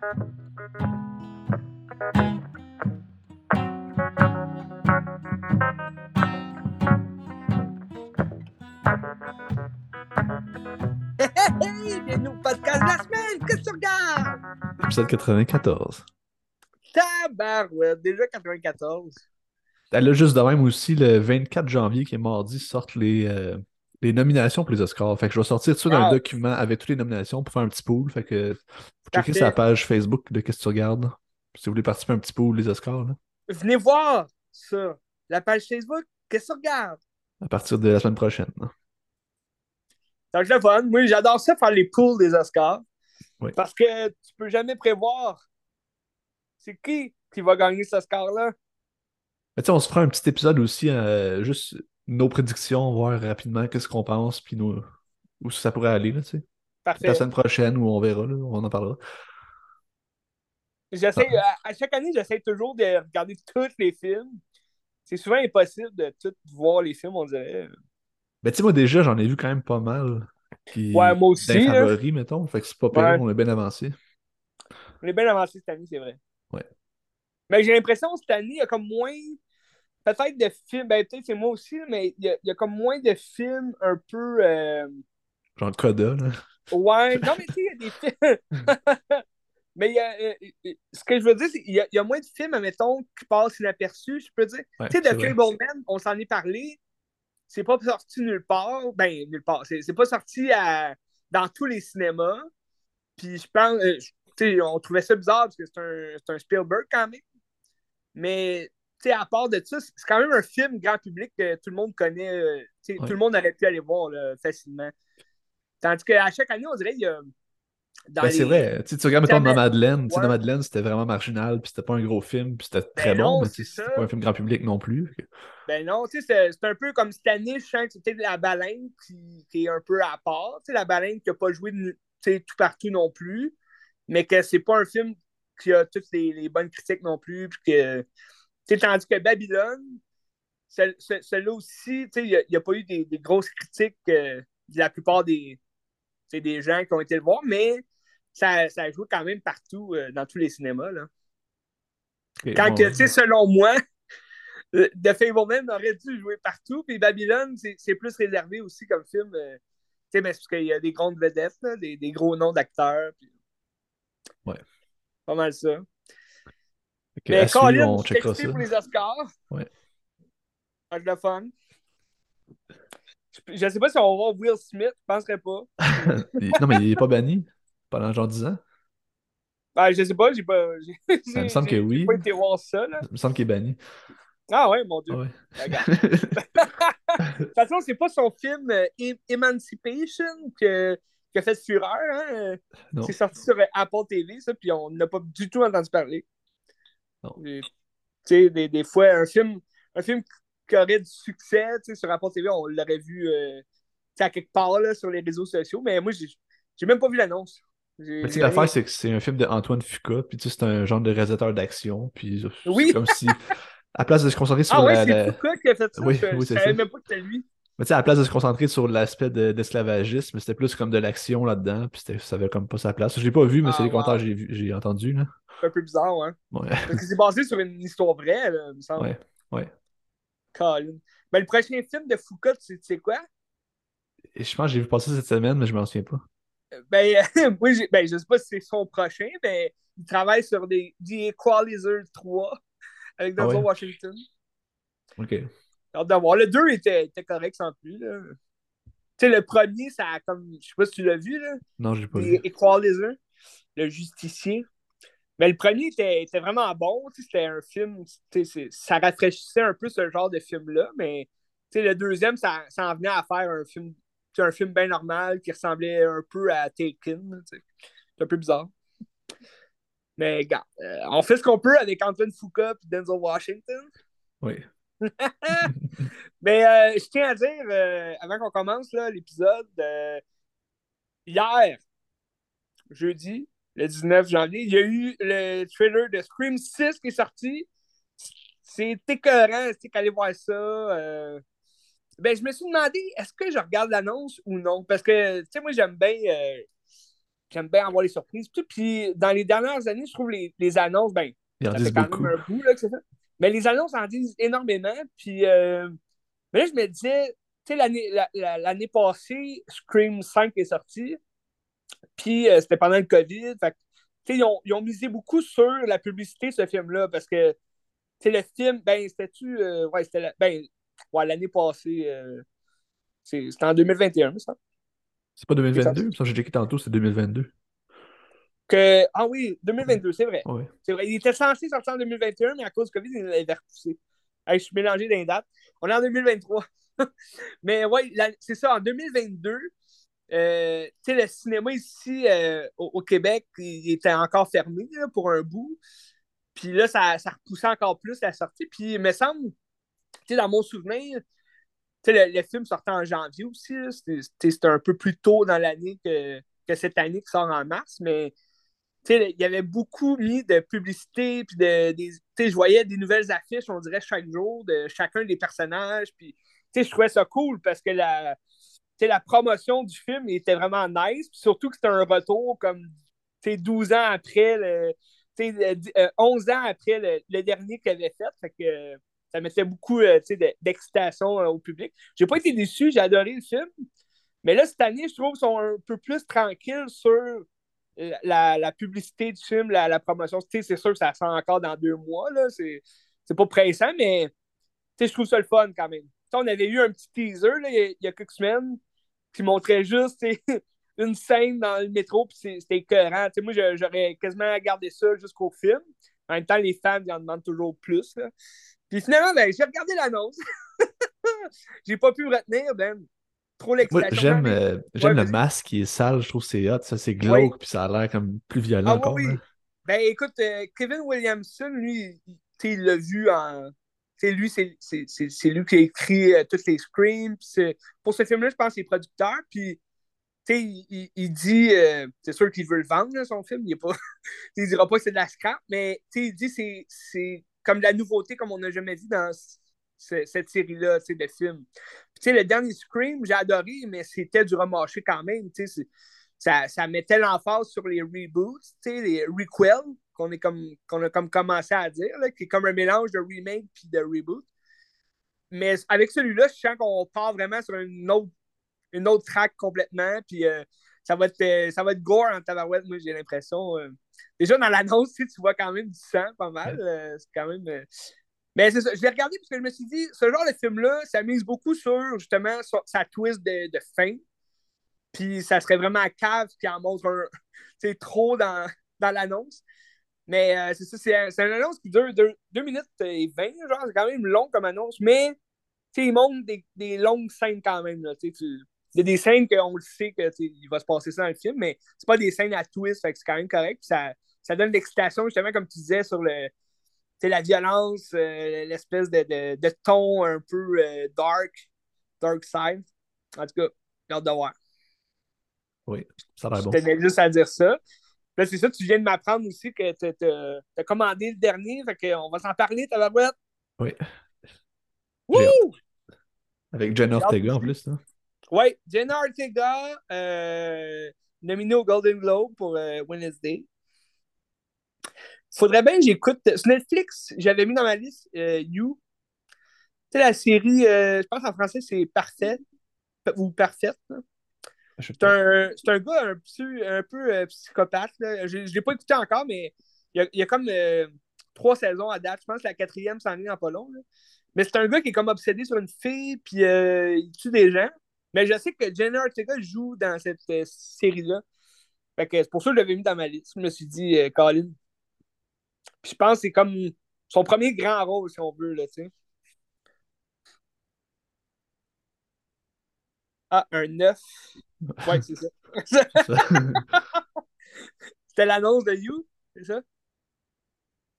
Hey, bienvenue au podcast de la semaine! Qu'est-ce que tu regardes? Épisode 94. Tabarouette, déjà 94. Elle a juste de même aussi, le 24 janvier, qui est mardi, sortent les, euh, les nominations pour les Oscars. Fait que je vais sortir tout Wow. un document avec toutes les nominations pour faire un petit pool. Fait que vous checkez sur la page Facebook de Qu'est-ce que tu regardes. Si vous voulez participer à un petit pool les Oscars, là, Venez voir ça. La page Facebook, qu'est-ce que tu regardes? à partir de la semaine prochaine. Donc, le fun. Moi, j'adore ça, faire les pools des Oscars. Oui. Parce que tu peux jamais prévoir c'est qui qui va gagner cet Oscar-là. Mais tu sais, on se fera un petit épisode aussi, euh, juste nos prédictions, voir rapidement qu'est-ce qu'on pense, puis nous, où ça pourrait aller, là, tu sais. Parfait. La semaine prochaine, où on verra, là, on en parlera. J'essaie, Ah. à, à chaque année, j'essaie toujours de regarder tous les films. C'est souvent impossible de tout voir les films, on dirait. Mais tu sais, moi déjà, j'en ai vu quand même pas mal. Qui... Ouais, moi aussi, là. mettons. Fait que c'est pas pire, Ouais. on est bien avancé. On est bien avancé cette année, c'est vrai. Ouais. Mais j'ai l'impression que cette année, il y a comme moins. Peut-être de films. Ben, peut-être c'est moi aussi, mais il y, y a comme moins de films un peu. euh, Genre Coda, là. Ouais, non, mais tu sais, il y a des films. mais y a, euh, euh, ce que je veux dire, c'est qu'il y, y a moins de films, admettons, qui passent inaperçus, je peux dire. Ouais, tu sais, de. Fableman, on s'en est parlé. C'est pas sorti nulle part. Ben, nulle part. C'est c'est pas sorti à- dans tous les cinémas. Puis je pense, euh, je- tu sais, on trouvait ça bizarre parce que c'est un, c'est un Spielberg quand même. Mais, à part de ça, c'est quand même un film grand public que tout le monde connaît. euh, Ouais. Tout le monde aurait pu aller voir là, facilement. Tandis qu'à chaque année, on dirait qu'il y a. Ben, c'est vrai. Tu sais, tu regardes, mettons, Jamais- Nomadland. Ouais. Nomadland, c'était vraiment marginal, puis c'était pas un gros film, puis c'était très Ben bon, non, mais c'était pas un film grand public non plus. Ben non, tu sais, c'est c'est un peu comme cette année, je sens que peut-être la baleine qui, qui est un peu à part. Tu sais, la baleine qui n'a pas joué de- tu sais, tout partout non plus, mais que c'est pas un film qui a toutes les, les bonnes critiques non plus. Puis que, tandis que Babylone, celle- ce- celui-là aussi, il n'y a, pas eu des, des grosses critiques euh, de la plupart des, des gens qui ont été le voir, mais ça, ça a joué quand même partout euh, dans tous les cinémas. Là. Quand, bon, que, selon moi, euh, The Fableman aurait dû jouer partout, puis Babylone, c'est plus réservé aussi comme film. euh, mais parce qu'il y a des grandes vedettes, là, des, des gros noms d'acteurs. puis- Ouais. Pas mal ça. Que mais Colin, on checkera ça. pour les Oscars. Ouais. Le fun. Je- Je sais pas si on va voir Will Smith, je penserais pas. Non, mais il est pas banni pendant genre 10 ans. Ben, je sais pas, j'ai pas. Ça me semble que oui. J'ai pas été voir ça, là. Me semble qu'il est banni. Ah ouais, mon Dieu. Ah ouais. Regarde. De toute façon, c'est pas son film euh, Emancipation que, qui a fait fureur. Hein? C'est sorti sur Apple TV, ça, puis on n'a pas du tout entendu parler. Tu sais, des, des fois, un film, un film qui aurait du succès tu sais, sur Apple TV, on l'aurait vu euh, à quelque part là, sur les réseaux sociaux, mais moi, j'ai j'ai même pas vu l'annonce. L'affaire, c'est que c'est un film d'Antoine Fuqua, puis tu sais, c'est un genre de réalisateur d'action, puis c'est Oui. comme si, à place de se concentrer sur Ah ouais, la, c'est la- Foucault qui a fait ça. Oui, je oui, je c'est savais ça. même pas que c'était lui. Mais tu sais, à la place de se concentrer sur l'aspect de- d'esclavagisme, c'était plus comme de l'action là-dedans, puis c'était- ça avait comme pas sa place. Je l'ai pas vu, mais Ah, c'est les commentaires que j'ai entendus, là. Un peu bizarre, hein. Ouais, Parce que c'est basé sur une histoire vraie, là, il me semble. ouais, ouais. Colin. Ben, le prochain film de Foucault, tu sais- tu sais quoi? Je pense que j'ai vu passer cette semaine, mais je m'en souviens pas. Euh, Ben, moi, j'ai- ben, je sais pas si c'est son prochain, mais il travaille sur des, The Equalizer 3 avec Ah Denzel ouais? Washington. Ok. Voir. Le 2 était, était correct sans plus. là. Tu sais, le premier, ça a comme. Je sais pas si tu l'as vu, là. Non, j'ai pas The vu. Equalizer, le justicier. Mais le premier était, était vraiment bon. C'était un film. Ça rafraîchissait un peu ce genre de film-là. Mais le deuxième, ça, ça en venait à faire un film. Un film bien normal qui ressemblait un peu à Taken. C'est un peu bizarre. Mais regarde, euh, on fait ce qu'on peut avec Antoine Foucault et Denzel Washington. Oui. Mais euh, je tiens à dire, euh, avant qu'on commence l'épisode, hier, jeudi, le 19 janvier, il y a eu le trailer de Scream 6 qui est sorti. C'est écœurant, c'est qu'aller voir ça. euh. Ben, je me suis demandé, est-ce que je regarde l'annonce ou non? Parce que, tu sais, moi, j'aime bien. euh, j'aime bien avoir les surprises. Puis dans les dernières années, je trouve les, les annonces, ben, ça fait quand beaucoup. même un bout là, que c'est ça. Mais les annonces en disent énormément. Puis euh, mais là, je me disais, tu sais, l'année la- la- l'année passée, Scream 5 est sorti. Puis euh, c'était pendant le COVID. Fait ils ont, ils ont misé beaucoup sur la publicité, ce film-là, parce que le film, ben, c'était-tu. euh, ouais, c'était la- ben, ouais, l'année passée. euh, c'est- c'était en 2021, ça. C'est pas C'est 2022? Ça, j'ai checké tantôt, c'est 2022. Que, ah oui, 2022, c'est vrai. Ouais. C'est vrai. Il était censé sortir en 2021, mais à cause du COVID, il l'avait repoussé. Hey, je suis mélangé dans les dates. On est en 2023. mais ouais, la- c'est ça, en 2022, euh, le cinéma ici euh, au, Québec, il était encore fermé pour un bout. Puis là, ça, ça repoussait encore plus la sortie. Puis il me semble, dans mon souvenir, le, film sortait en janvier aussi. C'était un peu plus tôt dans l'année que, que cette année qui sort en mars, mais il y avait beaucoup mis de publicité, puis de, des, je voyais des nouvelles affiches, on dirait, chaque jour, de chacun des personnages, puis, je trouvais ça cool, parce que la, la promotion du film était vraiment nice, surtout que c'était un retour, comme, tu sais, 12 ans après, le, tu sais, le- euh, 11 ans après le, dernier qu'il avait fait, euh, ça mettait beaucoup, euh, d'excitation au public. J'ai pas été déçu, j'ai adoré le film, mais là, cette année, je trouve qu'ils sont un peu plus tranquilles sur la, la publicité du film, la, promotion. C'est sûr que ça sort encore dans deux mois, là. C'est, pas pressant, mais je trouve ça le fun quand même. On avait eu un petit teaser là, il y a quelques semaines qui montrait juste une scène dans le métro, puis c'était écœurant. Moi, j'aurais quasiment gardé ça jusqu'au film. En même temps, les fans, ils en demandent toujours plus. là. Puis finalement, ben, j'ai regardé l'annonce. j'ai pas pu me retenir, ben. Trop l'excitation. j'aime euh, Ouais, le masque qui est sale, je trouve que c'est hot, ça c'est glauque, puis ça a l'air comme plus violent Ah encore. oui. Ben écoute, euh, Kevin Williamson, lui, il l'a vu en. Sais, lui, c'est c'est- c'est- c'est lui qui a écrit euh, tous les c'est- Pour ce film-là, je pense qu'il est producteur. Puis, il, il- il dit. euh, c'est sûr qu'il veut le vendre, là, son film. Il, est pas, il dira pas que c'est de la scrap, mais il dit c'est- c'est comme la nouveauté, comme on n'a jamais vu dans ce- cette série-là de films. Puis, le dernier Scream, j'ai adoré, mais c'était du remâché quand même. c'est- ça, ça mettait l'emphase sur les reboots, les requels, qu'on est comme, qu'on a comme commencé à dire, là, qui est comme un mélange de remake puis de reboot. Mais avec celui-là, je sens qu'on part vraiment sur une autre, une autre track complètement, puis euh, ça, va être, euh, ça va être gore en tabarouette, moi, j'ai l'impression. euh. Déjà, dans l'annonce, tu vois quand même du sang, pas mal. euh, c'est quand même... Mais c'est ça, je l'ai regardé parce que je me suis dit, ce genre de film-là, ça mise beaucoup sur, justement, sur sa twist de, de fin. Puis ça serait vraiment cave qui en montre un, trop dans, dans l'annonce. Mais euh, c'est ça, c'est un- c'est une annonce qui dure 2 minutes et 20, genre, c'est quand même long comme annonce, mais il montre des, des longues scènes quand même. Là, tu il y a des scènes qu'on le sait que tu sais, il va se passer ça dans le film, mais c'est pas des scènes à twist, fait que c'est quand même correct. Ça, ça donne de l'excitation, justement, comme tu disais, sur le, la violence, euh, l'espèce de, de, de ton un peu euh, dark, dark side. En tout cas, j'ai hâte de voir. Oui, ça a l'air Je bon. tenais juste à dire ça. Là, c'est ça, tu viens de m'apprendre aussi que tu as commandé le dernier, fait qu'on va s'en parler, ta boîte. Oui. Wouh! Avec Jenna Ortega en plus. Là. Oui, Jenna Ortega, euh, nominée au Golden Globe pour euh, Wednesday. Faudrait bien que j'écoute. Sur Netflix, j'avais mis dans ma liste euh, You. Tu sais, la série, euh, je pense en français, c'est Parfait ou Parfaite. là. Sais C'est un, un gars un, petit- un peu euh, psychopathe. là. Je ne l'ai pas écouté encore, mais il y a, il y a comme euh, trois saisons à date. Je pense que la quatrième s'en est dans pas long. là. Mais c'est un gars qui est comme obsédé sur une fille, puis euh, il tue des gens. Mais je sais que Jenna Ortega joue dans cette série-là. Fait que c'est pour ça que je l'avais mis dans ma liste. Je me suis dit, Colin. Puis je pense que c'est comme son premier grand rôle, si on veut, là, tu Ah, un 9. Ouais, c'est ça. C'est ça. C'était l'annonce de You, c'est ça?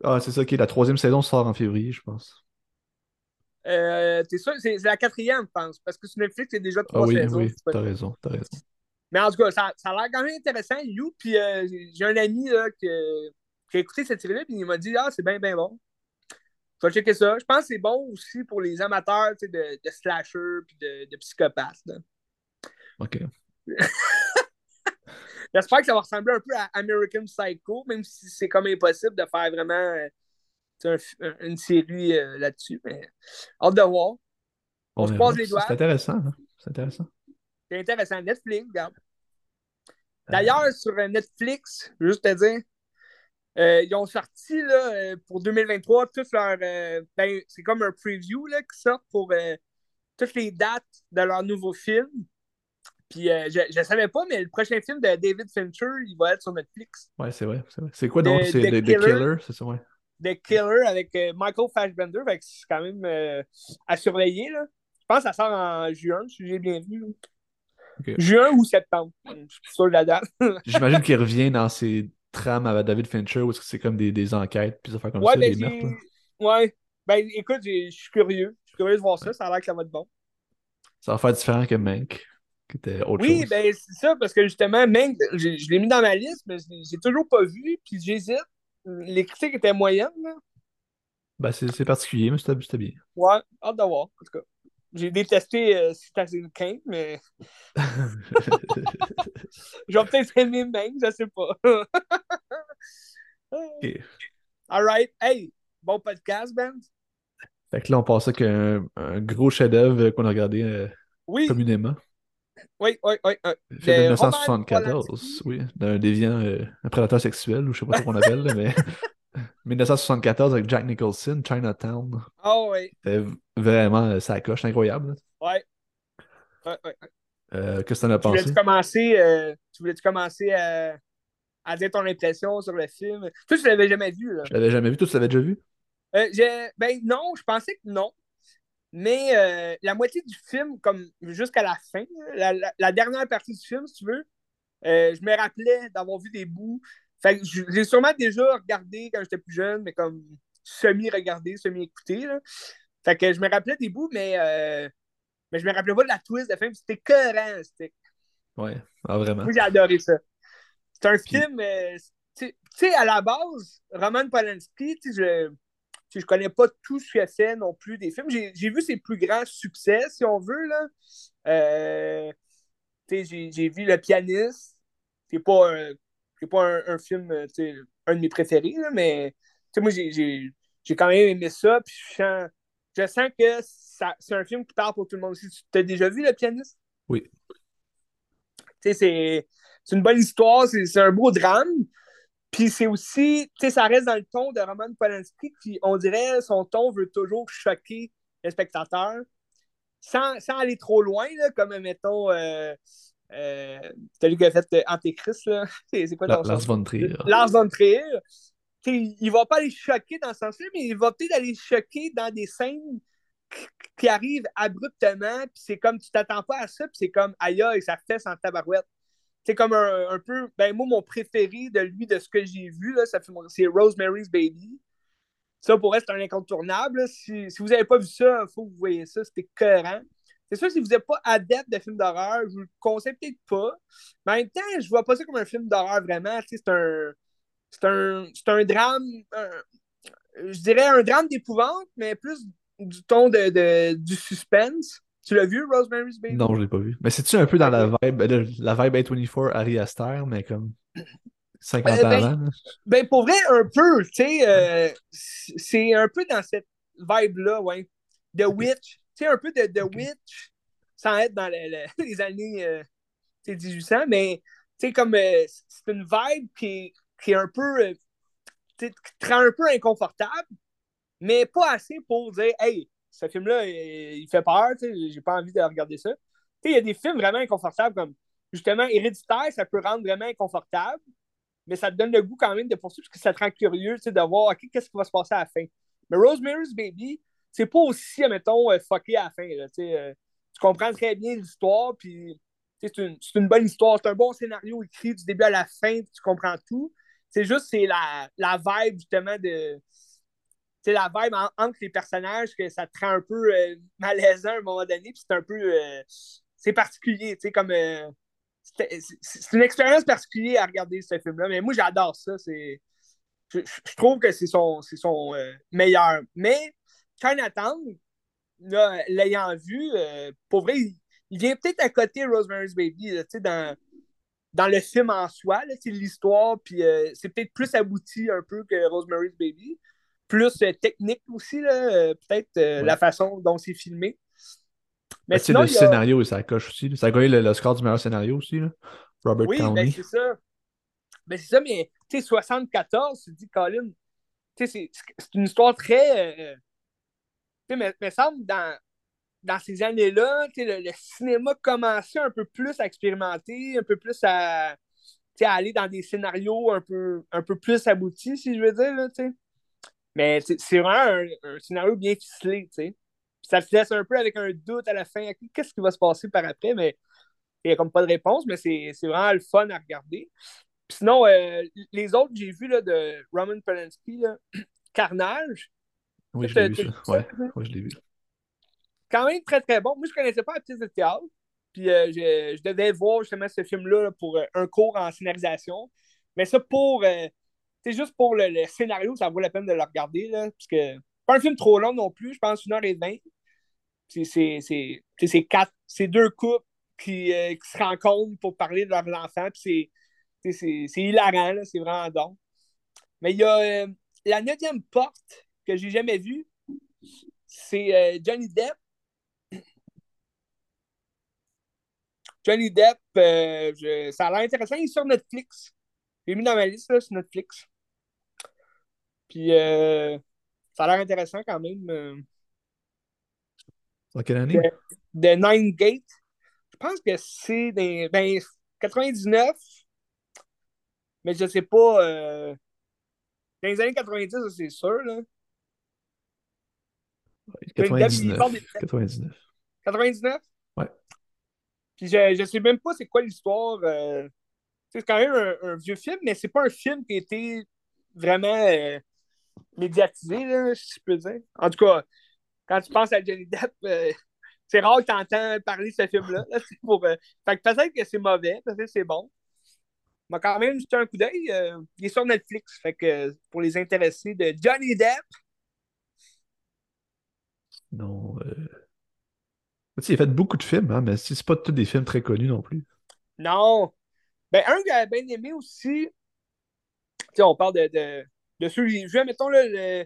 ah, c'est ça, ok. La troisième saison sort en février, je pense. Euh, T'es sûr? C'est la quatrième, je pense. Parce que sur Netflix, c'est déjà Ah trois oui, saisons. oui, t'as raison, t'as raison. Mais en tout cas, ça, ça a l'air quand même intéressant, You. Puis euh, j'ai un ami là, que- qui a écouté cette série-là, puis il m'a dit Ah, c'est bien, bien bon. Je vais checker ça. Je pense que c'est bon aussi pour les amateurs tu sais, de, de slasher puis de, de psychopathes. là. Ok. J'espère que ça va ressembler un peu à American Psycho, même si c'est comme impossible de faire vraiment euh, une série euh, là-dessus. Mais hâte de voir. On, se les doigts. C'est intéressant. Hein. C'est intéressant. C'est intéressant. Netflix, regarde. D'ailleurs, sur Netflix, juste te dire, euh, ils ont sorti là, euh, pour 2023 tous leurs. Euh, ben, c'est comme un preview là, qui sort pour toutes les dates de leur nouveau film. Puis je ne savais pas, mais le prochain film de David Fincher, il va être sur Netflix. Ouais, c'est vrai. C'est quoi donc? C'est The, Killer, c'est ça, ouais. The Killer avec Michael Fassbender. C'est quand même à surveiller. Là. Je pense que ça sort en juin, si j'ai bien vu. Juin ou septembre. Je suis sûr de la date. J'imagine qu'il revient dans ses trame avec David Fincher où c'est comme des, des, enquêtes puis ça fait comme ouais, ça, ben, des meurtres. Ouais. Ben écoute, je suis curieux. Je suis curieux de voir ça. Ça a l'air que ça va être bon. Ça va faire différent que Mank, autre oui, chose. Ben c'est ça, parce que justement, Mank, je l'ai mis dans ma liste, mais j'ai toujours pas vu, puis j'hésite. Les critiques étaient moyennes. Là. Ben c'est particulier, mais c'était bien. Ouais, hâte de voir, en tout cas. J'ai détesté euh, Citizen Kane, mais. Je vais peut-être aimer même, je sais pas. OK. All right. Hey, bon podcast, Ben. Fait que là, on pensait qu'un un gros chef-d'œuvre qu'on a regardé euh, communément. Oui, oui, oui. oui. Fait de 1974, oui. D'un déviant, euh, un prédateur sexuel, ou je sais pas trop qu'on appelle, mais. 1974 avec Jack Nicholson, Chinatown. Oh oui. C'était vraiment euh, ça coche, incroyable. Ouais, ouais. Euh, Qu'est-ce que t'en as pensé? Voulais-tu commencer, euh, tu voulais-tu commencer à, à, dire ton impression sur le film? Toi, tu l'avais jamais vu. Là. Je l'avais jamais vu. Toi, tu l'avais déjà vu? Euh, ben non, je pensais que non. Mais euh, la moitié du film, comme jusqu'à la fin, la, la, la, dernière partie du film, si tu veux, euh, je me rappelais d'avoir vu des bouts fait que j'ai sûrement déjà regardé quand j'étais plus jeune, mais comme semi-regardé, semi-écouté. Fait que je me rappelais des bouts, mais, euh, mais je me rappelais pas de la twist de film. C'était cohérent, c'était. Ouais, ah, vraiment. Moi, j'ai adoré ça. C'est un film. Euh, tu sais, à la base, Roman Polanski, je, je connais pas tout ce qu'il a fait non plus des films. J'ai vu ses plus grands succès, si on veut. là. Euh, j'ai vu Le Pianiste. C'est pas un pas un, un film, euh, un de mes préférés, là, mais moi, j'ai quand même aimé ça. Puis je sens, je sens que c'est un film qui parle pour tout le monde. Tu as déjà vu Le Pianiste? Oui. C'est une bonne histoire, c'est un beau drame. Puis c'est aussi, tu sais, ça reste dans le ton de Roman Polanski, qui, on dirait, son ton veut toujours choquer les spectateurs, sans, sans aller trop loin, là, comme, mettons, euh, euh, c'est lui qui a fait euh, Antéchrist, là. C'est quoi ton Lars von Trier. Lars von Trier. il va pas aller choquer dans ce sens-là, mais il va peut-être aller choquer dans des scènes qui arrivent abruptement, puis c'est comme tu t'attends pas à ça, puis c'est comme aïe aïe, ça fait sans tabarouette. C'est comme un, un, peu, ben moi, mon préféré de lui, de ce que j'ai vu, c'est Rosemary's Baby. Ça, pour être un incontournable. Si, si, vous n'avez pas vu ça, il faut que vous voyez ça, c'était cohérent. C'est sûr, si vous n'êtes pas adepte de films d'horreur, je vous le conseille peut-être pas. Mais en même temps, je vois pas ça comme un film d'horreur vraiment. C'est un, c'est un, un drame, je dirais un drame d'épouvante, mais plus du ton de, de du suspense. Tu l'as vu, Rosemary's Baby? Non, je l'ai pas vu. Mais c'est-tu un peu dans la vibe, la vibe A24 Harry Aster, mais comme 50 ans ben, avant? Ben, pour vrai, un peu, tu sais, euh, c'est un peu dans cette vibe-là, ouais. The Witch, sais, un peu de The Witch, sans être dans les années euh, 1800, mais comme euh, c'est une vibe qui, qui est un peu. Euh, qui te rend un peu inconfortable, mais pas assez pour dire Hey, ce film-là, il, fait peur, j'ai pas envie de regarder ça. Il y a des films vraiment inconfortables comme justement Héréditaire, ça peut rendre vraiment inconfortable, mais ça te donne le goût quand même de poursuivre parce que ça te rend curieux de voir OK, qu'est-ce qui va se passer à la fin. Mais Rosemary's Baby, c'est pas aussi, mettons, euh, fucké à la fin. Euh, tu comprends très bien l'histoire, puis c'est une, bonne histoire. C'est un bon scénario écrit du début à la fin, tu comprends tout. C'est juste, c'est la vibe, justement, de. C'est la vibe entre les personnages que ça te rend un peu euh, malaisant à un moment donné, puis c'est un peu. c'est particulier, tu sais, comme. c'est une expérience particulière à regarder ce film-là, mais moi, j'adore ça. C'est. Je, je, trouve que c'est son, son meilleur. Mais Chinatown, l'ayant vu, euh, pour vrai, il, vient peut-être à côté Rosemary's Baby, tu sais, dans, dans le film en soi, c'est l'histoire, puis euh, c'est peut-être plus abouti un peu que Rosemary's Baby. Plus euh, technique aussi, là, peut-être la façon dont c'est filmé. Mais ben, sinon, le scénario, ça coche aussi. Ça a gagné le, score du meilleur scénario aussi. Là. Robert oui, ben, c'est ça. Ben, c'est ça, mais tu sais, 74, tu dis, Colin, c'est une histoire très. tu sais, mais, semble dans, dans ces années-là, le, le, cinéma commençait un peu plus à expérimenter, un peu plus à, à aller dans des scénarios un peu, un peu plus aboutis, si je veux dire. Là, Mais c'est vraiment un, scénario bien ficelé. sais. Ça te laisse un peu avec un doute à la fin. Qu'est-ce qui va se passer par après? Mais il n'y a comme pas de réponse, mais c'est vraiment le fun à regarder. sinon, euh, les autres que j'ai vus là, de Roman Polanski, Carnage. Oui, je l'ai vu. Ça. Ouais, ouais, je l'ai vu quand même très, très bon. Moi, je ne connaissais pas la pièce de théâtre. Puis euh, je, je, devais voir justement ce film-là pour euh, un cours en scénarisation. Mais ça, pour. Euh, c'est juste pour le, scénario, ça vaut la peine de le regarder. Là, parce que pas un film trop long non plus, je pense une heure et vingt. C'est quatre. C'est deux couples qui, qui, se rencontrent pour parler de leurs enfants. C'est hilarant, c'est vraiment don. Mais il y a la neuvième porte que j'ai jamais vue. C'est Johnny Depp Johnny Depp, euh, ça a l'air intéressant. Il est sur Netflix. J'ai mis dans ma liste là, sur Netflix. Puis euh, ça a l'air intéressant quand même. Euh. En quelle année? De, Nine Gate. Je pense que c'est des, ben, 99. Mais je sais pas. dans les années 90, c'est sûr. Là. 99. 99. 99? Ouais. Puis je, je sais même pas c'est quoi l'histoire. Euh, c'est quand même un, vieux film, mais c'est pas un film qui a été vraiment euh, médiatisé, là, si je peux dire. En tout cas, quand tu penses à Johnny Depp, euh, c'est rare que tu entends parler de ce film-là. pour, fait que peut-être que c'est mauvais, peut-être que c'est bon. Mais quand même jeté un coup d'œil. il est sur Netflix. Fait que pour les intéressés de Johnny Depp. Non. Il a fait beaucoup de films, hein, mais c'est pas tous des films très connus non plus. Non. Ben, un que j'avais bien aimé aussi, sais, on parle de, de, de ceux que j'ai mettons, là, le...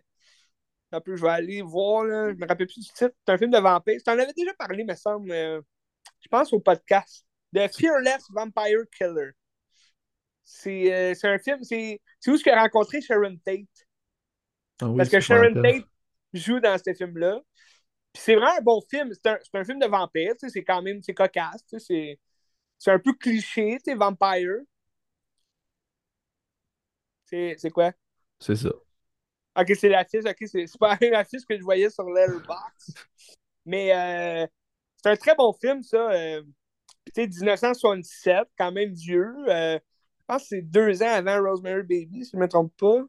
un peu, je vais aller voir, là, je me rappelle plus du titre, c'est un film de vampire. Tu en avais déjà parlé, me semble, je pense au podcast, The Fearless Vampire Killer. C'est euh, un film, c'est où ce a rencontré Sharon Tate. Ah Parce que Sharon Tate joue dans ce film-là c'est vraiment un bon film. C'est un, un, film de vampire. C'est quand même c'est cocasse. C'est un peu cliché, c'est vampire. C'est quoi? C'est ça. Ok, c'est la fiche. Ok, c'est pas la fiche que je voyais sur Letterboxd. Mais euh, c'est un très bon film, ça. Euh, sais 1977, quand même vieux. Euh, je pense que c'est deux ans avant Rosemary Baby, si je ne me trompe pas.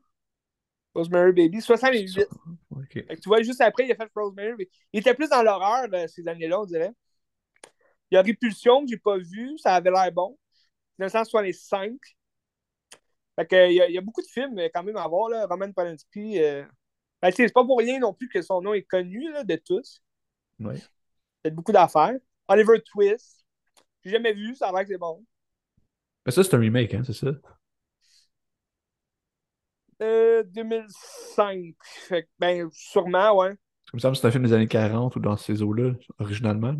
Rosemary Baby, 68. tu vois, juste après, il a fait Rosemary. Il était plus dans l'horreur euh, ces années-là, on dirait. Il y a Répulsion que j'ai pas vu, ça avait l'air bon. 1965. Fait que, il, y a, il y a beaucoup de films euh, quand même à voir, là. Roman Polanski. Euh... Ben, c'est pas pour rien non plus que son nom est connu là, de tous. Oui. Il y a beaucoup d'affaires. Oliver Twist. J'ai jamais vu, ça a l'air que c'est bon. Mais ça, c'est un remake, hein, c'est ça? 2005. Fait ben, sûrement, ouais. Comme ça, c'est un film des années 40 ou dans ces eaux-là, originalement.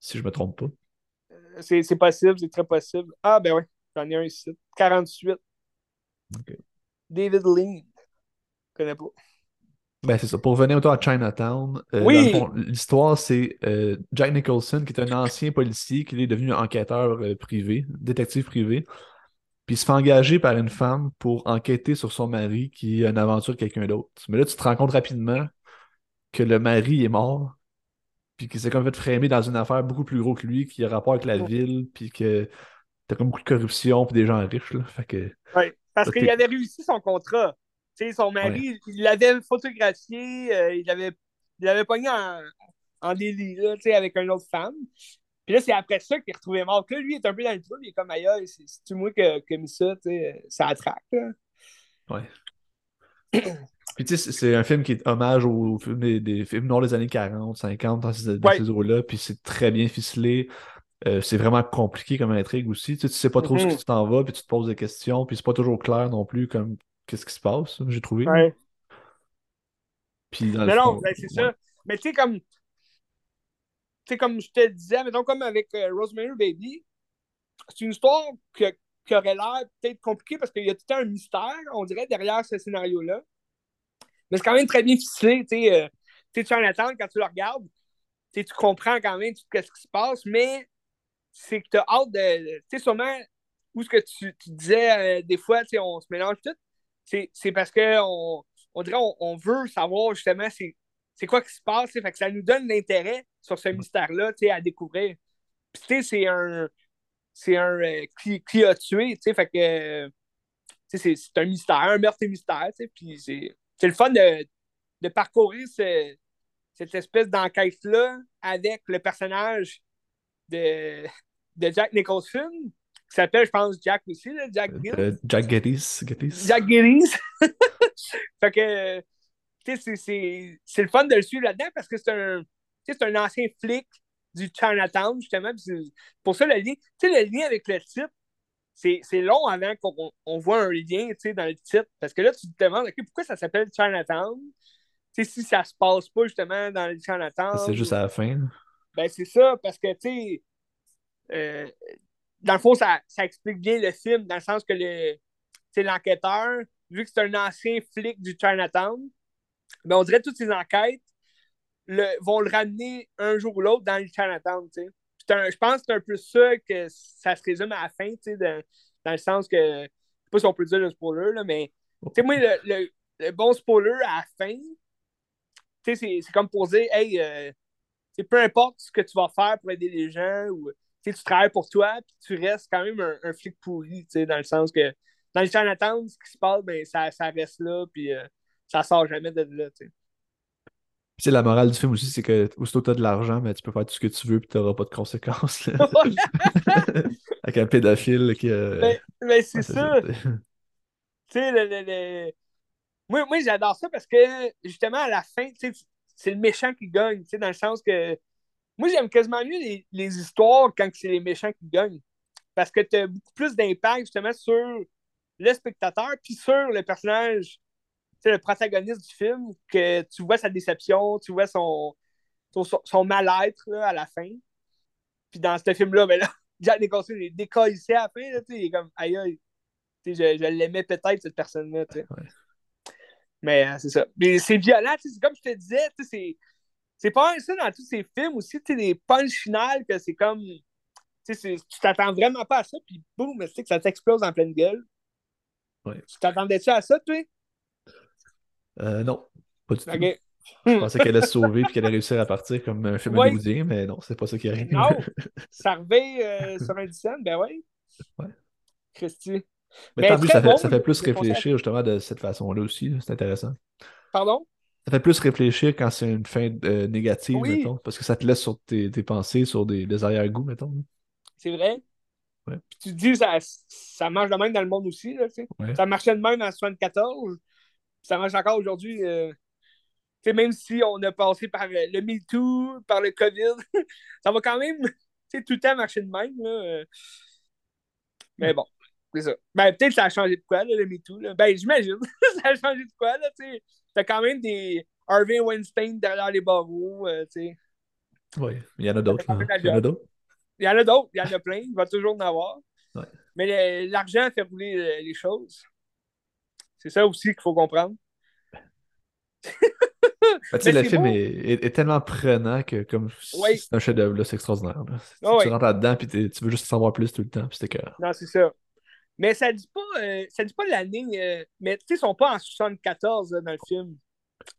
Si je me trompe pas. Euh, c'est possible, c'est très possible. Ah, ben ouais, j'en ai un ici. 48. David Lean. Je connais pas. Ben, c'est ça. Pour revenir autour à Chinatown, euh, l'histoire, c'est euh, Jack Nicholson, qui est un ancien policier, qui est devenu enquêteur privé, détective privé. Puis il se fait engager par une femme pour enquêter sur son mari qui a une aventure avec quelqu'un d'autre. Mais là, tu te rends compte rapidement que le mari est mort, puis qu'il s'est comme fait frémer dans une affaire beaucoup plus gros que lui, qui a rapport avec la ville, puis que t'as comme beaucoup de corruption, puis des gens riches. Là. Fait que, oui, parce qu'il avait réussi son contrat. sais, son mari, il l'avait photographié, euh, il l'avait il avait pogné en, en délit là, avec une autre femme. Puis là, c'est après ça qu'il est retrouvé mort. Que là, lui, il est un peu dans le trou, il est comme ailleurs, c'est-tu moi qui a mis ça, tu sais, ça attraque. Là. Ouais. Puis tu sais, c'est un film qui est hommage aux films des, films noirs des années 40, 50, dans ces, ces eaux-là, puis c'est très bien ficelé. Euh, c'est vraiment compliqué comme intrigue aussi. Tu sais, tu sais pas trop ce que mm-hmm. tu t'en vas, puis tu te poses des questions, puis c'est pas toujours clair non plus comme qu'est-ce qui se passe, j'ai trouvé. Ouais. Puis dans non, non, ben, c'est ça. Mais tu sais, comme. Tu sais, comme je te disais, mettons, comme avec euh, Rosemary Baby, c'est une histoire qui aurait l'air peut-être compliquée parce qu'il y a tout un mystère, on dirait, derrière ce scénario-là. Mais c'est quand même très bien ficelé, tu sais. Euh, tu es en attente quand tu le regardes. Tu comprends quand même tout ce qui se passe, mais c'est que tu as hâte de. Tu sais, sûrement, où ce que tu, disais euh, des fois, tu sais, on se mélange tout, c'est parce qu'on on dirait on, veut savoir justement c'est quoi qui se passe. Fait que ça nous donne l'intérêt sur ce mystère-là à découvrir. Puis c'est un. C'est un euh, qui, a tué, fait que c'est un mystère, un meurtre et mystère, puis c'est le fun de, de parcourir ce, cette espèce d'enquête-là avec le personnage de, de Jack Nicholson, qui s'appelle, je pense, Jack aussi, là, Jack euh, Gill. Euh, Jack Geddes. Jack Geddes. fait que, tu sais, c'est le fun de le suivre là-dedans parce que c'est un, un ancien flic du Chinatown, justement. Pour ça, le lien, tu sais, le lien avec le titre, c'est long avant qu'on on voit un lien dans le titre. Parce que là, tu te demandes, OK, pourquoi ça s'appelle Chinatown? sais, si ça se passe pas justement dans le Chinatown. C'est juste à la fin. Ben, c'est ça, parce que, tu sais, euh, dans le fond, ça, ça, explique bien le film, dans le sens que le, l'enquêteur, vu que c'est un ancien flic du Chinatown, ben, on dirait que toutes ces enquêtes le, vont le ramener un jour ou l'autre dans le Chinatown. Je pense que c'est un peu ça que ça se résume à la fin, dans, dans, le sens que, je sais pas si on peut dire le spoiler, là, mais, moi, le, le, bon spoiler à la fin, c'est comme pour dire, hey, euh, peu importe ce que tu vas faire pour aider les gens, ou tu travailles pour toi, puis tu restes quand même un, flic pourri, dans le sens que dans le Chinatown, ce qui se passe, ben, ça, ça reste là, puis euh, ça sort jamais de là. Puis la morale du film aussi, c'est que aussitôt tu as de l'argent, mais ben, tu peux faire tout ce que tu veux puis tu n'auras pas de conséquences. Avec un pédophile qui. Euh, mais, mais c'est ça. Tu sais, le, le, moi, moi j'adore ça parce que justement, à la fin, c'est le méchant qui gagne, dans le sens que moi, j'aime quasiment mieux les, les histoires quand c'est les méchants qui gagnent. Parce que tu as beaucoup plus d'impact justement sur le spectateur puis sur le personnage, le protagoniste du film, que tu vois sa déception, tu vois son, son, mal-être à la fin. Puis dans ce film-là, ben là, Jack Nicholson est ici à la fin, là, il est comme aïe aïe. Je, je l'aimais peut-être, cette personne-là. Mais euh, c'est ça. Mais c'est violent, c'est comme je te disais, c'est. C'est pas ça dans tous ces films aussi, tu des punch finales que c'est comme. Tu t'attends vraiment pas à ça, puis boum, que ça t'explose en pleine gueule. Ouais. Tu t'attendais-tu à ça, toi? Euh, non, pas du tout. Je pensais qu'elle allait se sauver et qu'elle allait réussir à partir comme un film hollywoodien, mais non, c'est pas ça qui arrive. Non, ça revient euh, sur un scène, ben ouais. Ouais. Christy. Mais, tant mieux, ça, fait, ça fait plus réfléchir justement de cette façon-là aussi. C'est intéressant. Pardon? Ça fait plus réfléchir quand c'est une fin euh, négative, mettons, parce que ça te laisse sur tes, tes pensées, sur des, des arrière-goûts, mettons. C'est vrai. Puis tu te dis, ça, ça marche de même dans le monde aussi. Là, Ça marchait de même en 74. Ça marche encore aujourd'hui. Euh, même si on a passé par le MeToo, par le COVID, ça va quand même tout le temps marcher de même. Là. Euh. Mais bon. C'est ça. Ben, peut-être que ça a changé de quoi, là, le MeToo. Là. Ben, j'imagine. ça a changé de quoi, là, tu sais. T'as quand même des Harvey Weinstein derrière les barreaux, euh, tu sais. Oui, il y en a d'autres. Il y en a d'autres. Il y en a d'autres, il y en a plein. Il va toujours en avoir. Ouais. Mais l'argent fait rouler euh, les choses. C'est ça aussi qu'il faut comprendre. Ben, le film est, est, tellement prenant que comme c'est un chef-d'œuvre, c'est extraordinaire. Tu, rentres là-dedans et tu veux juste savoir plus tout le temps. Puis Non, c'est ça. Mais ça dit pas, euh, ça dit pas l'année. Euh, mais tu sais, ils sont pas en 74 dans le film.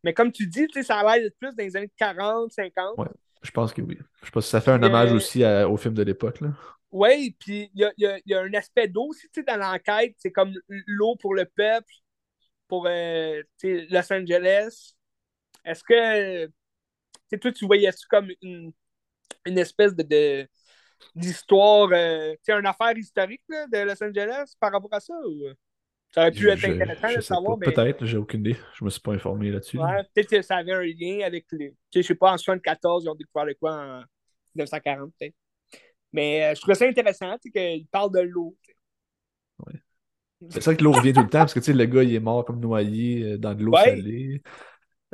Mais comme tu dis, ça a l'air plus dans les années 40, 50. Ouais, je pense que oui. Je pense que ça fait un hommage euh, aussi au film de l'époque. Oui, puis il y a, y, y a, un aspect d'eau aussi dans l'enquête. C'est comme l'eau pour le peuple, pour Los Angeles. Est-ce que toi, tu voyais-tu comme une, une espèce de d'histoire, euh, c'est une affaire historique de Los Angeles par rapport à ça? Ou... Ça aurait pu être intéressant de savoir. Mais... Peut-être, j'ai aucune idée. Je me suis pas informé là-dessus. Ouais, peut-être que ça avait un lien avec les. Tu sais, je sais pas, en 74, ils ont découvert le quoi en 1940, peut-être. Mais euh, je trouve ça intéressant qu'il parle de l'eau. Ouais. C'est ça que l'eau revient tout le temps parce que le gars il est mort comme noyé euh, dans de l'eau salée.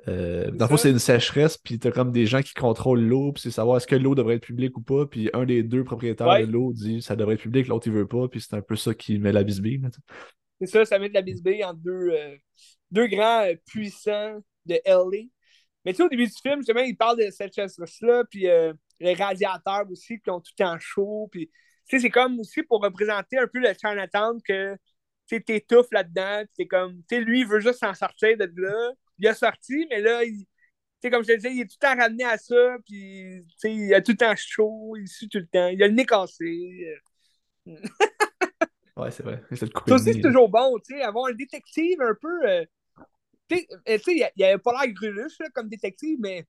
Euh, dans le fond, c'est une sécheresse, puis t'as comme des gens qui contrôlent l'eau, puis c'est savoir est-ce que l'eau devrait être publique ou pas, puis un des deux propriétaires de l'eau dit ça devrait être public, l'autre il veut pas, puis c'est un peu ça qui met la bisbille. C'est ça, ça met de la bisbille entre deux, deux grands puissants de LA. Mais tu sais, au début du film, justement, il parle de cette sécheresse-là, puis les radiateurs aussi qui ont tout le temps chaud. Puis, c'est comme aussi pour représenter un peu le Chinatown que tu t'étouffes là-dedans. c'est comme, tu lui, il veut juste s'en sortir de là. Il a sorti, mais là, il, comme je te disais, il est tout le temps ramené à ça. Puis, il a tout le temps chaud, il suit tout le temps. Il a le nez cassé. ouais, c'est vrai. Ça aussi, c'est toujours bon, tu sais, avoir un détective un peu. Euh, tu sais, il n'y avait pas l'air greluche comme détective, mais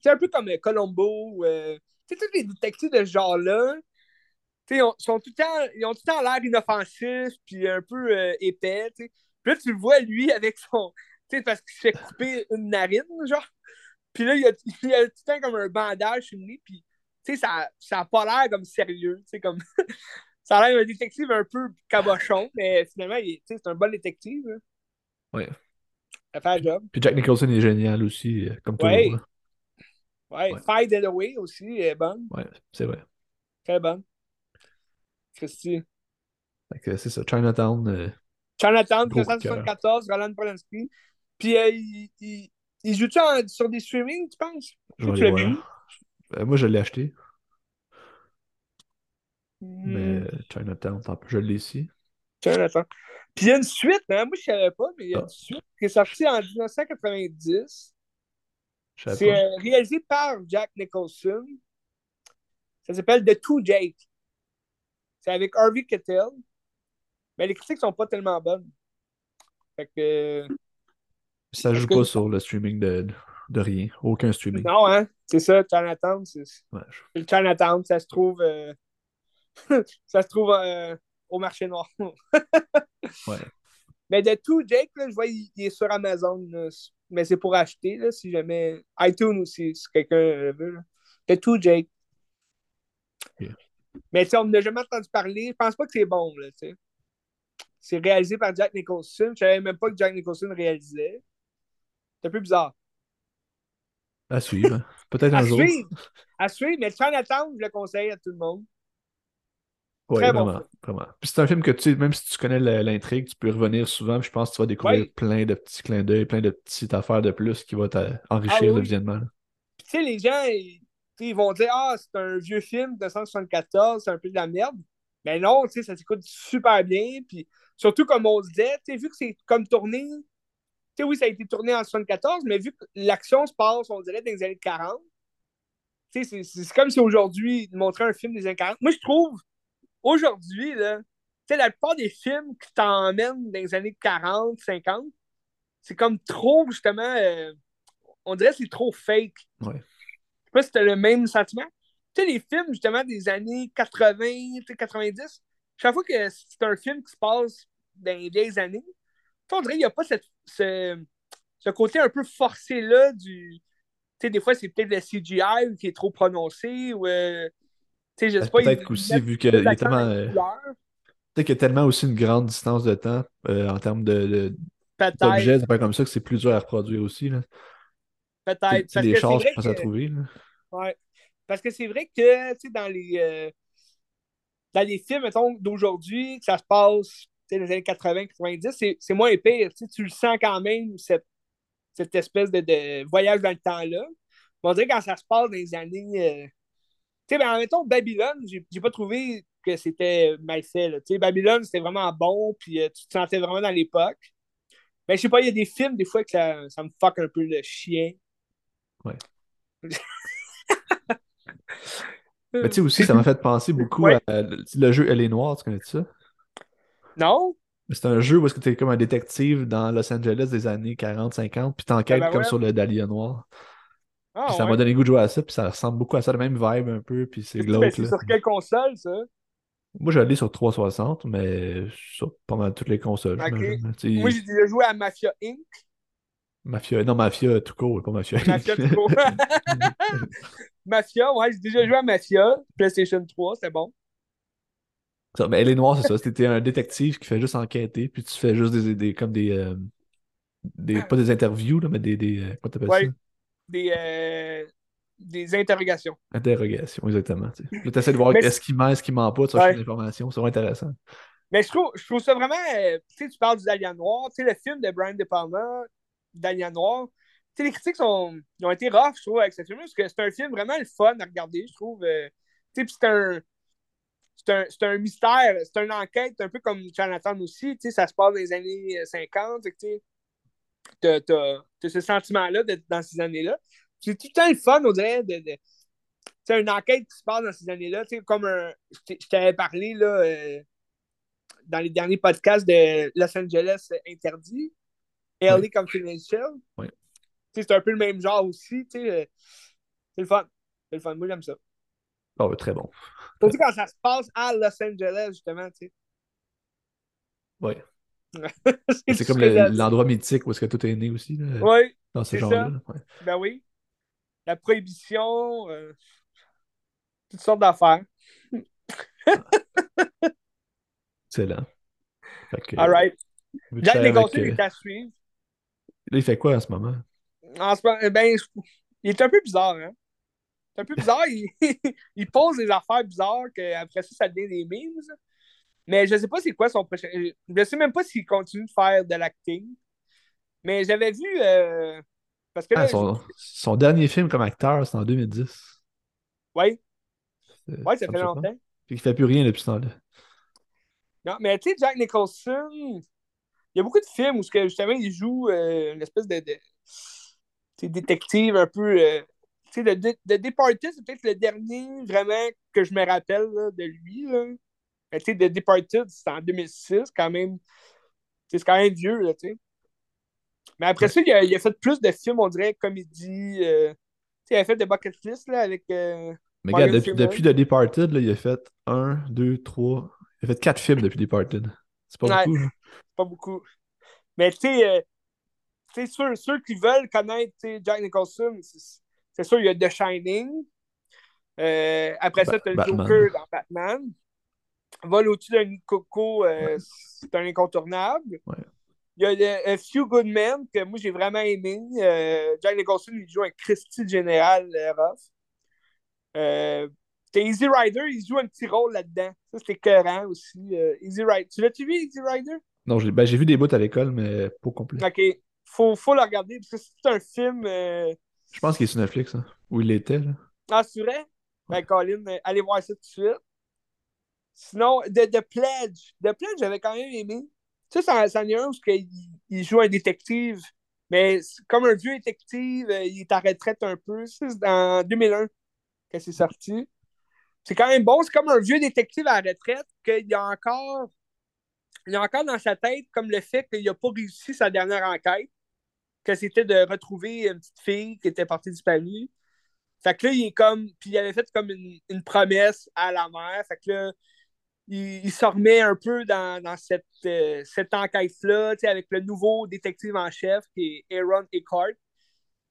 c'est un peu comme euh, Colombo. Euh, tu sais, tous les détectives de ce genre-là, sont tout le temps, ils ont tout le temps l'air inoffensifs, puis un peu euh, épais. Puis là, tu le vois, lui, avec son. Tu sais, parce qu'il se fait couper une narine, genre. Puis là, il a, il a tout le temps comme un bandage sur le nez, puis tu sais, ça n'a pas l'air comme sérieux. Tu sais, comme. ça a l'air d'un détective un peu cabochon, mais finalement, c'est un bon détective. Hein. Oui. Ça fait le job. Puis Jack Nicholson est génial aussi, comme tout le monde. Ouais, ouais. the Away aussi est bonne. Ouais, c'est vrai. Très bonne. Christy. C'est ça, Chinatown. Euh, Chinatown, 1974, Roland Polanski. Puis euh, il, il, il joue-tu sur des streamings, tu penses? Je tu l'as vu? Euh, moi, je l'ai acheté. Mais hmm. Chinatown, je l'ai ici. Chinatown. Puis il y a une suite, hein? moi je savais pas, mais il y a une ah. suite qui est sortie en 1990. C'est euh, réalisé par Jack Nicholson. Ça s'appelle The Two Jake. C'est avec Harvey Kettel. Mais les critiques sont pas tellement bonnes. Fait que. Ça joue pas sur le streaming de, de, rien. Aucun streaming. Non, hein? C'est ça, Chinatown. C'est ouais, le Chinatown, ça se trouve. Euh, ça se trouve euh, au marché noir. ouais. Mais The Two Jake, là, je vois, il, est sur Amazon mais c'est pour acheter, là, si jamais. iTunes aussi, si quelqu'un veut. C'est tout, Jake. Mais si on n'a jamais entendu parler. Je pense pas que c'est bon, là, tu sais. C'est réalisé par Jack Nicholson. Je savais même pas que Jack Nicholson réalisait. C'est un peu bizarre. À suivre. Peut-être un jour. À suivre, mais Chinatown, je le conseille à tout le monde. Oui, vraiment, vraiment. Puis c'est un film que tu sais, même si tu connais l'intrigue, tu peux revenir souvent. je pense que tu vas découvrir plein de petits clins d'œil, plein de petites affaires de plus qui vont t'enrichir ah, le visionnement. tu sais, les gens, ils, vont dire Ah, c'est un vieux film de 1974, c'est un peu de la merde. Mais non, tu sais, ça s'écoute super bien. Puis surtout, comme on disait, tu sais, vu que c'est comme tourné, sais, oui, ça a été tourné en 74, mais vu que l'action se passe, on dirait, dans les années 40, tu sais, c'est comme si aujourd'hui, montraient un film des années 40. Moi, je trouve aujourd'hui, là, la plupart des films qui t'emmènent dans les années 40, 50, c'est comme trop, justement, euh, on dirait que c'est trop fake. Ouais. Je sais pas si t'as le même sentiment. Tu sais, les films, justement, des années 80, 90, chaque fois que c'est un film qui se passe dans les vieilles années, on dirait qu'il n'y a pas cette, ce, ce, côté un peu forcé-là du. Tu sais, des fois, c'est peut-être le CGI qui est trop prononcé ou. Euh, ben, peut-être qu'aussi, vu qu'il y a tellement. Euh, peut-être qu'il y a tellement aussi une grande distance de temps euh, en termes de, d'objets, c'est pas comme ça que c'est plus dur à reproduire aussi. Peut-être. Des choses qu'on à trouver. Là. Ouais. Parce que c'est vrai que dans les, euh, dans les films d'aujourd'hui, que ça se passe les années 80-90, c'est moins épais. Tu le sens quand même, cette, cette espèce de, de, voyage dans le temps-là. On dirait quand ça se passe dans les années tu sais, ben, temps, Babylone, j'ai pas trouvé que c'était mal fait. Tu sais, Babylone, c'était vraiment bon, puis euh, tu te sentais vraiment dans l'époque. Mais je sais pas, il y a des films, des fois, que ça, ça me fuck un peu le chien. Ouais. Mais tu sais aussi, ça m'a fait penser beaucoup à le jeu Elle est noire, tu connais ça? Non? C'est un jeu où est-ce que tu es comme un détective dans Los Angeles des années 40-50, puis t'enquêtes ben comme sur le Dahlia noir. Ah, ça m'a donné goût de jouer à ça, puis ça ressemble beaucoup à ça, le même vibe un peu, puis c'est glauque. C'est sur quelle console, ça? Moi, allé sur 360, mais sur pas mal toutes les consoles. Moi, j'ai joué à Mafia Inc. Mafia, non, Mafia tout court, pas Mafia Mafia tout court. Mafia, ouais, j'ai déjà joué à Mafia, PlayStation 3, c'était bon. Ça, mais Elle est noire, c'est ça. C'était un détective qui fait juste enquêter, puis tu fais juste des, des comme des, euh, des. Pas des interviews, là, mais des. des euh, comment t'appelles Ouais. ça? Des, euh, des interrogations. Interrogations, exactement. tu sais. Essaies de voir est-ce qu'il ment, est-ce qu'il ment pas, tu Ouais. l'information, c'est vraiment intéressant. Mais je trouve, je trouve ça vraiment. euh, tu sais, tu parles du Dahlia Noir, tu sais, le film de Brian De Palma, Dahlia Noir. Tu sais, les critiques sont, ont été rough, je trouve, avec ce film parce que c'est un film vraiment le fun à regarder, je trouve. tu sais, puis c'est un. C'est un, un mystère, c'est une enquête, un peu comme Chinatown aussi, tu sais, ça se passe dans les années 50, tu sais. T'as, t'as, t'as ce sentiment-là d'être dans ces années-là. C'est tout le temps le fun, on dirait, de, de c'est une enquête qui se passe dans ces années-là, tu sais, comme un. Je t'avais parlé, là, euh, dans les derniers podcasts de Los Angeles interdit, LA Oui. Confidential. Oui. Tu sais, C'est un peu le même genre aussi, tu sais. euh, C'est le fun. C'est le fun. Moi, j'aime ça. Ah ouais, très bon. Surtout quand ça se passe à Los Angeles, justement, tu sais. Ouais. c'est comme le- l'endroit mythique où est-ce que tout est né aussi, là, Oui, dans ce genre-là. Ouais. ben oui. La prohibition, euh, toutes sortes d'affaires. Excellent. Que, All right. Jack avec, Nicholson euh, est à suivre. Là, il fait quoi en ce moment? En ce moment, ben, je- il est un peu bizarre, hein. C'est un peu bizarre. Il, il pose des affaires bizarres qu'après ça, ça devient des memes. Mais je sais pas c'est quoi son prochain. Je sais même pas s'il continue de faire de l'acting. Mais j'avais vu. euh, Parce que là, Ah, son, son dernier film comme acteur, c'est en 2010. ouais, Euh, ouais, ça me fait longtemps. Puis il fait plus rien depuis ce temps-là. Non, mais tu sais, Jack Nicholson, il y a beaucoup de films où justement il joue euh, une espèce de, de détective un peu. Tu sais, de, de, de Departed, c'est peut-être le dernier vraiment que je me rappelle là, de lui. Là. Mais tu sais, The Departed, c'est en 2006, quand même. C'est quand même vieux, là, tu sais. Mais après ça, il a, il a fait plus de films, on dirait, comédie. euh, tu sais, il a fait des bucket list là, avec. euh, Mais regarde, depuis, depuis The Departed, là, il a fait un, deux, trois. Il a fait quatre films depuis Departed. C'est pas Ouais. beaucoup, là. pas beaucoup. Mais tu sais, euh, tu sais, ceux, ceux qui veulent connaître Jack Nicholson, c'est c'est sûr, il y a The Shining. Euh, après ça, tu as le Batman. Joker dans Batman. Vol au-dessus d'un coco, euh, c'est un incontournable. Ouais. Il y a le, A Few Good Men, que moi j'ai vraiment aimé. Euh, Jack Nicholson, il joue un Christy général rough. Easy Rider, il joue un petit rôle là-dedans. Ça, c'était écœurant aussi. Easy Rider. Tu l'as-tu vu, Easy Rider? Non, j'ai ben, j'ai vu des bouts à l'école, mais pas complet. Ok, faut, faut le regarder parce que c'est un film. Je pense qu'il est sur Netflix, hein, où il était. Là. Ah, c'est vrai? Ben, Colin, allez voir ça tout de suite. Sinon, The, The Pledge. The Pledge, j'avais quand même aimé. Tu sais, ça, ça est un où il, il joue un détective, mais comme un vieux détective, euh, il est à retraite un peu. C'est en 2001 que c'est sorti. C'est quand même bon. C'est comme un vieux détective à la retraite qu'il y a encore. Il y a encore dans sa tête comme le fait qu'il n'a pas réussi sa dernière enquête, que c'était de retrouver une petite fille qui était partie disparue. Fait que là, il est comme. Puis il avait fait comme une, une promesse à la mère. Fait que là, il, il se remet un peu dans, dans cette, euh, cette enquête-là, tu sais, avec le nouveau détective en chef qui est Aaron Eckhart.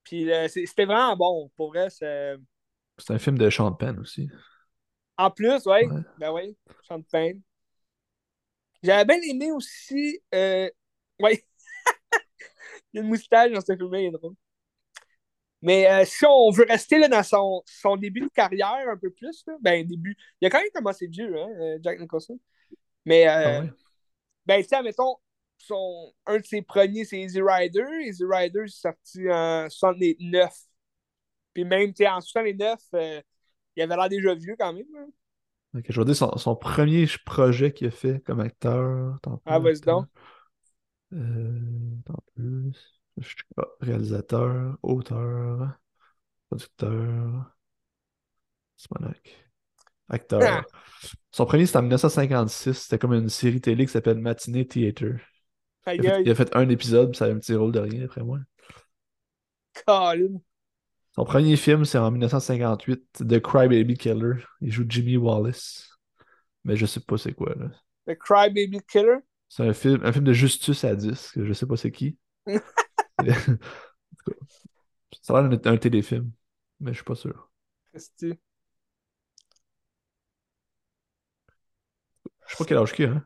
Puis euh, c'était vraiment bon. Pour vrai, c'est. C'est un film de Sean Penn aussi. En plus, ouais. Ouais. Ben oui, Sean Penn. J'avais bien aimé aussi. Euh... Ouais. Il y a une moustache dans ce film il est drôle. Mais euh, si on veut rester là, dans son, son début de carrière un peu plus, là, ben début. Il a quand même commencé vieux, hein, euh, Jack Nicholson. Mais euh, Ah ouais? ben, tu sais, mettons, son, un de ses premiers, c'est Easy Rider. Easy Rider, c'est sorti en 69. Puis même, tu sais, en 69, euh, il avait l'air déjà vieux quand même. hein. Ok, je vais dire son, son premier projet qu'il a fait comme acteur. Ah, vas-y donc. Euh, ah, réalisateur, auteur, producteur, Simonac, Ah. acteur. Son premier, c'était en 1956. C'était comme une série télé qui s'appelle Matinee Theater. Aïe, Il a, fait, aïe, il a fait un épisode, puis ça a un petit rôle de rien, après moi. Colin. Son premier film, c'est en 1958, The Crybaby Killer. Il joue Jimmy Wallace. Mais je sais pas c'est quoi, là. The Crybaby Killer? C'est un film, un film de Justus à disque, je sais pas c'est qui. En tout cas, ça a l'air d'un un téléfilm, mais je suis pas sûr. Je sais pas quel âge qu'il a. Hein?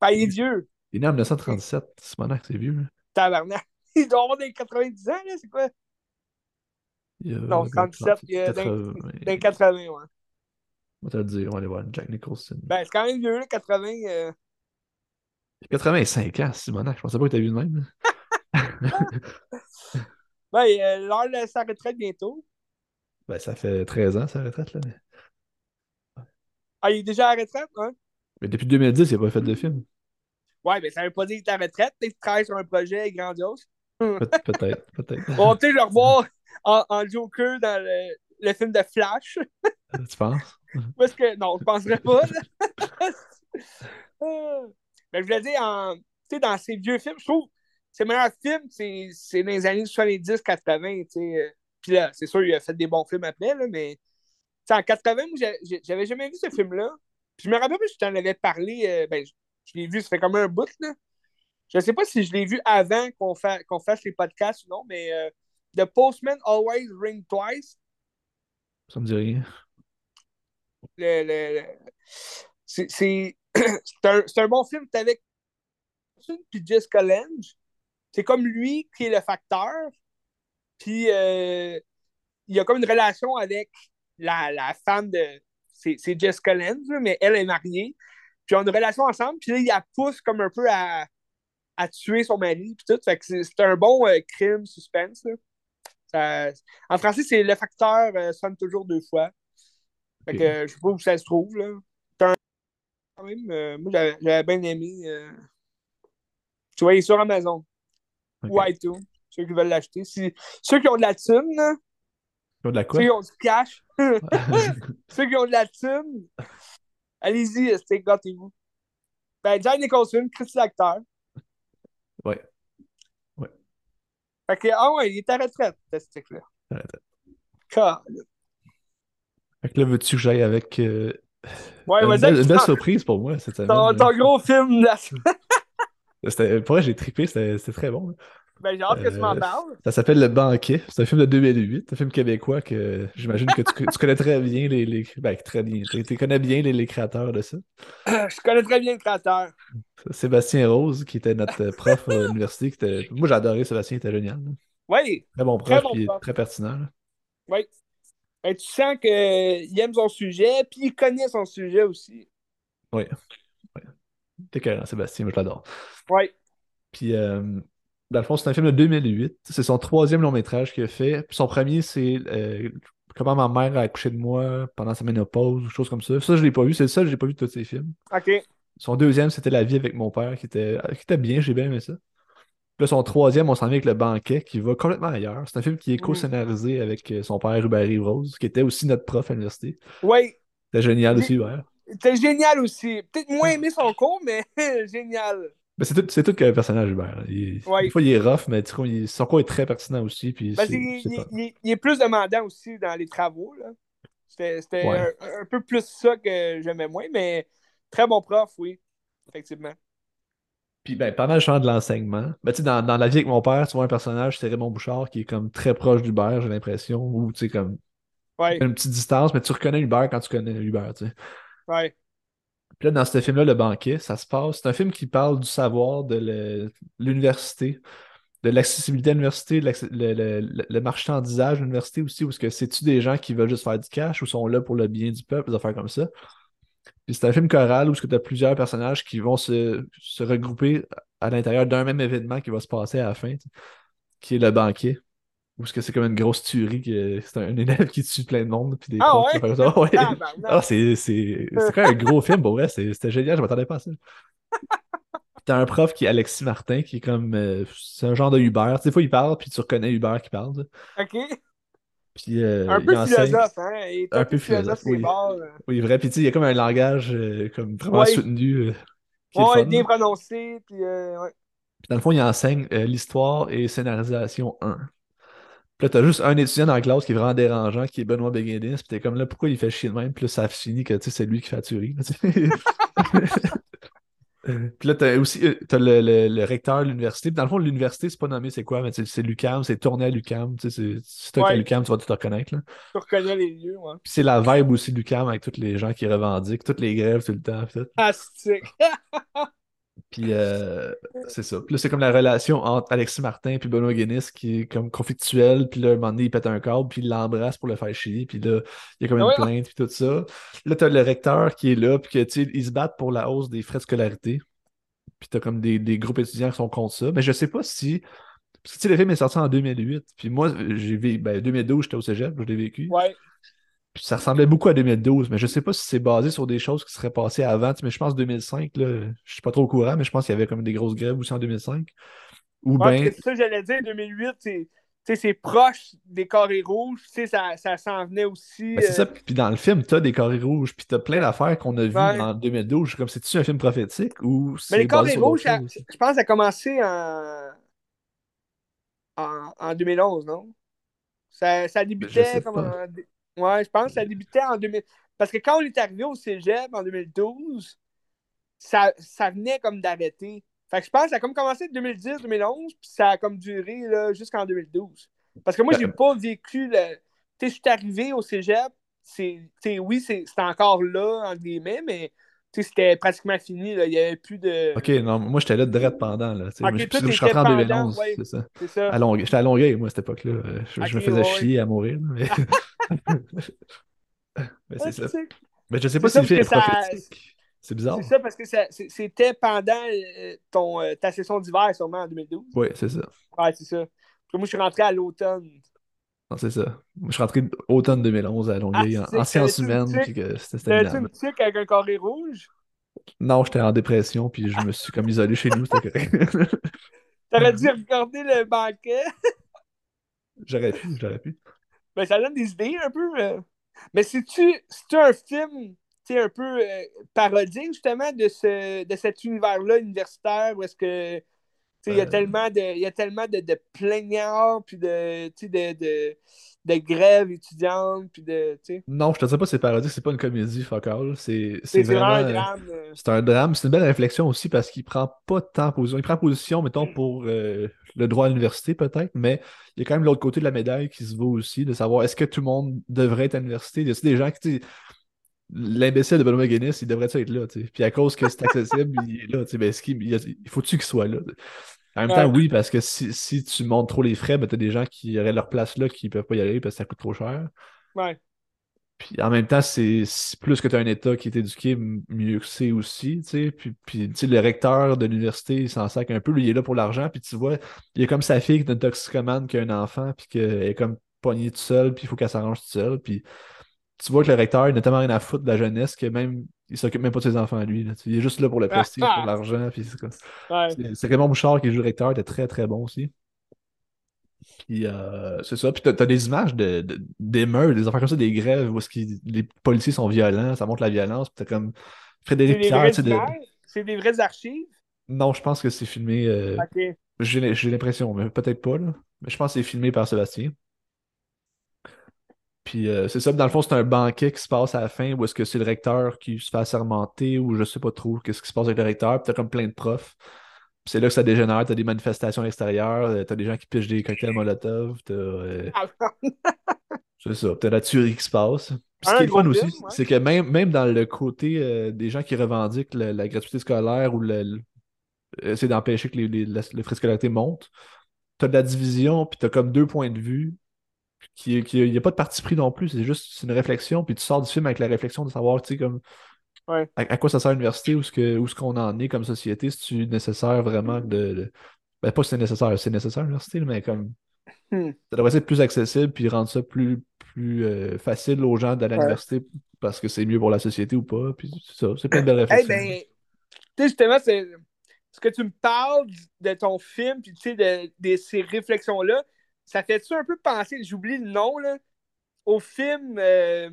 Ben, il est vieux. Il est né en 1937. C'est mon c'est vieux. Hein? Tabarnak. Il doit avoir des 90 ans, là, c'est quoi? Il a, non, 37, il a 80, dans, 80, ouais. On va te le dire, on va aller voir Jack Nicholson. Ben, c'est quand même vieux, là, 80. Euh... 85 ans, Simonac. Je pensais pas que t'as vu de même. ben, euh, l'heure de sa retraite bientôt. Ben, ça fait 13 ans, sa retraite, là. Ah, il est déjà à la retraite, hein? Mais depuis 2010, il n'a pas fait de film. Ouais, mais ça veut pas dire qu'il est à la retraite. Peut-être qu'il travaille sur un projet grandiose. peut-être, peut-être. On va peut-être le revoir en, en, Joker dans le, le, film de Flash. tu penses? Parce que, non, je penserais pas. Mais je voulais dire, en, dans ces vieux films, je trouve ses meilleurs films, c'est dans les années 70-80. Puis là, c'est sûr, il a fait des bons films après, là, mais en 80, j'avais jamais vu ce film-là. Puis je me rappelle pas si je t'en avais parlé. Euh, ben, je, l'ai vu, ça fait comme un bout. Là. Je sais pas si je l'ai vu avant qu'on qu'on fasse les podcasts ou non, mais euh, The Postman Always Ring Twice. Ça me dit rien. Le, le, c'est un, un, bon film. avec puis Jessica Lange c'est comme lui qui est le facteur, puis euh, il y a comme une relation avec la, la femme de. C'est Jessica Lenz, mais elle est mariée. Puis ils ont une relation ensemble, puis là, il la pousse comme un peu à, à tuer son mari, puis tout. Fait que c'est un bon euh, crime suspense. Ça, en français, c'est le facteur euh, sonne toujours deux fois. Fait que je sais pas où ça se trouve. Là. Quand même, moi, j'avais bien aimé. Tu vois, il est sur Amazon. Okay. tout ceux qui veulent l'acheter. Si... Ceux qui ont de la thune, Ceux qui ont de la quoi? Ceux qui ont du cash. ceux qui ont de la thune, allez-y, c'était gâtez-vous. Ben, John Nicholson, Chris l'acteur. Ouais. Ouais. Fait que, ah ouais, il est à retraite, ce stick-là. À retraite. Fait que là, veux-tu que j'aille avec. Euh... Ouais, une, belle, une belle surprise pour moi cette semaine. Ton, ton gros film la pour vrai, j'ai trippé, c'était très bon. Ben, j'ai hâte que tu m'en euh, parles. Ça s'appelle Le Banquet. C'est un film de 2008, un film québécois que j'imagine que tu, connais très bien les. les ben, très bien. Tu connais bien les, les, créateurs de ça. Je connais très bien le créateur. Sébastien Rose, qui était notre prof à l'université. Était... Moi, j'adorais Sébastien, il était génial. Oui. Très bon prof, très, très pertinent. Oui. Ben, tu sens qu'il aime son sujet, puis il connaît son sujet aussi. Oui. oui. T'es carré, Sébastien, moi je l'adore. Oui. Puis, euh, dans le fond, c'est un film de 2008. C'est son troisième long métrage qu'il a fait. Puis son premier, c'est euh, Comment ma mère a accouché de moi pendant sa ménopause, ou chose comme ça. Ça, je l'ai pas vu. C'est le seul, j'ai pas vu tous ses films. OK. Son deuxième, c'était La vie avec mon père, qui était, qui était bien, j'ai bien aimé ça. Puis là, son troisième, on s'en vient avec Le Banquet, qui va complètement ailleurs. C'est un film qui est mm. co-scénarisé avec euh, son père, Hubert Rose, qui était aussi notre prof à l'université. Oui. C'était génial aussi, Hubert. C'était génial aussi. Peut-être moins aimé son cours, mais génial. Ben, c'est tout, c'est tout qu'un personnage, Hubert. Il, Des fois, il est rough, mais il, son cours est très pertinent aussi. Puis ben, il, est plus demandant aussi dans les travaux. C'était, un, peu plus ça que j'aimais moins, mais très bon prof, oui, effectivement. Puis ben, pendant le champ de l'enseignement, ben, dans, dans La vie avec mon père, tu vois un personnage, c'est Raymond Bouchard, qui est comme très proche d'Hubert, j'ai l'impression, ou tu sais, comme une petite distance, mais tu reconnais Hubert quand tu connais Hubert, tu sais. Ouais. Puis là, dans ce film-là, Le Banquet, ça se passe. C'est un film qui parle du savoir de l'université, de l'accessibilité à l'université, le, le, le, marchandisage de l'université aussi, ou est-ce que c'est-tu des gens qui veulent juste faire du cash ou sont là pour le bien du peuple, des affaires comme ça. Puis c'est un film choral où tu as plusieurs personnages qui vont se, se regrouper à l'intérieur d'un même événement qui va se passer à la fin, qui est le banquet. Ou est-ce que c'est comme une grosse tuerie, que c'est un élève qui tue plein de monde, puis des ah ouais? qui ça. Ouais. Ah, c'est, c'est, c'est un gros film, bon, ouais, c'était génial, je m'attendais pas à ça. T'as un prof qui est Alexis Martin, qui est comme. Euh, c'est un genre de Uber. Des fois, il parle, puis tu reconnais Uber qui parle. OK. Puis, euh, un peu philosophe, hein? un, peu philosophe, oui. Euh. oui, vrai. Puis, tu sais, il y a comme un langage comme vraiment soutenu. Qui ouais, bien prononcé. Puis, ouais. puis, dans le fond, il enseigne l'histoire et scénarisation 1. Puis là, t'as juste un étudiant dans la classe qui est vraiment dérangeant, qui est Benoît Béguédis, puis t'es comme là, pourquoi il fait chier de même? Puis là, ça finit que c'est lui qui fait la tuerie. Puis là, t'as aussi euh, as le, le, recteur de l'université. Dans le fond, l'université, c'est pas nommé c'est quoi, mais c'est l'UCAM, c'est tourné à l'UCAM. Si t'as ouais. l'UCAM, tu vas tout te reconnaître. Là. Tu reconnais les lieux, ouais. Puis c'est la vibe aussi de l'UCAM avec tous les gens qui revendiquent, toutes les grèves tout le temps. Ah, c'est Puis euh, c'est ça. Puis là, c'est comme la relation entre Alexis Martin et Benoît Guinness qui est comme conflictuelle. Puis là, un moment donné, il pète un câble, puis il l'embrasse pour le faire chier. Puis là, il y a comme une ah plainte, puis tout ça. Là, t'as le recteur qui est là, puis que, ils se battent pour la hausse des frais de scolarité. Puis t'as comme des, des, groupes étudiants qui sont contre ça. Mais je sais pas si. Parce que le film est sorti en 2008. Puis moi, j'ai vu. Ben, 2012, j'étais au cégep, je l'ai vécu. Ouais ça ressemblait beaucoup à 2012, mais je sais pas si c'est basé sur des choses qui seraient passées avant. Mais je pense 2005, là, je suis pas trop au courant, mais je pense qu'il y avait comme des grosses grèves aussi en 2005. Ou bien. C'est ça, j'allais dire, 2008, c'est proche des carrés rouges, ça, ça s'en venait aussi. Ben, c'est ça, euh, puis dans le film, t'as des carrés rouges, puis t'as plein d'affaires qu'on a vues en 2012. Comme c'est-tu un film prophétique ou Mais les carrés rouges, je pense, ça a commencé en, en, 2011, non? Ça, ça débutait comme en... Ouais, je pense que ça débutait en 2000. Parce que quand on est arrivé au cégep en 2012, ça, ça venait comme d'arrêter. Fait que je pense que ça a comme commencé en 2010-2011, puis ça a comme duré jusqu'en 2012. Parce que moi, j'ai pas vécu le. Tu sais, je suis arrivé au cégep, c'est, oui, c'est encore là, entre guillemets, mais c'était pratiquement fini. Là. Il n'y avait plus de. Ok, non, moi j'étais là direct pendant. Là, moi, je, suis rentré en 2011. c'est ça. ça. J'étais à Longueuil, moi, à cette époque-là. Je, me faisais chier à mourir. Mais... mais c'est ça. Mais je sais pas si le film est prophétique. C'est bizarre. C'est ça, parce que c'était pendant euh, ton, euh, ta session d'hiver, sûrement, en 2012. Oui, c'est ça. Ouais, c'est ça. moi, je suis rentré à l'automne. Non, c'est ça. Moi, je suis rentré automne 2011 à Longueuil ah, en, sciences humaines. T'avais-tu une tuque avec un carré rouge? Non, j'étais en dépression, puis je me suis comme isolé chez nous, c'était correct. T'aurais dû regarder le banquet. j'aurais pu, j'aurais pu. Ben, ça donne des idées un peu. Mais, mais c'est-tu un film un peu euh, justement, de, ce, de cet univers-là universitaire où est-ce que il y a tellement de, il y a tellement de, de plaignards, puis de, de, de, de grèves étudiantes, puis de, Non, je te dis pas c'est parodique, c'est pas une comédie, fuck all. C'est vraiment un drame. Euh. C'est un drame, c'est une belle réflexion aussi parce qu'il prend pas tant position. Il prend position, mettons, pour euh, le droit à l'université peut-être, mais il y a quand même l'autre côté de la médaille qui se vaut aussi, de savoir est-ce que tout le monde devrait être à l'université. Il y a des gens qui, l'imbécile de Benoît Guinness, il devrait être là, Puis à cause que c'est accessible, il est là, ben, il, faut-tu qu'il soit là? En même temps, oui, parce que si, tu montes trop les frais, ben, tu as des gens qui auraient leur place là qui ne peuvent pas y aller parce que ça coûte trop cher. Ouais. Puis en même temps, c'est plus que tu as un État qui est éduqué, mieux que c'est aussi. Puis, puis le recteur de l'université, il s'en sac un peu. Lui, il est là pour l'argent. Puis tu vois, il est comme sa fille qui est une toxicomane, qui a un enfant, puis qu'elle est comme poignée toute seule, puis il faut qu'elle s'arrange toute seule. Puis tu vois que le recteur, il n'a tellement rien à foutre de la jeunesse que même il s'occupe même pas de ses enfants à lui. Il est juste là pour le prestige, pour l'argent. C'est Raymond Bouchard qui joue le recteur, était très très bon aussi. Puis euh, c'est ça. Puis t'as as des images d'émeutes, de, des affaires comme ça, des grèves où les policiers sont violents, ça montre la violence. Puis t'as comme Frédéric Pierre. C'est des vraies archives? Non, je pense que c'est filmé. Euh... J'ai l'impression, mais peut-être pas. Là. Mais je pense que c'est filmé par Sébastien. Puis euh, c'est ça, dans le fond, c'est un banquet qui se passe à la fin ou est-ce que c'est le recteur qui se fait assermenter ou je sais pas trop qu'est-ce qui se passe avec le recteur. Puis t'as comme plein de profs. Puis c'est là que ça dégénère. T'as des manifestations à l'extérieur, euh, t'as des gens qui pichent des cocktails Molotov. T'as. Euh, ah, c'est ça, t'as la tuerie qui se passe. Puis ce qui est fun aussi, c'est que même, même dans le côté des gens qui revendiquent la, gratuité scolaire ou le, essayer d'empêcher que les, les, frais de scolarité montent, t'as de la division, puis t'as comme deux points de vue il n'y a pas de parti pris non plus, c'est juste une réflexion, puis tu sors du film avec la réflexion de savoir, tu sais, comme à, quoi ça sert l'université, où est-ce qu'on en est comme société, si tu nécessaire vraiment de. Ben, pas si c'est nécessaire, c'est nécessaire l'université, mais comme. Hmm. Ça devrait être plus accessible, puis rendre ça plus, plus euh, facile aux gens d'aller à l'université parce que c'est mieux pour la société ou pas, puis c'est ça, c'est plein de belles réflexions. ben, justement, c'est. Ce que tu me parles de ton film, puis tu sais, de, de ces réflexions-là, ça fait-tu un peu penser, j'oublie le nom, là, au film euh,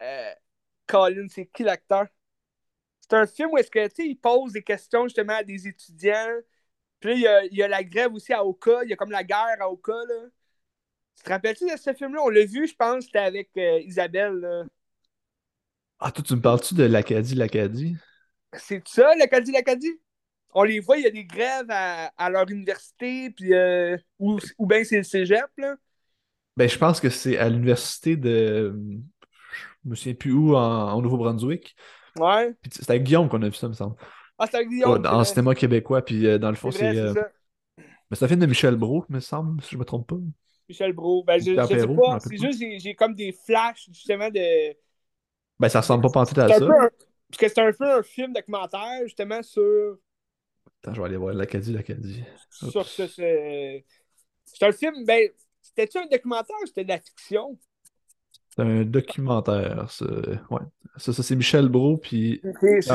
euh, Colin, c'est qui l'acteur? C'est un film où est-ce que, tu il pose des questions justement à des étudiants. Puis là, il y a, la grève aussi à Oka, il y a comme la guerre à Oka, là. Tu te rappelles-tu de ce film-là? On l'a vu, je pense, c'était avec euh, Isabelle, là. Ah, toi, tu me parles-tu de l'Acadie, l'Acadie? C'est ça, l'Acadie, l'Acadie? On les voit, il y a des grèves à, leur université, puis euh, ou, ou bien c'est le cégep, là. Ben, je pense que c'est à l'université de. Je me souviens plus où, en, Nouveau-Brunswick. Ouais. C'était avec Guillaume qu'on a vu ça, me semble. Ah, c'était avec Guillaume. en cinéma québécois, puis euh, dans le fond, c'est. Euh... Mais c'est un film de Michel Brault, me semble, si je me trompe pas. Michel Brault. Ben, je, je sais pas. C'est juste, j'ai comme des flashs, justement, de. Ben, ça ressemble pas tout à ça. Parce que c'est un peu un film documentaire, justement, sur. Attends, je vais aller voir l'Acadie, l'Acadie. Sur ce. C'est un film, ben, c'était-tu un documentaire ou c'était de la fiction? C'est un documentaire. Ça, ouais. ça, c'est Michel Brault puis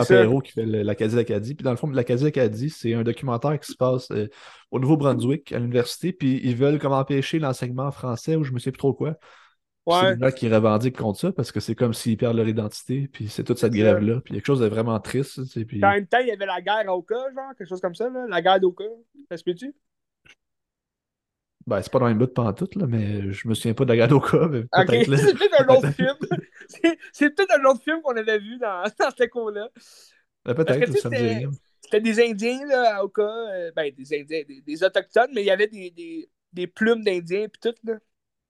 Perrault qui fait l'Acadie l'Acadie. Puis dans le fond, l'Acadie l'Acadie, c'est un documentaire qui se passe euh, au Nouveau-Brunswick, à l'université, puis ils veulent comme empêcher l'enseignement français ou je me sais plus trop quoi. Ouais. C'est des gens qui revendiquent contre ça parce que c'est comme s'ils perdent leur identité, puis c'est toute cette grève-là. Puis quelque chose de vraiment triste. Puis... En même temps, il y avait la guerre à Oka, genre, quelque chose comme ça, là. la guerre d'Oka. Ça se peut-tu? Ben, c'est pas dans les bout de tout là, mais je me souviens pas de la Gadoka. Mais okay. c'est peut-être un autre film. c'est peut-être un autre film qu'on avait vu dans, dans ce coin-là. Ben, peut-être, ça me dit rien. C'était des Indiens, là, à Oka. Euh, ben, des Indiens, des, Autochtones, mais il y avait des, des, des plumes d'Indiens, puis tout, là.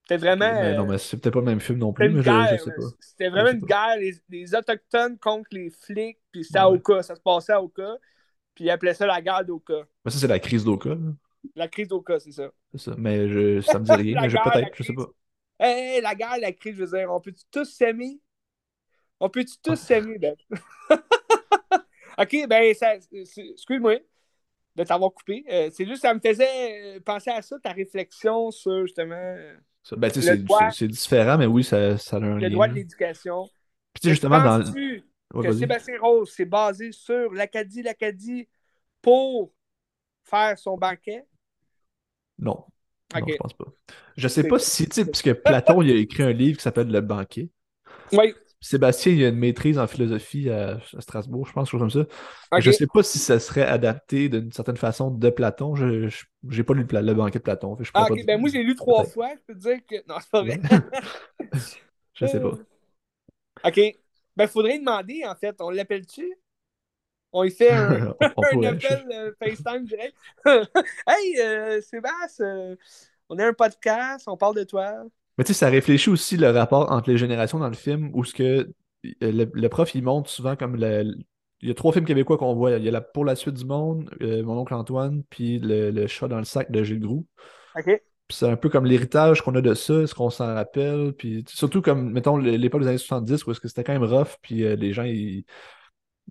C'était vraiment. Mais non, mais c'est peut-être pas le même film non plus, mais je, je, sais pas. C'était vraiment une guerre, les, les, Autochtones contre les flics, puis c'était à Oka. Ça se passait à Oka. Puis ils appelaient ça la guerre d'Oka. Mais ça, c'est la crise d'Oka. La crise d'Oka, c'est ça. C'est ça. Mais je, ça me dit rien. mais peut-être, je sais pas. Hey, la guerre, la crise, je veux dire, on peut-tu tous s'aimer? On peut-tu tous s'aimer, Ben? ok, ben, excuse-moi de t'avoir coupé. Euh, c'est juste, ça me faisait euh, penser à ça, ta réflexion sur justement. Ben, c'est différent, mais oui, ça, ça a un Le droit de l'éducation. Puis, justement, dans. que Sébastien Rose s'est basé sur l'Acadie, l'Acadie pour faire son banquet? Non. Non, je pense pas. Je sais pas si, tu sais, parce que Platon, il a écrit un livre qui s'appelle Le banquet. Oui. Sébastien, il a une maîtrise en philosophie à, Strasbourg, je pense, chose comme ça. Je sais pas si ça serait adapté d'une certaine façon de Platon. Je n'ai pas lu le, banquet de Platon. Je ah, ok, ben moi, j'ai lu trois fois. Je peux te dire que. Non, c'est pas vrai. je sais pas. OK. Ben, faudrait demander, en fait. On l'appelle-tu? On y fait un, un appel euh, FaceTime direct. hey, euh, Sébastien, euh, on a un podcast, on parle de toi. Mais tu sais, ça réfléchit aussi le rapport entre les générations dans le film où ce que le, prof il montre souvent comme le, il y a trois films québécois qu'on voit. Il y a la Pour la suite du monde, Mon oncle Antoine, puis le, chat dans le sac de Gilles Groux. OK. c'est un peu comme l'héritage qu'on a de ça, est-ce qu'on s'en rappelle, puis surtout comme, mettons, l'époque des années 70 où est-ce que c'était quand même rough, puis les gens, ils,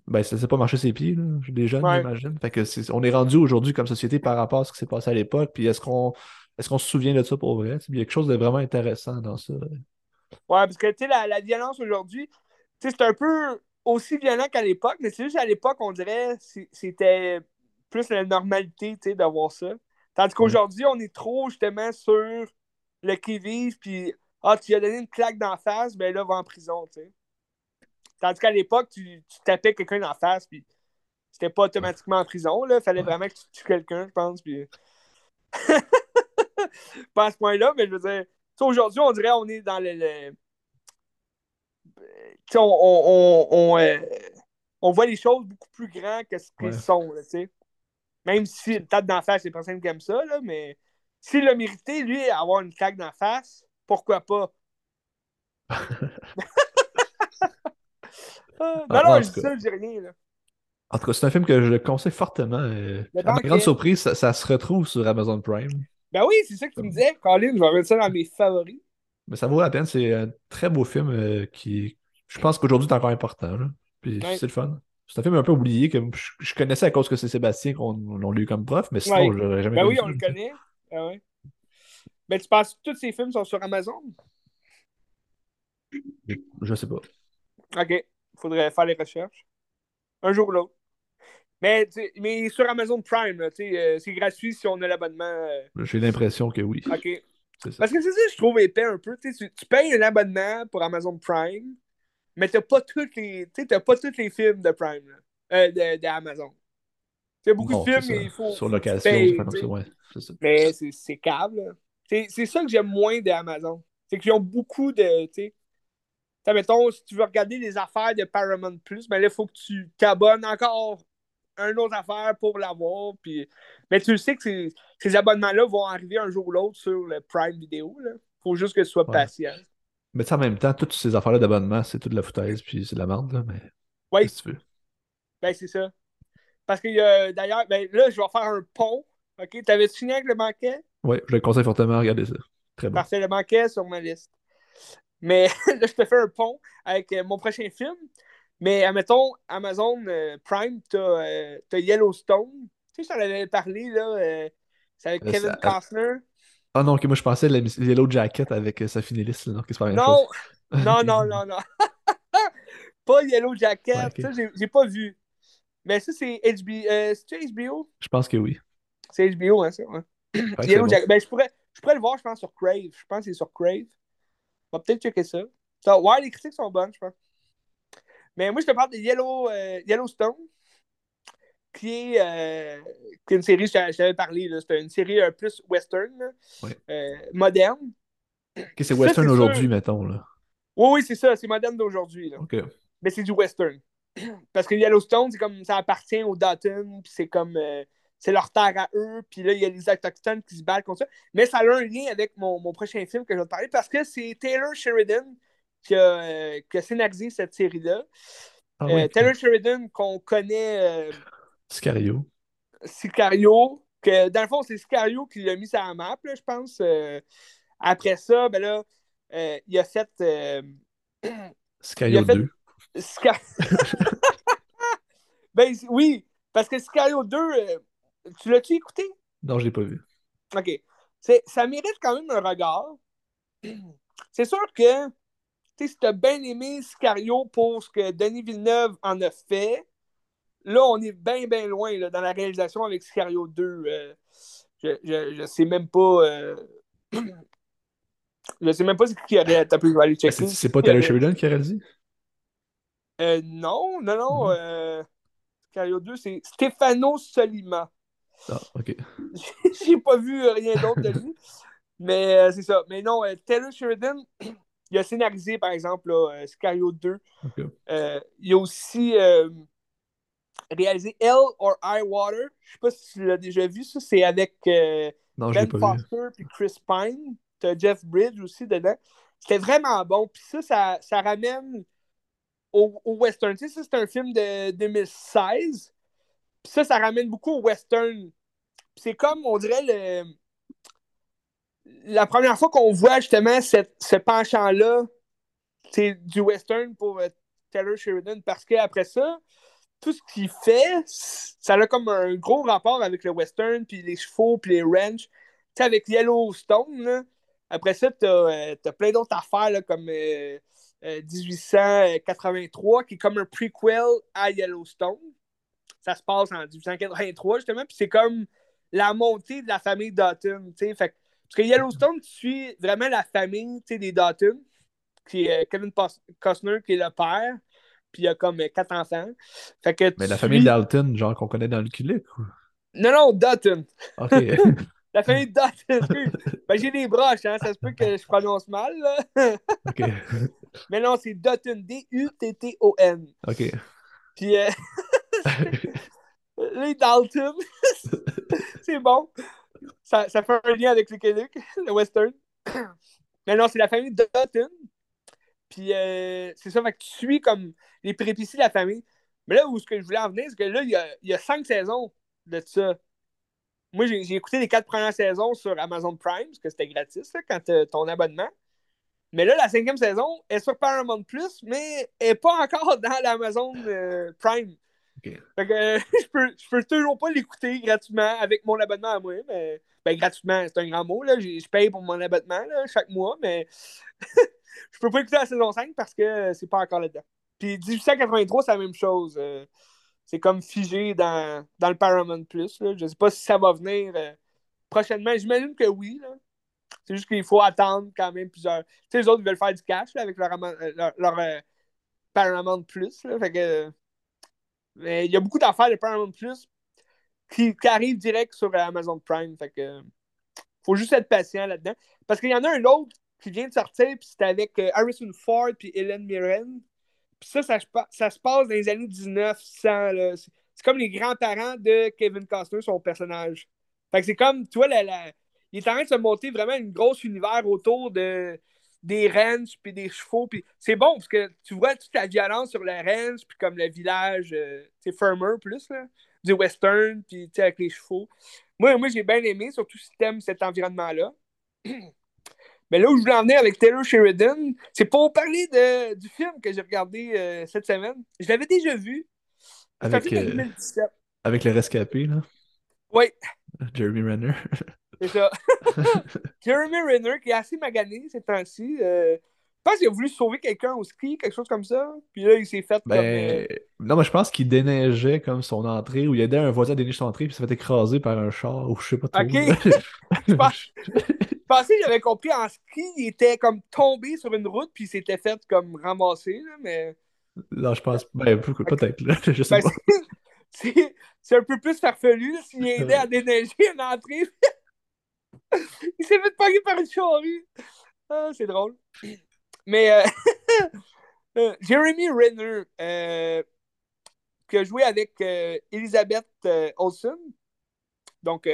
ben, ça s'est pas marché ses pieds, là. des jeunes, j'imagine. Fait que on est rendu aujourd'hui comme société par rapport à ce qui s'est passé à l'époque. Puis est-ce qu'on est-ce qu'on se souvient de ça pour vrai? Il y a quelque chose de vraiment intéressant dans ça. Ouais, parce que tu sais, la, la, violence aujourd'hui, c'est un peu aussi violent qu'à l'époque, mais c'est juste à l'époque, on dirait c'était plus la normalité d'avoir ça. Tandis qu'aujourd'hui, on est trop justement sur le qui-vive, puis ah, tu lui as donné une claque d'en face, ben là, va en prison, tu sais. Tandis qu'à l'époque, tu, tu, tapais quelqu'un en face, puis c'était pas automatiquement en prison. Il fallait vraiment que tu tues quelqu'un, je pense. Puis... pas à ce point-là, mais je veux dire, aujourd'hui, on dirait qu'on est dans le. On, on, on, euh, on, voit les choses beaucoup plus grandes que ce qu'elles sont. Là, Même si le tape d'en face, c'est personne qui aime ça, là, mais s'il a mérité, lui, avoir une claque d'en face, pourquoi pas? Ah, non, non, je dis ça, je dis rien. Là. En tout cas, c'est un film que je conseille fortement. Euh, à ma grande surprise, ça, se retrouve sur Amazon Prime. Ben oui, c'est ça que tu me disais. Colin, je vais mettre ça dans mes favoris. Mais ça vaut la peine. C'est un très beau film euh, qui, je pense qu'aujourd'hui, est encore important. Là. Puis c'est le fun. C'est un film un peu oublié que je, connaissais à cause que c'est Sébastien qu'on l'a eu comme prof, mais sinon, je n'aurais jamais Ben oui, on le connaît. Ah ouais. Ben, tu penses que tous ces films sont sur Amazon? Je, je sais pas. OK faudrait faire les recherches. Un jour ou l'autre. Mais, mais sur Amazon Prime, euh, c'est gratuit si on a l'abonnement. Euh. J'ai l'impression que oui. OK. Parce que c'est ça, je trouve épais un peu. Tu, tu, payes un abonnement pour Amazon Prime, mais t'as pas tous les. pas tous les films de Prime. Euh, d'Amazon. As beaucoup de films, mais il faut. Sur location, ouais, ça. Mais c'est câble. C'est ça que j'aime moins d'Amazon. C'est qu'ils ont beaucoup de. mettons, si tu veux regarder les affaires de Paramount Plus, ben là, il faut que tu t'abonnes encore un autre affaire pour l'avoir. Puis... Mais tu sais que ces, abonnements-là vont arriver un jour ou l'autre sur le Prime Vidéo. Il faut juste que tu sois patient. Mais en même temps, toutes ces affaires-là d'abonnement, c'est toute la foutaise, puis c'est de la merde, là, mais. Oui. tu veux? Ben, c'est ça. Parce que d'ailleurs, ben, là, je vais faire un pont. OK? T'avais fini avec le banquet? Oui, je le conseille fortement à regarder ça. Très bon. Parfait, le banquet sur ma liste. Mais là, je te fais un pont avec euh, mon prochain film. Mais admettons, Amazon euh, Prime, t'as euh, as Yellowstone. Tu sais, je t'en avais parlé, là. c'est avec Kevin Costner. Ah non, ok, moi je pensais la Yellow Jacket avec sa non, c'est pas non. non, non, non, non, pas Yellow Jacket, ça j'ai pas vu. Mais ça c'est HBO. c'est HBO? Je pense que oui. C'est HBO, hein, ça, ouais. Yellow Jacket. Ben, je pourrais, je pourrais le voir, je pense, sur Crave. Je pense que c'est sur Crave. On va peut-être checker ça. ça. Ouais, les critiques sont bonnes, je pense. Mais moi, je te parle de Yellow, euh, Yellowstone, qui est, euh, qui est une série, je t'avais parlé, c'est une série un plus western, euh, moderne. c'est western aujourd'hui, mettons. Là. Oui, oui, c'est ça, c'est moderne d'aujourd'hui. Mais c'est du western. Parce que Yellowstone, c'est comme ça appartient aux Dutton, puis c'est comme c'est leur terre à eux, puis là, il y a les Autochtones qui se battent contre ça. Mais ça a un lien avec mon, mon prochain film que je vais te parler parce que c'est Taylor Sheridan qui a, euh, qui a scénarisé cette série-là. Ah euh, Taylor Sheridan, qu'on connaît. Euh, Sicario. Sicario, que dans le fond, c'est Sicario qui l'a mis sur la map, là, je pense. après ça, ben là, il a fait. Sicario 2. ben oui, parce que Sicario 2, tu l'as-tu écouté? Non, je l'ai pas vu. OK. Ça mérite quand même un regard. C'est sûr que si tu as bien aimé Sicario pour ce que Denis Villeneuve en a fait, là, on est bien, bien loin là, dans la réalisation avec Sicario 2. Euh, je, je, sais même pas. Euh... je sais même pas ce qui aurait. T'as pu aller checker. C'est pas Taylor Sheridan qui a réalisé? Euh, non, non, non. Euh, Sicario 2, c'est Stefano Solima. Ah, ok. J'ai pas vu rien d'autre de lui. Mais c'est ça. Mais non, Taylor Sheridan, il a scénarisé, par exemple, là, Scario 2. il a aussi réalisé Hell or High Water. Je sais pas si tu l'as déjà vu, ça. C'est avec Ben Foster et Chris Pine. Tu as Jeff Bridge aussi dedans. C'était vraiment bon. Puis ça, ça, ça ramène au, au western. Tu sais, ça, c'est un film de 2016 ça, ça ramène beaucoup au western. C'est comme, on dirait, le... la première fois qu'on voit justement ce penchant-là, c'est du western pour euh, Taylor Sheridan, parce qu'après ça, tout ce qu'il fait, ça a comme un gros rapport avec le western, puis les chevaux, puis les ranchs. Tu sais, avec Yellowstone, après ça, tu as, euh, plein d'autres affaires là, comme 1883, euh, qui est comme un prequel à Yellowstone ça se passe en 1883, justement, puis c'est comme la montée de la famille Dutton, tu sais. Fait, parce que Yellowstone, tu suis vraiment la famille des Dutton, qui est euh, Kevin Costner, qui est le père, puis il y a comme euh, quatre enfants. Fait que Mais la famille Dalton, genre qu'on connaît dans le Kulik, ou... Non, non, Dutton. OK. la famille Dutton. ben, j'ai des broches, hein, ça se peut que je prononce mal, là. OK. Mais non, c'est Dutton, D-U-T-T-O-N. OK. Puis, euh... les Dalton, c'est bon. Ça, ça, fait un lien avec le Québec, le western. Mais non, c'est la famille Dalton. Puis euh, c'est ça, fait que tu suis comme les péripéties de la famille. Mais là où ce que je voulais en venir, c'est que là, il y a, il y a cinq saisons de ça. Moi, j'ai écouté les quatre premières saisons sur Amazon Prime, parce que c'était gratis quand tu ton abonnement. Mais là, la cinquième saison est sur Paramount Plus, mais elle n'est pas encore dans l'Amazon euh, Prime. Fait que, euh, je, peux, je peux toujours pas l'écouter gratuitement avec mon abonnement à moi. Mais, ben, gratuitement, c'est un grand mot. Là. Je, paye pour mon abonnement là, chaque mois, mais je peux pas écouter la saison 5 parce que c'est pas encore là-dedans. Puis 1883, c'est la même chose. Euh, c'est comme figé dans, dans le Paramount Plus. Là. Je sais pas si ça va venir prochainement. J'imagine que oui. Là. C'est juste qu'il faut attendre quand même plusieurs. Tu sais, les autres, veulent faire du cash avec leur, euh, euh, Paramount Plus. fait que... Il y a beaucoup d'affaires de Paramount Plus qui, arrivent direct sur Amazon Prime. Fait faut juste être patient là-dedans. Parce qu'il y en a un autre qui vient de sortir, puis c'était avec euh, Harrison Ford puis Helen Mirren. Puis ça, ça, se passe dans les années 1900. C'est comme les grands-parents de Kevin Costner, son personnage. Fait que c'est comme, tu vois, la, il est en train de se monter vraiment une grosse univers autour de, des ranchs puis des chevaux. Puis c'est bon parce que tu vois toute la violence sur le ranch puis comme le village, c'est euh, firmer plus, là, du western puis avec les chevaux. Moi, moi j'ai bien aimé, surtout si tu aimes cet environnement-là. Mais là où je voulais en venir avec Taylor Sheridan, c'est pour parler de, du film que j'ai regardé euh, cette semaine. Je l'avais déjà vu. Avec, euh, avec le rescapé, là. Oui. Jeremy Renner. C'est ça. Jeremy Renner, qui est assez magané ces temps-ci. Euh, je pense qu'il a voulu sauver quelqu'un au ski, quelque chose comme ça. Puis là, il s'est fait ben, comme. Euh, non, mais je pense qu'il déneigeait comme son entrée, ou il aidait un voisin à déneiger son entrée, puis il s'est fait écraser par un char, ou je sais pas trop. Ok. je, pensais qu'il avait compris en ski, il était comme tombé sur une route, puis il s'était fait comme ramasser, là, mais. Non, je pense. Ben, peut-être, là. Je sais ben, pas. C'est un peu plus farfelu s'il aidait à déneiger une entrée. Il s'est fait payer par une charrue. Ah, c'est drôle. Mais euh, euh, Jeremy Renner, euh, qui a joué avec Elizabeth Olsen, donc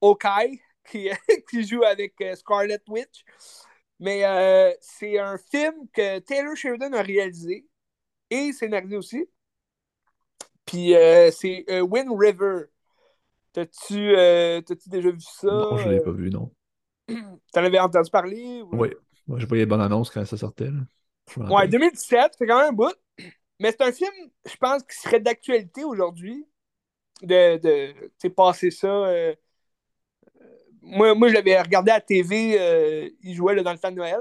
Okai, qui, qui joue avec Scarlet Witch. Mais c'est un film que Taylor Sheridan a réalisé et scénarisé aussi. Puis c'est Wind River. T'as-tu déjà vu ça? Non, je l'ai pas vu, non. T'en avais entendu parler? Oui. Moi, j'ai pas eu de bonne annonce quand ça sortait. Ouais, 2017, c'est quand même un bout. Mais c'est un film, je pense, qui serait d'actualité aujourd'hui. De, de passer ça. Euh, moi, moi, je l'avais regardé à la TV, euh, il jouait là, dans le temps de Noël.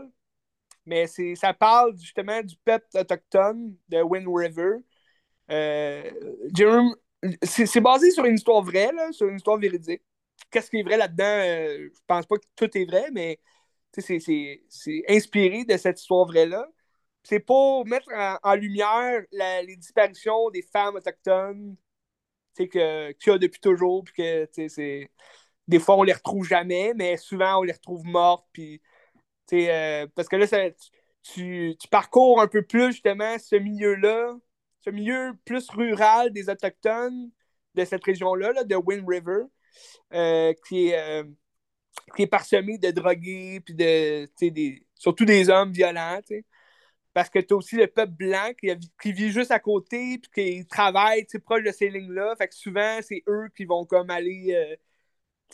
Mais ça parle justement du peuple autochtone de Wind River. Euh, c'est basé sur une histoire vraie, sur une histoire véridique. Qu'est-ce qui est vrai là-dedans? je pense pas que tout est vrai, mais c'est inspiré de cette histoire vraie-là. C'est pour mettre en, lumière les disparitions des femmes autochtones qu'il y a depuis toujours, puis que des fois on les retrouve jamais, mais souvent on les retrouve mortes, puis euh, parce que là, tu, parcours un peu plus justement ce milieu-là, ce milieu plus rural des Autochtones de cette région-là, de Wind River, euh, qui est. Euh, qui est parsemé de drogués, puis de, surtout des hommes violents, Parce que tu as aussi le peuple blanc qui, vit juste à côté, puis qui travaille proche de ces lignes-là. Fait que souvent, c'est eux qui vont comme aller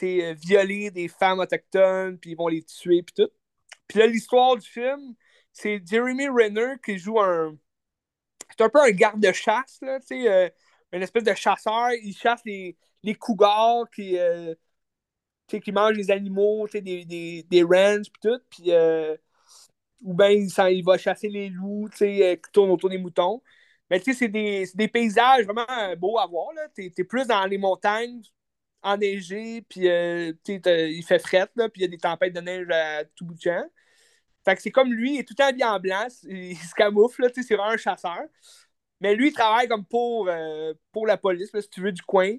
euh, violer des femmes autochtones, puis ils vont les tuer, puis tout. Puis là, l'histoire du film, c'est Jeremy Renner qui joue un. C'est un peu un garde-chasse, là, tu sais, euh, une espèce de chasseur. Il chasse les, les cougars qui qui mange des animaux, des, des, des ranchs, puis tout, euh, ou bien il, il, va chasser les loups, euh, qui tournent autour des moutons. Mais tu sais, c'est des, des, paysages vraiment beaux à voir, là. T'es es plus dans les montagnes, enneigées, puis euh, il fait fret, là, puis il y a des tempêtes de neige à tout bout de champ. Fait que c'est comme lui, il est tout le temps en blanc, il se camoufle, c'est vraiment un chasseur. Mais lui, il travaille comme pour, pour la police, si tu veux, du coin.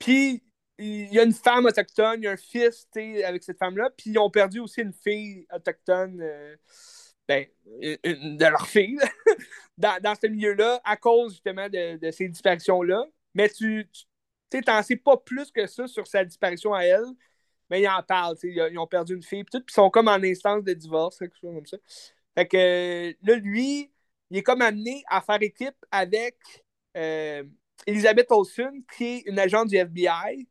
Puis il y a une femme autochtone, il y a un fils avec cette femme-là, puis ils ont perdu aussi une fille autochtone, euh, ben, de leur fille, dans, dans, ce milieu-là, à cause justement de, de ces disparitions-là. Mais tu n'en sais pas plus que ça sur sa disparition à elle, mais ils en parlent, ils, ont perdu une fille, puis ils sont comme en instance de divorce, quelque chose comme ça. Fait que là, lui, il est comme amené à faire équipe avec euh, Elizabeth Olsen, qui est une agente du FBI,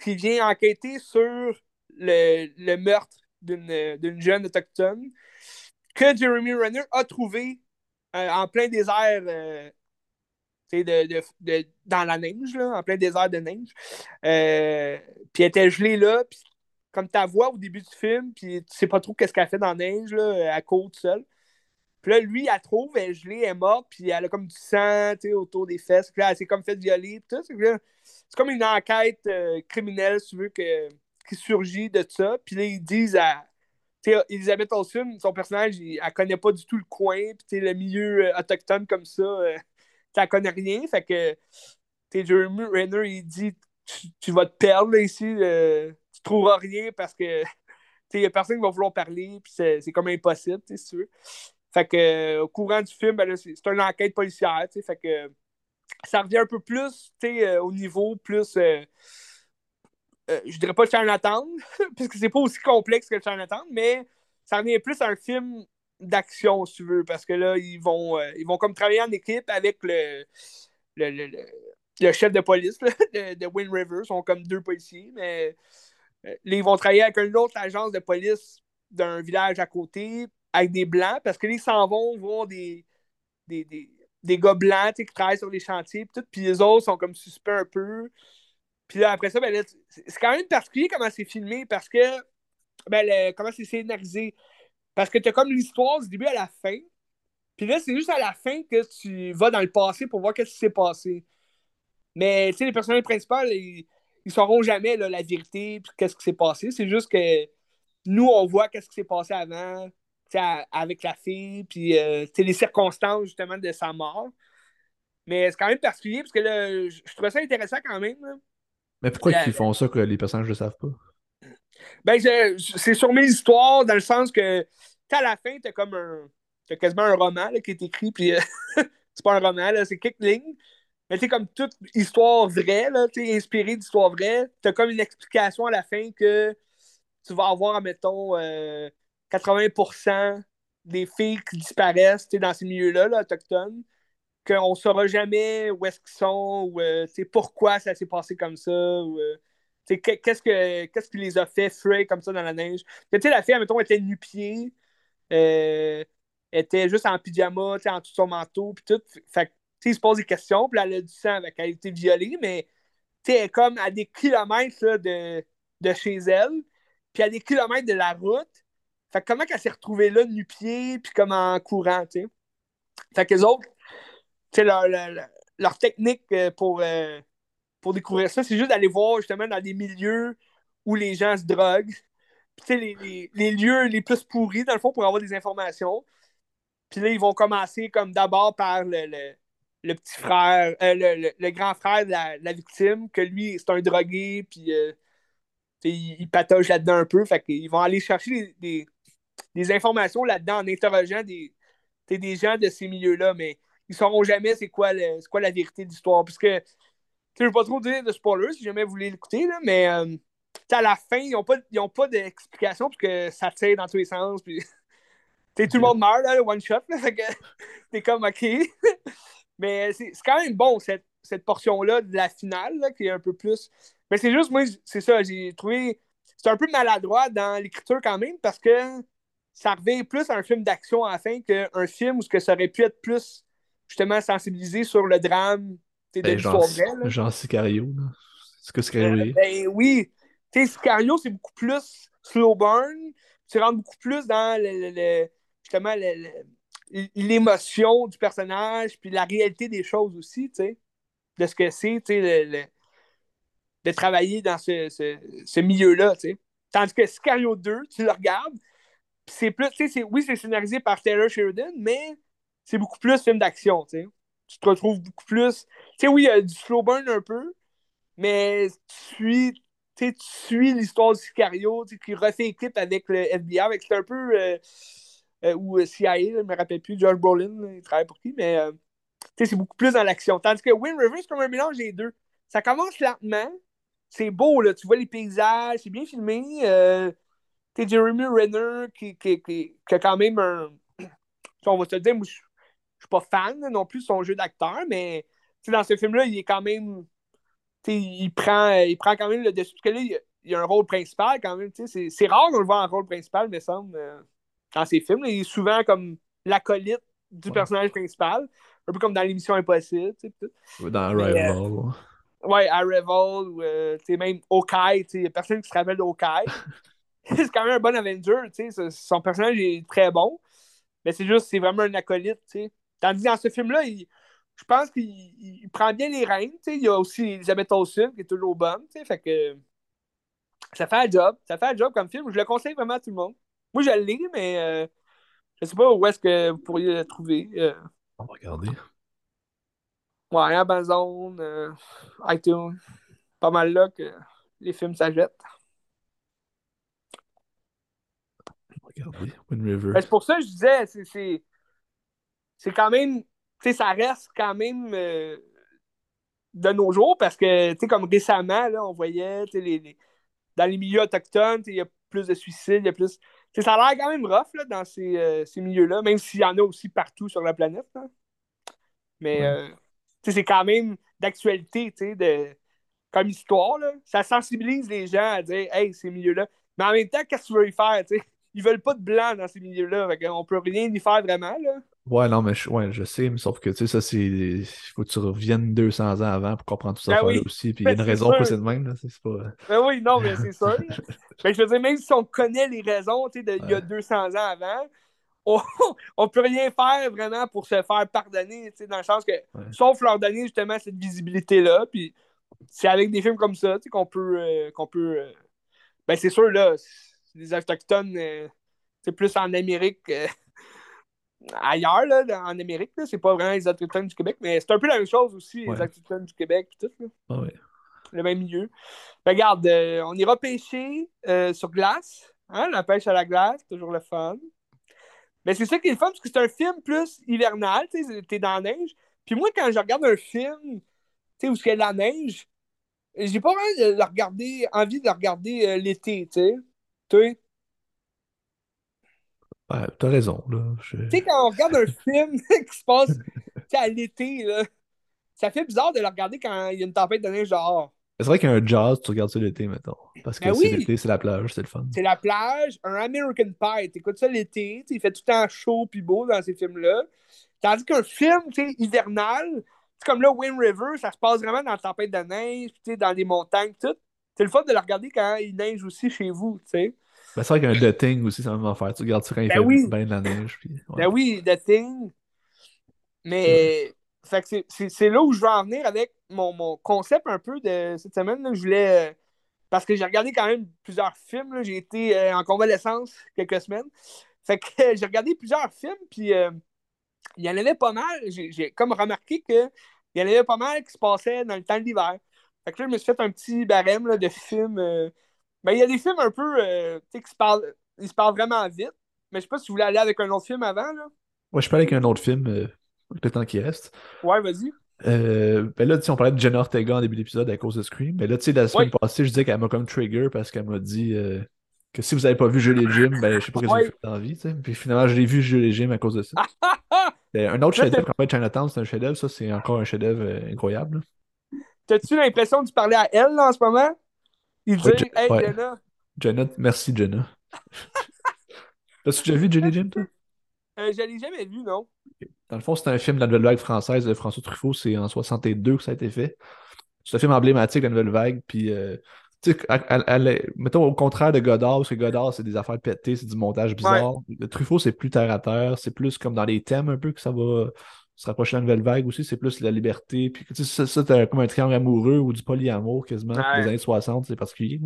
qui vient enquêter sur le, meurtre d'une jeune autochtone que Jeremy Renner a trouvé euh, en plein désert euh, de, dans la neige, en plein désert de neige. Puis elle était gelée là, puis comme ta voix au début du film, puis tu sais pas trop qu'est-ce qu'elle fait dans neige, là, à côte seule. Puis là, lui, elle trouve, elle est gelée, elle est morte, puis elle a comme du sang autour des fesses. Puis là, elle s'est comme fait violer. Tout. C'est comme une enquête euh, criminelle, si tu veux, que, qui surgit de ça. Puis là, ils disent à. Tu sais, Elisabeth Olsen, son personnage, elle, elle connaît pas du tout le coin. Puis le milieu euh, autochtone comme ça, euh, elle connaît rien. Fait que. Tu Jeremy Renner, il dit tu, vas te perdre ici. Tu trouveras rien parce que il n'y a personne qui va vouloir parler, puis c'est comme impossible, si tu veux. Fait que, au courant du film, ben c'est une enquête policière, fait que ça revient un peu plus, au niveau plus. Euh, euh, je dirais pas Chinatown, puisque c'est pas aussi complexe que Chinatown, mais ça revient plus à un film d'action, si tu veux, parce que là, ils vont, ils vont comme travailler en équipe avec le, le, chef de police de, de Wind River. Sont comme deux policiers, mais euh, ils vont travailler avec une autre agence de police d'un village à côté, avec des blancs, parce que ils s'en vont voir des, des, des, des gars blancs qui travaillent sur les chantiers, puis, les autres sont comme suspects un peu. Puis là, après ça, ben c'est quand même particulier comment c'est filmé, parce que, ben, comment c'est scénarisé. Parce que tu as comme l'histoire du début à la fin, puis là, c'est juste à la fin que tu vas dans le passé pour voir qu'est-ce qui s'est passé. Mais, tu sais, les personnages principaux, ils, ils sauront jamais la vérité, qu'est-ce qui s'est passé. C'est juste que nous, on voit qu'est-ce qui s'est passé avant, avec la fille, puis euh, les circonstances, justement, de sa mort. Mais c'est quand même particulier, parce que là, je, trouve ça intéressant quand même. Mais pourquoi ils font ça que les personnages ne le savent pas? Ben, c'est sur mes histoires, dans le sens que, à la fin, t'as comme un c'est quasiment un roman qui est écrit, puis euh, c'est pas un roman, c'est quelques lignes. Mais c'est comme toute histoire vraie, là, inspirée d'histoire vraie, t'as comme une explication à la fin que tu vas avoir, mettons, 80% euh, des filles qui disparaissent dans ces milieux-là, là, autochtones, qu'on ne saura jamais où est-ce qu'ils sont, ou euh, pourquoi ça s'est passé comme ça, ou qu'est-ce, que, qu'est-ce qui les a fait fuir comme ça dans la neige. Que, la fille, mettons, était nu-pied, était juste en pyjama, en tout son manteau, puis tout. Fait il se pose des questions, puis elle a du sang avec elle a été violée, mais elle est comme à des kilomètres de, de chez elle, puis à des kilomètres de la route. Fait comment qu'elle s'est retrouvée là, nu-pied, puis comme en courant, tu sais? Fait que les autres, tu leur, leur, leur, technique euh, pour, euh, pour découvrir ça, c'est juste d'aller voir justement dans des milieux où les gens se droguent. Puis, les, les, les, lieux les plus pourris, dans le fond, pour avoir des informations. Puis là, ils vont commencer comme d'abord par le, petit frère, euh, le, le, grand frère de la, victime, que lui, c'est un drogué, puis euh, il, il, patauge là-dedans un peu. Fait qu'ils vont aller chercher des, des, informations là-dedans en interrogeant des, des gens de ces milieux-là, mais ils ne sauront jamais c'est quoi, quoi la vérité de l'histoire. Puisque, je ne veux pas trop dire de spoilers si jamais vous voulez l'écouter, mais euh, à la fin, ils n'ont pas, pas d'explication, parce que ça tire dans tous les sens. Puis tout le monde meurt, là, one shot. Là, fait que t'es comme OK. Mais c'est quand même bon, cette, cette portion-là de la finale, là, qui est un peu plus. Mais c'est juste, moi, c'est ça, j'ai trouvé. C'est un peu maladroit dans l'écriture quand même, parce que ça revient plus à un film d'action à la fin qu'un film où ce que ça aurait pu être plus justement sensibilisé sur le drame de ben, vraie. Genre Sicario, là. C'est ce que Sicario euh, Ben oui. Tu sais, Sicario, c'est beaucoup plus slow burn. Tu rentres beaucoup plus dans le justement l'émotion du personnage, puis la réalité des choses aussi, tu sais, de ce que c'est, tu sais, de travailler dans ce, milieu-là, tu sais. Tandis que Sicario 2, tu le regardes, c'est plus, tu sais, oui, c'est scénarisé par Taylor Sheridan, mais c'est beaucoup plus film d'action, tu sais. Tu te retrouves beaucoup plus. Tu sais, oui, il y a du slow burn un peu, mais tu suis, tu suis l'histoire du Sicario, qui refait équipe avec le FBI, c'est un peu. Euh, euh, ou CIA, je ne me rappelle plus, George Brolin, il travaille pour qui, mais euh, c'est beaucoup plus dans l'action. Tandis que Wind River, c'est comme un mélange des deux. Ça commence lentement, c'est beau, là, tu vois les paysages, c'est bien filmé. Euh, Jeremy Renner qui, qui, qui, a quand même un. On va te dire, moi, je suis pas fan non plus de son jeu d'acteur, mais dans ce film-là, il est quand même. Il prend, il prend quand même le dessus. Parce que là, il, y a un rôle principal quand même. C'est rare qu'on le voit en rôle principal, me semble dans ses films. Il est souvent comme l'acolyte du personnage principal, un peu comme dans l'émission Impossible. Tu sais, dans Arrival. Euh, ouais, Arrival, ou euh, même Hawkeye. Il n'y a personne qui se rappelle d'Hawkeye. c'est quand même un bon Avenger. Son personnage est très bon. Mais c'est juste, c'est vraiment un acolyte. sais. Tandis que dans ce film-là, je pense qu'il prend bien les rênes. Il y a aussi Elisabeth Olsen qui est toujours bonne. Fait que ça fait un job. Ça fait un job comme film. Je le conseille vraiment à tout le monde. Moi, je l'ai, mais euh, je sais pas où est-ce que vous pourriez le trouver. Euh. On va regarder. Ouais, Amazon, euh, iTunes. Pas mal là que les films s'achètent. Regardez, Wind River. Ben, c'est pour ça que je disais, c'est, c'est, quand même, tu sais, ça reste quand même euh, de nos jours parce que, tu sais, comme récemment, là, on voyait, tu sais, les, dans les milieux autochtones, il y a plus de suicides, il y a plus. Ça a l'air quand même rough là, dans ces, euh, ces milieux-là, même s'il y en a aussi partout sur la planète. Mais euh, c'est quand même d'actualité, de comme histoire. Là. Ça sensibilise les gens à dire Hey, ces milieux-là. Mais en même temps, qu'est-ce que tu veux y faire? T'sais? Ils veulent pas de blanc dans ces milieux-là. On peut rien y faire vraiment. Là. Ouais, non, mais je, ouais, je sais, mais sauf que tu sais, ça, c'est. Il faut que tu reviennes 200 ans avant pour comprendre tout ça ben aussi. Puis il y a une raison pour c'est de même. Là. C'est pas... Ben oui, non, mais c'est ça. ben, je veux dire, même si on connaît les raisons tu sais, il y a 200 ans avant, on, on peut rien faire vraiment pour se faire pardonner, tu sais, dans le sens que, sauf leur donner justement cette visibilité-là. Puis c'est avec des films comme ça qu'on peut. Euh, qu'on peut euh, Ben, c'est sûr, là, les Autochtones, euh, c'est plus en Amérique. Ailleurs, là, en Amérique, c'est pas vraiment les Autochtones du Québec, mais c'est un peu la même chose aussi, les Autochtones du Québec, tout. Là. Ah Le même milieu. Ben, regarde, on ira pêcher sur glace. Hein, la pêche à la glace, toujours le fun. Mais c'est ça qui est le fun, parce que c'est un film plus hivernal, tu sais, t'es dans la neige. Puis moi, quand je regarde un film sais, où il y a de la neige, j'ai pas vraiment de regarder, envie de le regarder euh, l'été, tu sais. Ouais, t'as raison. Tu sais, quand on regarde un film qui se passe à l'été, ça fait bizarre de le regarder quand il y a une tempête de neige dehors. C'est vrai qu'un jazz, tu regardes ça l'été, mettons. Parce que ben c'est l'été, c'est la plage, c'est le fun. C'est la plage, un American Pie, t'écoutes ça l'été, il fait tout le temps chaud puis beau dans ces films-là. Tandis qu'un film, tu sais, hivernal, c'est comme là, Wind River, ça se passe vraiment dans la tempête de neige, dans les montagnes, tout. C'est le fun de le regarder quand il neige aussi chez vous, tu sais. Ben, c'est vrai qu'un The Thing aussi, c'est la même affaire. Tu regardes ça quand il ben fait oui. bien de la neige. Puis, Ben oui, The Thing. Mais c'est là où je veux en venir avec mon, mon, concept un peu de cette semaine. Là, je voulais. Euh, parce que j'ai regardé quand même plusieurs films. J'ai été euh, en convalescence quelques semaines. Fait que j'ai regardé plusieurs films, puis euh, il y en avait pas mal. J'ai comme remarqué qu'il y en avait pas mal qui se passaient dans le temps de l'hiver. Fait que là, je me suis fait un petit barème là, de films. Euh, ben, il y a des films un peu euh, qui se parlent, ils se parlent vraiment vite. Mais je sais pas si vous voulez aller avec un autre film avant. Là. Ouais, je peux aller avec un autre film, euh, le temps qui reste. Ouais, vas-y. ben là, on parlait de Jenna Ortega en début d'épisode à cause de Scream. Mais là, tu sais, la semaine passée, je disais qu'elle m'a comme trigger parce qu'elle m'a dit que si vous n'avez pas vu Julie Jim, ben je sais pas ce que vous avez fait dans la vie. Puis finalement, je l'ai vu Julie Jim à cause de ça. Ben, un autre chef-d'œuvre, comme Chinatown, c'est un chef-d'œuvre. Ça, c'est encore un chef-d'œuvre euh, incroyable. T'as-tu l'impression de parler à elle là, en ce moment? Il dit Hey, Jenna. Jenna, merci, Jenna. T'as-tu déjà vu Julie Jim, toi? Euh, je l'ai jamais vu, non. Dans le fond, c'est un film de la nouvelle vague française de François Truffaut. C'est en 62 que ça a été fait. C'est un film emblématique de la nouvelle vague. Puis euh, mettons au contraire de Godard, parce que Godard, c'est des affaires pétées, c'est du montage bizarre. Le Truffaut, c'est plus terre à terre, c'est plus comme dans les thèmes un peu que ça va se rapprocher de la nouvelle vague aussi, c'est plus la liberté. Puis ça, ça t'as comme un triangle amoureux ou du polyamour quasiment, des années 60, c'est particulier.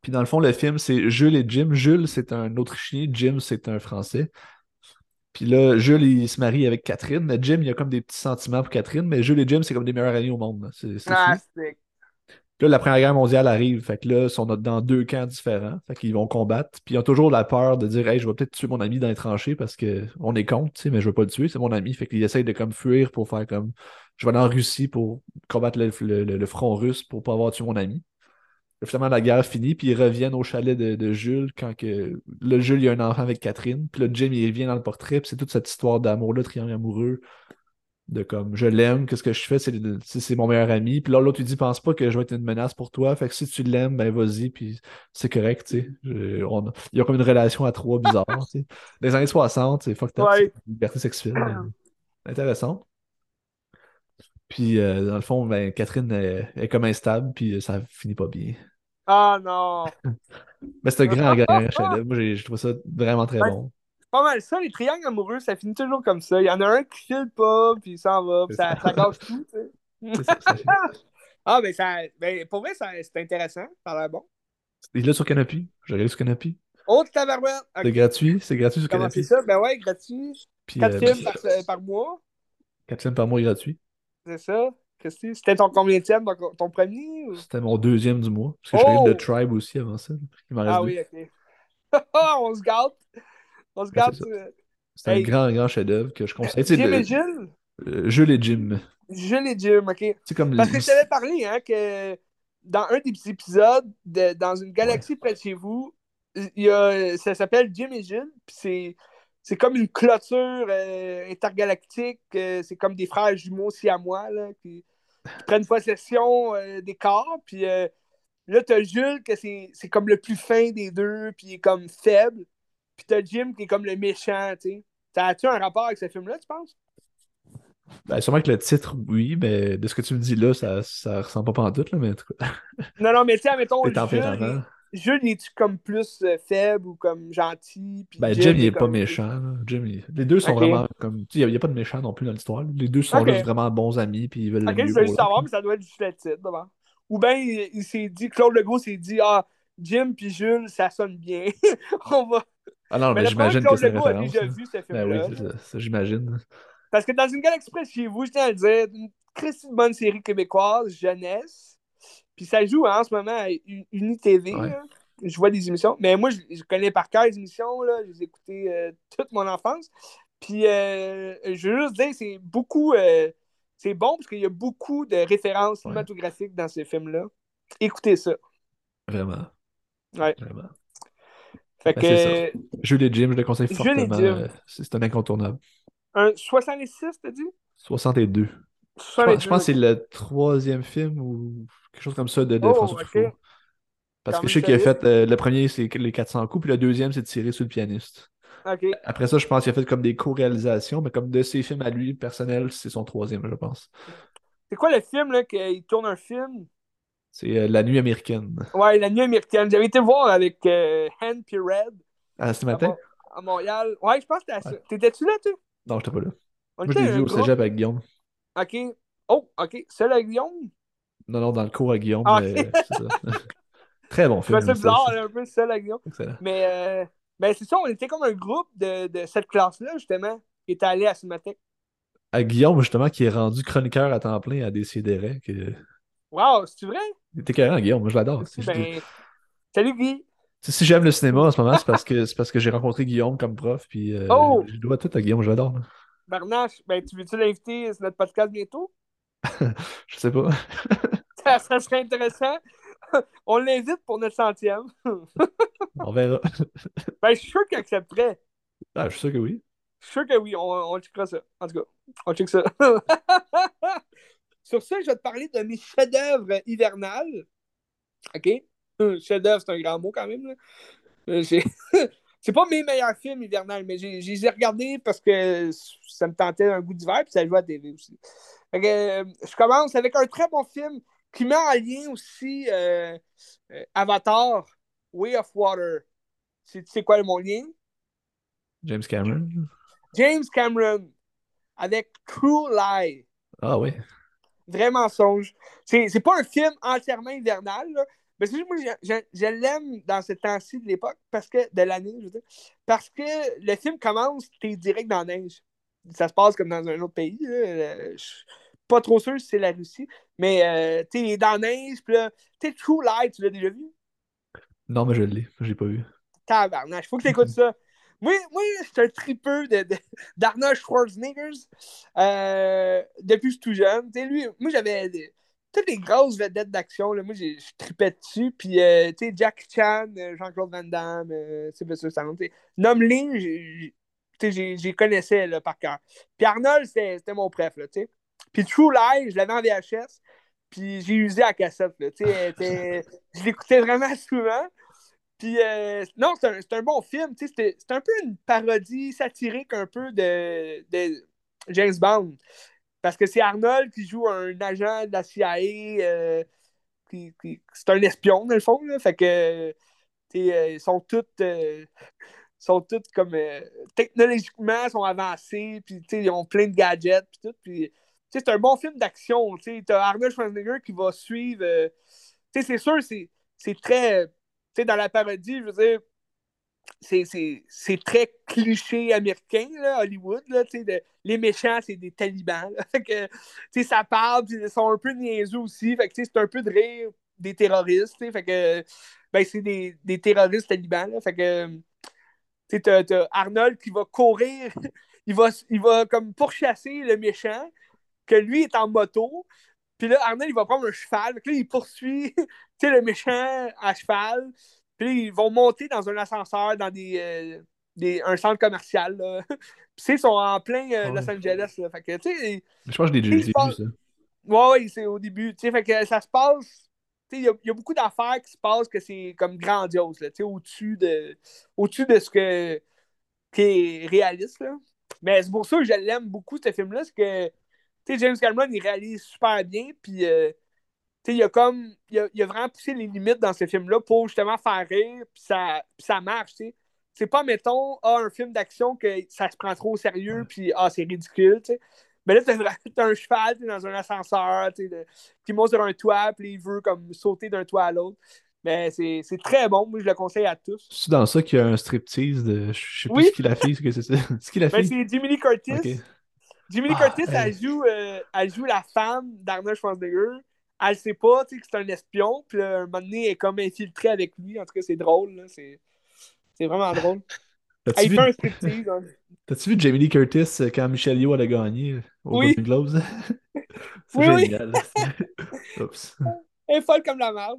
Puis dans le fond, le film, c'est Jules et Jim. Jules, c'est un Autrichien, Jim, c'est un Français. Puis là, Jules, il se marie avec Catherine. Jim, il a comme des petits sentiments pour Catherine, mais Jules et Jim, c'est comme des meilleurs amis au monde. C'est là, la Première Guerre mondiale arrive. Fait que là, ils sont dans deux camps différents. Fait vont combattre. Puis ils ont toujours la peur de dire Hey, je vais peut-être tuer mon ami dans les tranchées parce qu'on est contre, mais je veux pas le tuer, c'est mon ami. Fait qu'ils essayent de comme fuir pour faire comme je vais aller en Russie pour combattre le, front russe pour pas avoir tué mon ami. finalement, la guerre finit, puis ils reviennent au chalet de, Jules quand que le Jules il a un enfant avec Catherine. Puis là, Jim il revient dans le portrait, puis c'est toute cette histoire d'amour-là, triangle amoureux de comme je l'aime, qu'est-ce que je fais, c'est mon meilleur ami. Puis là, l'autre, il dit, pense pas que je vais être une menace pour toi. Fait que si tu l'aimes, ben vas-y, puis c'est correct, tu sais. Il y a comme une relation à trois bizarre, tu sais. Les années 60, c'est fucked up, liberté sexuelle. intéressant. Puis euh, dans le fond, ben, Catherine est, comme instable, puis ça finit pas bien. Ah non! Mais c'est un grand, grand chef Moi, je trouve ça vraiment très bon pas mal ça, les triangles amoureux, ça finit toujours comme ça. Il y en a un qui file pas, puis il s'en va, puis ça, ça, gâche tout, tu sais. ah, ben, ça, ben, pour vrai, c'est intéressant, ça a l'air bon. Il est là sur Canopy, je regarde sur Canopy. Oh, tabarouette! C'est gratuit, c'est gratuit sur Comment Canopy. ça? Ben ouais, gratuit. 4 euh, films par, euh, par, mois. 4 films par mois gratuit. C'est ça. C'était ton combien ton, ton premier? Ou... C'était mon deuxième du mois. Parce que oh! j'ai eu The Tribe aussi avant ça. ah oui, ok. on se gâte. On se gâte. C'est un grand, grand chef-d'œuvre que je conseille. Jim et Jules? Euh, Jules et Jim. Jules et Jim, ok. C'est comme Parce que je t'avais parlé, hein, que dans un des petits épisodes, de, dans une galaxie près de chez vous, il y a, ça s'appelle Jim et Jules, puis c'est c'est comme une clôture euh, intergalactique. Euh, c'est comme des frères jumeaux aussi à moi là, qui, prennent possession des corps. Puis là, t'as Jules, que c'est comme le plus fin des deux, puis il est comme faible. Puis t'as Jim qui est comme le méchant, tu sais. T'as-tu un rapport avec ce film-là, tu penses? Ben, sûrement que le titre, oui, mais de ce que tu me dis là, ça, ça ressemble pas en doute, là, mais en tout cas. non, non, mais tu sais, mettons, Jules, Jules, est-tu comme plus euh, faible ou comme gentil? ben, Jim, il est pas méchant. Jim, Les deux sont vraiment comme. Il n'y a, pas de méchant non plus dans l'histoire. Les deux sont juste vraiment bons amis. Puis ils veulent ok, le je veux juste savoir, mais ça doit être juste le titre d'abord. Ou bien il, s'est dit, Claude Legault s'est dit, ah, Jim puis Jules, ça sonne bien. On va. Ah non, mais, j'imagine que c'est une référence. déjà vu ce film-là. Ben oui, ça, j'imagine. Parce que dans une Galaxie Express chez vous, je tiens à le dire, une très bonne série québécoise, jeunesse puis ça joue hein, en ce moment à UniTV. Je vois des émissions. Mais moi, je, connais par cœur les émissions. Là. Je les ai écoutées euh, toute mon enfance. Puis euh, je veux juste dire, c'est beaucoup. Euh, c'est bon parce qu'il y a beaucoup de références cinématographiques dans ces films-là. Écoutez ça. Vraiment. Ouais. Vraiment. Fait ben, que. Jim, je le conseille fortement. C'est un incontournable. Un 66, t'as dit? 62. Je, pense, que c'est le troisième film ou quelque chose comme ça de, de oh, François Truffaut. Parce que je sais qu'il a fait. Euh, le premier, c'est les 400 coups, puis le deuxième, c'est tiré sur le pianiste. Après ça, je pense qu'il a fait comme des co-réalisations, mais comme de ses films à lui, personnel, c'est son troisième, je pense. C'est quoi le film, là, qu'il tourne un film? C'est euh, La Nuit américaine. Ouais, La Nuit américaine. J'avais été voir avec euh, Han Red. Ah, ce matin? À, Montréal. Ouais, je pense que t'étais-tu là, tu Non, j'étais pas là. Moi, je l'ai vu au cégep avec Guillaume. Ok. Oh, ok. Seul avec Guillaume? Non, non, dans le cours à Guillaume. Ah, c'est ça. Très bon film. C'est bizarre, un peu seul avec Guillaume. Mais, euh, ben, c'est ça, on était comme un groupe de, de cette classe-là, justement, qui était allé à Cinémathèque. À Guillaume, justement, qui est rendu chroniqueur à temps plein à Décideret. Que... Wow, c'est vrai? Était carrément Guillaume, moi je l'adore. Ben... Salut Guy! Si j'aime le cinéma en ce moment, c'est parce que, parce que j'ai rencontré Guillaume comme prof, puis euh, oh! je dois tout à Guillaume, je l'adore. Barnache, ben, tu veux-tu l'inviter sur notre podcast bientôt? je sais pas. ça, ça, serait intéressant. On l'invite pour notre centième. on verra. ben, je suis sûr qu'il accepterait. Ah, je suis sûr que oui. Je suis sûr que oui, on, on checkera ça. En tout cas, on check ça. Sur ça, je vais te parler de mes chefs-d'œuvre hivernales. OK? Chef-d'œuvre, c'est un grand mot quand même. Là. Euh, c'est pas mes meilleurs films hivernales, mais j'ai les ai regardés parce que ça me tentait un goût d'hiver, puis ça joue à TV aussi. Euh, je commence avec un très bon film qui met en lien aussi euh, euh, Avatar, Way of Water. Tu sais quoi mon lien? James Cameron. James Cameron avec True Lie. Ah oui. Vraiment songe. C'est pas un film entièrement hivernal, là, mais moi, je, je l'aime dans ce temps-ci de l'époque, parce que de l'année, je veux dire, parce que le film commence, t'es direct dans la neige. Ça se passe comme dans un autre pays. Là. Je suis pas trop sûr si c'est la Russie, mais euh, t'es dans la neige, puis là, t'es True Light, tu l'as déjà vu? Non, mais je l'ai, je l'ai pas vu. Tabarnache, faut que t'écoutes ça. Moi, moi je suis un tripeux d'Arnold de, Schwarzenegger euh, depuis que je suis tout jeune. lui, moi, j'avais toutes les grosses vedettes d'action, moi, je tripais dessus. Puis, euh, tu sais, Jack Chan, euh, Jean-Claude Van Damme, euh, Sylvester Stallone, nomme-les, j'y connaissais par cœur. Puis Arnold, c'était mon préf, là. Puis True Lies, je l'avais en VHS, puis j'ai usé à cassette, je l'écoutais vraiment souvent. Puis, euh, non, c'est un, un, bon film. C'est un peu une parodie satirique un peu de, James Bond. Parce que c'est Arnold qui joue un agent de la CIA. Euh, qui, c'est un espion, dans le fond. Là, fait que. Euh, ils sont toutes. Euh, sont comme. technologiquement, sont avancés. Puis, ils ont plein de gadgets. Puis tout. Puis, c'est un bon film d'action. Tu as Arnold Schwarzenegger qui va suivre. c'est sûr, c'est très. Dans la parodie, je veux dire, c'est très cliché américain, là, Hollywood. Là, les méchants, c'est des talibans. Ça parle, ils sont un peu niaiseux aussi. Fait que c'est un peu de rire des terroristes, fait que ben, c'est des, des, terroristes talibans. Fait que Arnold qui va courir, il va, il va comme pourchasser le méchant, que lui est en moto. Puis là, Arnold, il va prendre un cheval. Fait que là, il poursuit le méchant à cheval. Puis ils vont monter dans un ascenseur dans des, euh, des un centre commercial. Là. Puis ils sont en plein euh, Los Angeles. Là. Fait que, tu sais, je pense que j'ai déjà vu ça. Ouais, ouais, c'est au début. Tu sais, fait que ça se passe il y, y, a beaucoup d'affaires qui se passent que c'est comme grandiose, au-dessus de, au de ce que, qui est réaliste. Là. Mais c'est pour ça que je l'aime beaucoup, ce film-là, c'est que James Cameron, il réalise super bien, puis euh, il a comme, il a, il a, vraiment poussé les limites dans ce film-là pour justement faire rire, puis ça, ça marche, tu C'est pas, mettons, ah, un film d'action que ça se prend trop au sérieux, puis ah, c'est ridicule, tu sais. Mais là, t'as un cheval dans un ascenseur qui monte sur un toit, puis il veut comme sauter d'un toit à l'autre. Mais c'est très bon, moi je le conseille à tous. C'est dans ça qu'il y a un striptease de. Je sais plus ce qu'il a fait, ce que c'est ça. ce qu'il a ben, fait. c'est Jimmy Lee Curtis. Jimmy Lee ah, Curtis, elle, joue, euh, elle joue la femme d'Arnold Schwarzenegger. Elle sait pas que c'est un espion, puis un moment donné, elle est comme infiltrée avec lui. En tout cas, c'est drôle. C'est vraiment drôle. T'as-tu vu... Hein. vu Jamie Lee Curtis euh, quand Michelle Yeoh a gagné euh, au oui. Golden Globes? C'est oui, génial. Oups. Elle est folle comme la merde.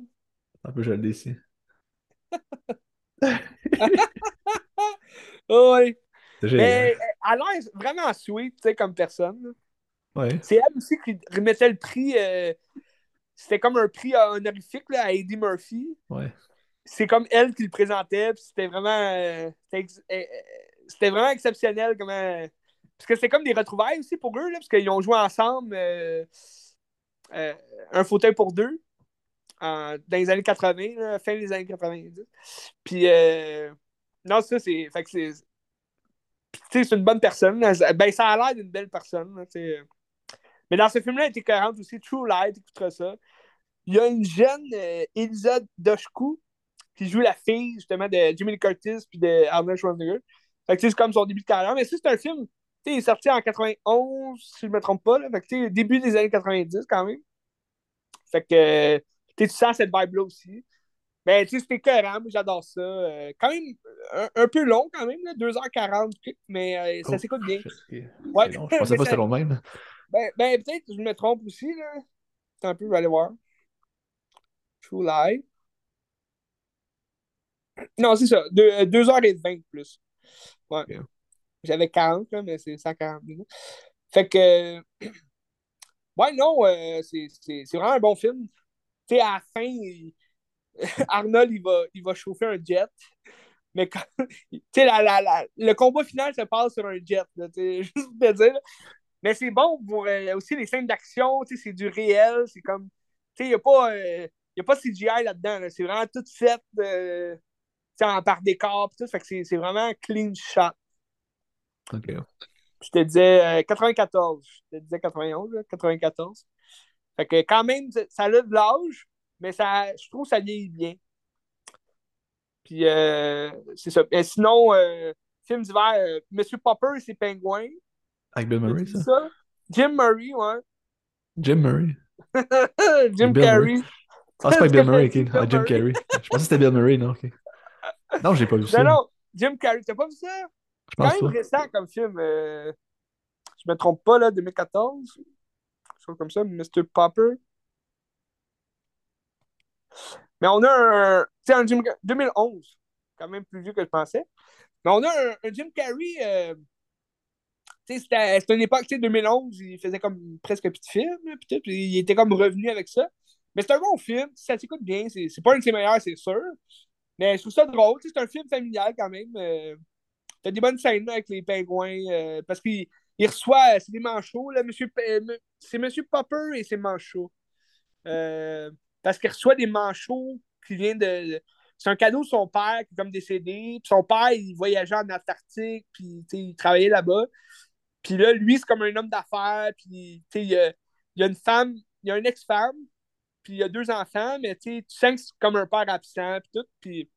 Un peu joli ici. oui. Mais elle a l'air vraiment sweet, tu sais, comme personne. Ouais. C'est elle aussi qui remettait le prix. Euh, c'était comme un prix honorifique là, à Eddie Murphy. Ouais c'est comme elle qui le présentait, c'était vraiment. Euh, euh, euh, c'était vraiment exceptionnel comment. Parce que c'était comme des retrouvailles aussi pour eux, là, parce qu'ils ont joué ensemble un fauteuil pour deux dans les années 80, fin des années 90. Puis, non, ça, c'est. Fait que c'est. c'est une bonne personne. Ben, ça a l'air d'une belle personne. mais dans ce film-là, elle était cohérente aussi. True Light, écoutera ça. Il y a une jeune Elisa Doshku qui joue la fille, justement, de Jimmy Curtis puis de Arnold Schwarzenegger. Fait que c'est comme son début de carrière. Mais si c'est un film, il est sorti en 91, si je ne me trompe pas. Là. Fait que début des années 90 quand même. Fait que tu sens cette vibe-là aussi. Mais tu sais, c'était cohérent, j'adore ça. Euh, quand même, un, peu long quand même, là, 2h40, mais euh, ça oh, s'écoute bien. Ouais. je pensais pas que c'était long même. Ben, ben peut-être je me trompe aussi. Là. un peu, je vais aller voir. True Life. Non, c'est ça. 2h20 euh, plus. Ouais. J'avais 40, là, mais c'est 140 minutes. Fait que. Ouais, non, c'est vraiment un bon film. Tu sais, à la fin, Arnold, il va, il va chauffer un jet. Mais quand... la, la, la, le combat final se passe sur un jet, là, juste pour te dire. Mais c'est bon pour euh, aussi les scènes d'action, c'est du réel, c'est comme. Il n'y a pas. il a pas CGI là-dedans. C'est vraiment tout fait en par décor, tout. Fait que c'est vraiment clean shot. OK. Je te disais 94. Euh, je te disais 91, 94. Fait que quand même, ça a de l'âge, mais ça, je trouve que ça vieillit bien. Puis euh, c'est ça. Et sinon, euh, film d'hiver, Monsieur Popper et ses pingouins. Avec Bill Murray, ça? Jim Murray, ouais. Jim Murray. Jim Carrey. Ah, c'est pas Bill Murray, ok. Ah, Jim Carrey. Je pensais que c'était Bill Murray, non, ok. Non, j'ai pas vu ça. Non, non, Jim Carrey, t'as pas vu ça? Je pense quand même récent comme film. Euh, je me trompe pas, là, 2014. Chose comme ça, Mr. Popper. Mais on a un. Tu Jim 2011. Quand même plus vieux que je pensais. Mais on a un, Jim Carrey. Euh... C'était une époque, tu sais, 2011, il faisait comme presque un petit film, puis il était comme revenu avec ça. Mais c'est un bon film, ça s'écoute bien, c'est pas un de ses meilleurs, c'est sûr. Mais je trouve ça drôle. C'est un film familial quand même. Euh, T'as des bonnes scènes avec les pingouins. Euh, parce qu'il il reçoit. C'est des manchots. Là, monsieur, c'est Monsieur Popper et ses manchots. Euh, parce qu'il reçoit des manchots qui viennent de. C'est un cadeau de son père qui est comme décédé. Puis son père, il voyageait en Antarctique. Puis il travaillait là-bas. Puis là, lui, c'est comme un homme d'affaires. Puis il y a, y a une femme, il y a une ex-femme puis il y a deux enfants, mais tu sens que c'est comme un père absent, puis tout. Puis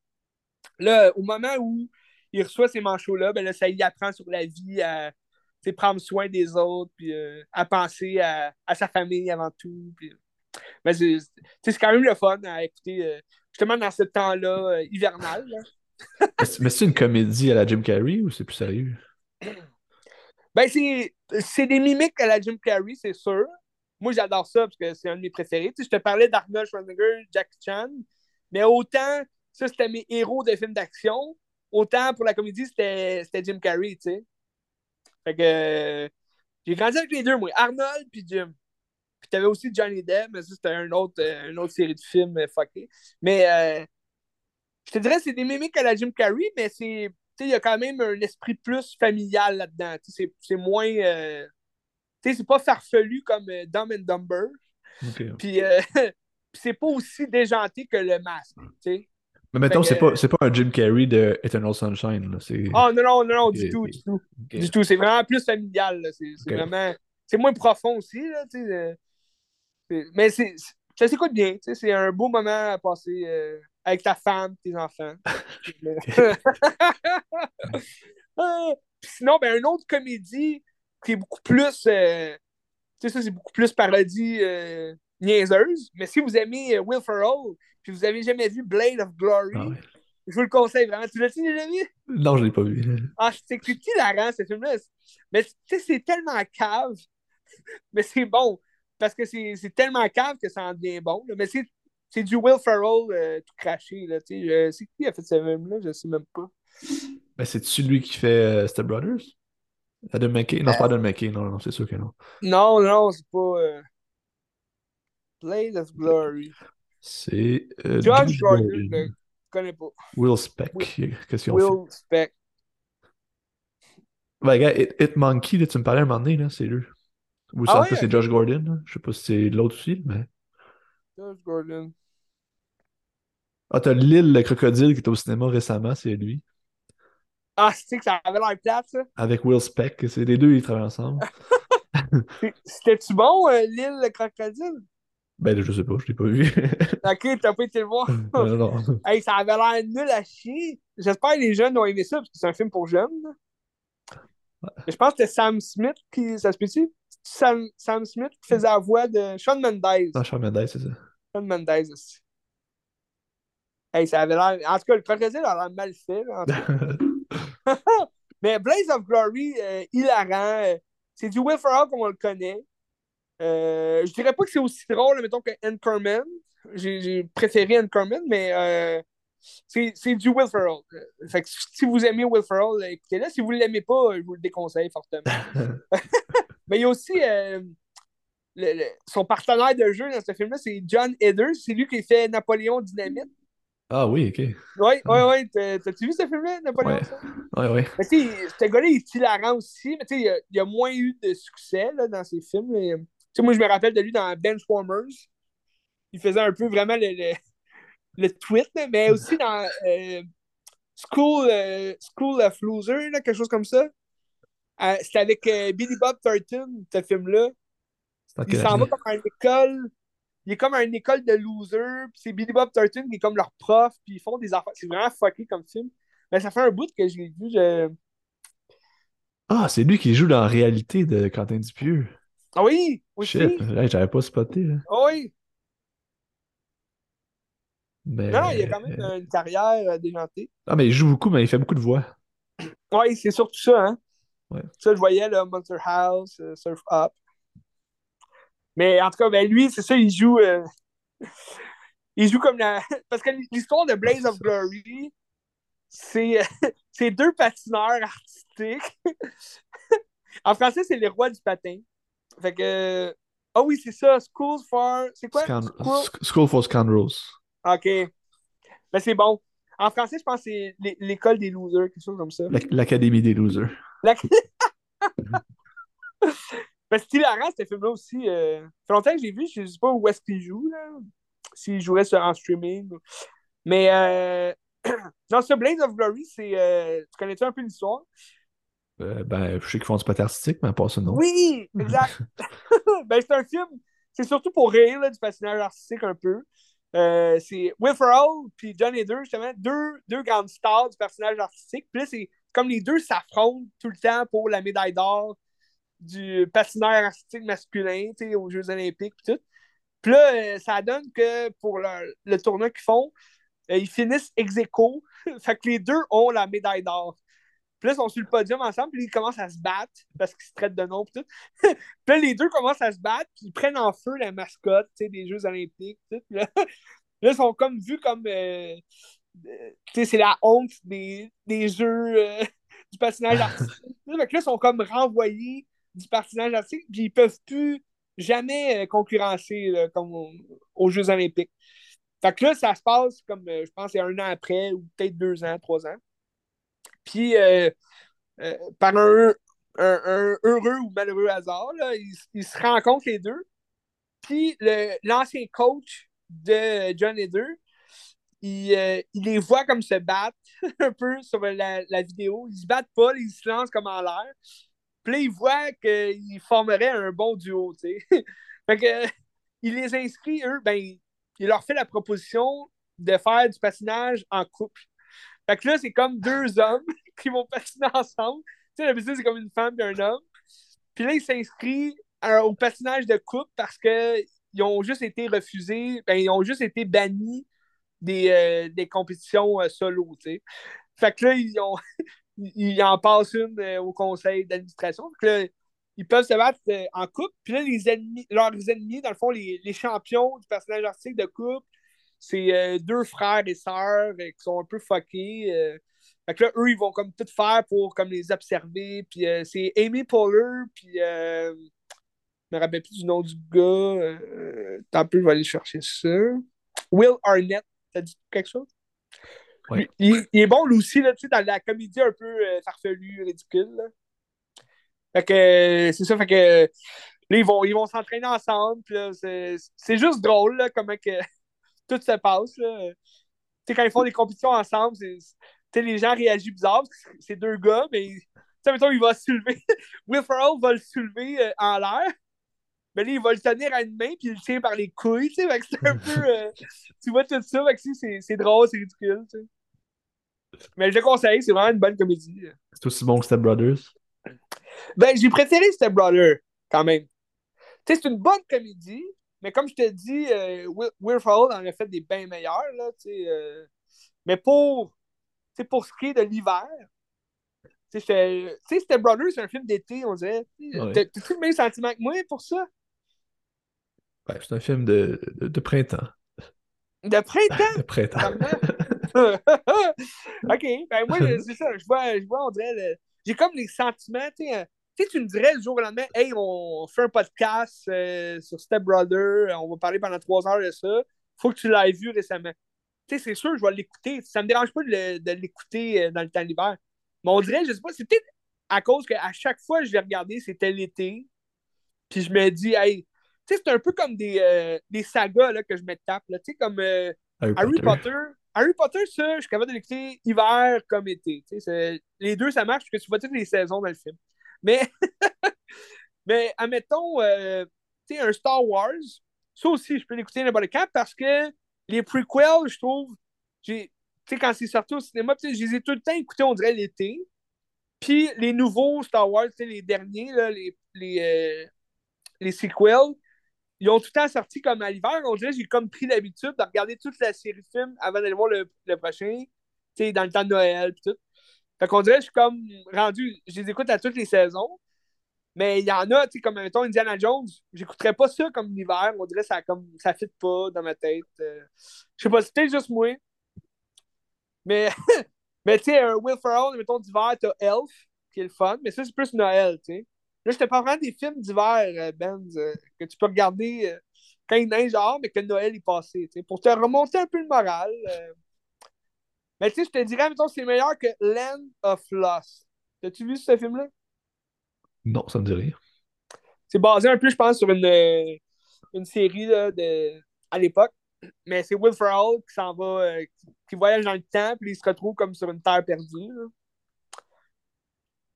là, au moment où il reçoit ces manchots-là, ben là, ça y apprend sur la vie à prendre soin des autres, puis euh, à penser à, sa famille avant tout. Puis, Mais c'est quand même le fun à écouter, justement dans ce temps-là hivernal. mais c'est une comédie à la Jim Carrey ou c'est plus sérieux? Ben, c'est des mimiques à la Jim Carrey, c'est sûr. Moi, j'adore ça parce que c'est un de mes préférés. Tu sais, je te parlais d'Arnold Schwarzenegger, Jackie Chan, mais autant, ça, c'était mes héros de films d'action, autant pour la comédie, c'était Jim Carrey, tu sais. Fait que j'ai grandi avec les deux, moi, Arnold puis Jim. Puis t'avais aussi Johnny Depp, mais ça, c'était un autre, euh, une autre série de films euh, fuckés. Mais euh, je te dirais, c'est des mimiques à la Jim Carrey, mais c'est. Il y a quand même un esprit plus familial là-dedans. C'est moins. Euh, c'est pas farfelu comme Dumb and Dumber. Puis euh, c'est pas aussi déjanté que le masque. sais. Mais mettons, c'est pas, pas un Jim Carrey de Eternal Sunshine. Là. Oh non, non, non, non, du tout, du tout. Du tout. C'est vraiment plus familial. C'est vraiment. C'est moins profond aussi. Là, sais. Mais c'est ça s'écoute bien. C'est un beau moment à passer euh, avec ta femme, tes enfants. Ah, sinon, ben, une autre comédie qui est beaucoup plus. Euh, tu sais, ça, c'est beaucoup plus parodie euh, niaiseuse. Mais si vous aimez Will Ferrell, puis vous avez jamais vu Blade of Glory, ah je vous le conseille vraiment. Tu l'as-tu déjà vu? Non, je l'ai pas vu. Ah, c'est hilarant, ce film-là? Mais tu sais, c'est tellement cave. Mais c'est bon parce que c'est tellement cave que ça en devient bon. Mais c'est du Will Ferrell euh, tout craché. Là, euh, c'est qui a fait ce film-là? Je sais même pas. Ben, c'est-tu lui qui fait euh, Step Brothers? Adam McKay? Non, c'est pas Adam McKay. Non, non, c'est sûr que non. Non, non, c'est pas... Blade of Glory. C'est... George Gordon. Je connais pas. Will Speck. Qu'est-ce Will Speck. Ben, gars, Hit, Monkey, là, tu me parlais un moment donné, là, c'est lui. Ou ah c'est Josh Gordon. Je sais pas si c'est l'autre aussi, mais. Josh Gordon. Ah, t'as Lille, le crocodile qui était au cinéma récemment, c'est lui. Ah, c'est que ça avait l'air plate, ça? Avec Will Speck, c'est les deux, ils travaillent ensemble. C'était-tu bon, euh, Lille, le crocodile? Ben, je sais pas, je l'ai pas vu. ok, t'as pas été le voir. non, non. Hey, ça avait l'air nul à chier. J'espère que les jeunes ont aimé ça, parce que c'est un film pour jeunes. Je pense que c'était Sam Smith qui. Ça se peut-tu? Sam, Sam Smith qui faisait la voix de Sean Mendes. Ah, Sean Mendes, c'est ça. Sean Mendes aussi. Hey, ça avait l'air. En tout cas, le crocodile a l'air mal fait. Mais Blaze of Glory, euh, hilarant. Euh, c'est du Will Ferrell comme on le connaît. Euh, je dirais pas que c'est aussi drôle, mettons, que Anchorman. J'ai préféré Anchorman, mais euh, c'est du Will Ferrell. Fait que si vous aimez Will Ferrell, écoutez-le. Si vous ne l'aimez pas, je vous le déconseille fortement. Mais il y a aussi euh, son partenaire de jeu dans ce film-là, c'est John Eders. C'est lui qui fait Napoléon Dynamite. Ah oui, ok. Oui, oui, oui. T'as-tu vu ce film-là, Napoléon? Oui, oui. Mais tu sais, ce gars-là, il est hilarant aussi. Mais tu sais, il, a moins eu de succès là, dans ses films. Tu sais, moi, je me rappelle de lui dans Benchwarmers. Il faisait un peu vraiment le, le, tweet, mais aussi dans euh, School, euh, School of Loser, quelque chose comme ça. Euh, c'était avec euh, Billy Bob Thornton, ce film-là. Il s'en va comme à une école. Il est comme à une école de losers. Puis c'est Billy Bob Thornton qui est comme leur prof. Puis ils font des affaires. C'est vraiment fucké comme film. Mais ça fait un bout que je l'ai vu. Ah, c'est lui qui joue dans la réalité de Quentin Dupieux. Ah oui, aussi. Shit, j'avais pas spoté. Ah oui. Mais... Non, il a quand même une carrière euh, déjantée. Ah, mais il joue beaucoup, mais il fait beaucoup de voix. Oui, c'est surtout ça, hein. Ça, je voyais, le Monster House, euh, Surf Up. Mais en tout cas, ben, lui, c'est ça, il joue. Euh, il joue comme la. Parce que l'histoire de Blaze of Glory, c'est deux patineurs artistiques. en français, c'est les rois du patin. Fait que. Ah oui, c'est ça, Schools for. C'est quoi? School... for Scoundrels. OK. Ben, c'est bon. En français, je pense que c'est l'école des losers, quelque chose comme ça. L'Académie des losers. Ben, c'est hilarant, ce film-là aussi. Euh... Ça fait longtemps que j'ai vu, je ne sais pas où est-ce qu'il joue, là. S'il jouerait sur, en streaming. Mais, euh... non, ce Blaze of Glory, c'est. Euh... Tu connais-tu un peu l'histoire? Euh, ben, je sais qu'ils font du patin artistique, mais pas ça, non. Oui, exact. ben, c'est un film, c'est surtout pour rire là, du patinage artistique un peu. Euh, c'est Will Ferrell puis John Eder, justement, deux, deux grandes stars du personnage artistique. Puis là, c'est comme les deux s'affrontent tout le temps pour la médaille d'or du patineur artistique masculin aux Jeux Olympiques. Puis tout. Puis là, ça donne que pour le, tournoi qu'ils font, ils finissent ex aequo. fait que les deux ont la médaille d'or. Puis là, ils sont sur le podium ensemble, puis ils commencent à se battre parce qu'ils se traitent de nom. Puis, tout. là, les deux commencent à se battre, puis ils prennent en feu la mascotte des Jeux Olympiques. Tout. là, ils sont comme vus comme. Euh, euh, c'est la honte des, des Jeux euh, du patinage artistique. là, ils sont comme renvoyés du patinage artistique, puis ils peuvent plus jamais concurrencer comme aux Jeux Olympiques. Fait que là, ça se passe comme, je pense, c'est un an après, ou peut-être deux ans, trois ans. Puis, euh, euh, par un, heureux ou malheureux hasard, ils, se rencontrent les deux. Puis, l'ancien coach de John deux, il, les voit comme se battre un peu sur la, vidéo. Ils se battent pas, ils se lancent comme en l'air. Puis là, il voit qu'ils formeraient un bon duo, tu sais. fait que, il les inscrit, eux, ben, il leur fait la proposition de faire du patinage en couple. Fait que là, c'est comme deux hommes qui vont patiner ensemble. Tu sais, d'habitude, c'est comme une femme et un homme. Puis là, ils s'inscrivent au patinage de couple parce qu'ils ont juste été refusés, ben, ils ont juste été bannis des, euh, des compétitions euh, solo. Fait que là, ils, ont, ils en passent une euh, au conseil d'administration. Ils peuvent se battre en couple. Puis là, les ennemis, leurs ennemis, dans le fond, les, les champions du personnage artistique de couple, c'est deux frères et sœurs qui sont un peu fuckés. Fait que là, eux, ils vont comme tout faire pour comme les observer. Puis c'est Amy Poehler, puis je me rappelle plus du nom du gars. tant pis, je vais aller chercher ça. Will Arnett, t'as dit quelque chose? Oui. Il, est bon, lui aussi, là, dans la comédie un peu farfelue, ridicule. Fait que c'est ça, fait que là, ils vont ils vont s'entraîner ensemble. C'est juste drôle, là, comment que tout se passe. Là. quand ils font des compétitions ensemble, les gens réagissent bizarre parce que c'est deux gars, mais mettons, il va se soulever. Will Ferrell va le soulever euh, en l'air. Mais là, il va le tenir à une main, puis il le tient par les couilles, tu sais. c'est un peu. Euh, tu vois tout ça, c'est drôle, c'est ridicule, tu sais. Mais je le conseille, c'est vraiment une bonne comédie. C'est aussi bon que Step Brothers? Ben, j'ai préféré Step Brothers, quand même. Tu sais, c'est une bonne comédie, mais comme je te dis, euh, Will, Ferrell en a fait des bien meilleurs. Là, euh, mais pour, pour ce qui est de l'hiver, tu sais, Step Brothers, c'est un film d'été, on dirait. T'as-tu le même sentiment que moi pour ça? Ben, c'est un film de, de, printemps. De printemps? de printemps. ok, ben moi, c'est ça. Je vois, je vois on dirait. J'ai comme les sentiments, tu sais tu tu me dirais le jour au lendemain, hey, on fait un podcast euh, sur Step Brother, on va parler pendant trois heures de ça. Faut que tu l'aies vu récemment. Tu sais, c'est sûr, je vais l'écouter. Ça me dérange pas de, l'écouter euh, dans le temps d'hiver. Mais on dirait, je sais pas, c'est peut-être à cause qu'à chaque fois que je l'ai regardé, c'était l'été. Puis je me dis, hey, c'est un peu comme des, euh, des sagas là, que je me tape. Sais, comme Harry, Potter. Harry Potter, ça, je suis capable de l'écouter hiver comme été. Les deux, ça marche parce que tu vois toutes les saisons dans le film. Mais, mais admettons, euh, un Star Wars, ça aussi, je peux l'écouter n'importe quand parce que les prequels, je trouve, quand c'est sorti au cinéma, je les ai tout le temps écoutés, on dirait l'été. Puis les nouveaux Star Wars, les derniers, là, les, les, euh, les sequels, ils ont tout le temps sorti comme à l'hiver. On dirait que j'ai comme pris l'habitude de regarder toute la série de films avant d'aller voir le, le prochain, tu sais, dans le temps de Noël, et tout. Fait qu'on dirait que je suis comme rendu, je les écoute à toutes les saisons. Mais il y en a, tu sais, comme mettons Indiana Jones, j'écouterais pas ça comme l'hiver. On dirait que ça comme ça fit pas dans ma tête. Euh. je sais pas, peut-être juste moi. Mais, mais tu sais, Will Ferrell, mettons d'hiver, t'as Elf, qui est le fun, mais ça, c'est plus Noël, tu sais. Là, je te parle vraiment des films d'hiver, euh, Benz, euh, que tu peux regarder quand il neige genre, mais que Noël est passé, pour te remonter un peu le moral. Mais tu sais, je te dirais, mettons, c'est meilleur que Land of Lost. T'as-tu vu ce film-là? Non, ça me dit rien. C'est basé un peu, je pense, sur une, euh, une série là, de, à l'époque. Mais c'est Will Ferrell qui s'en va, euh, qui, voyage dans le temps, puis il se retrouve comme sur une terre perdue.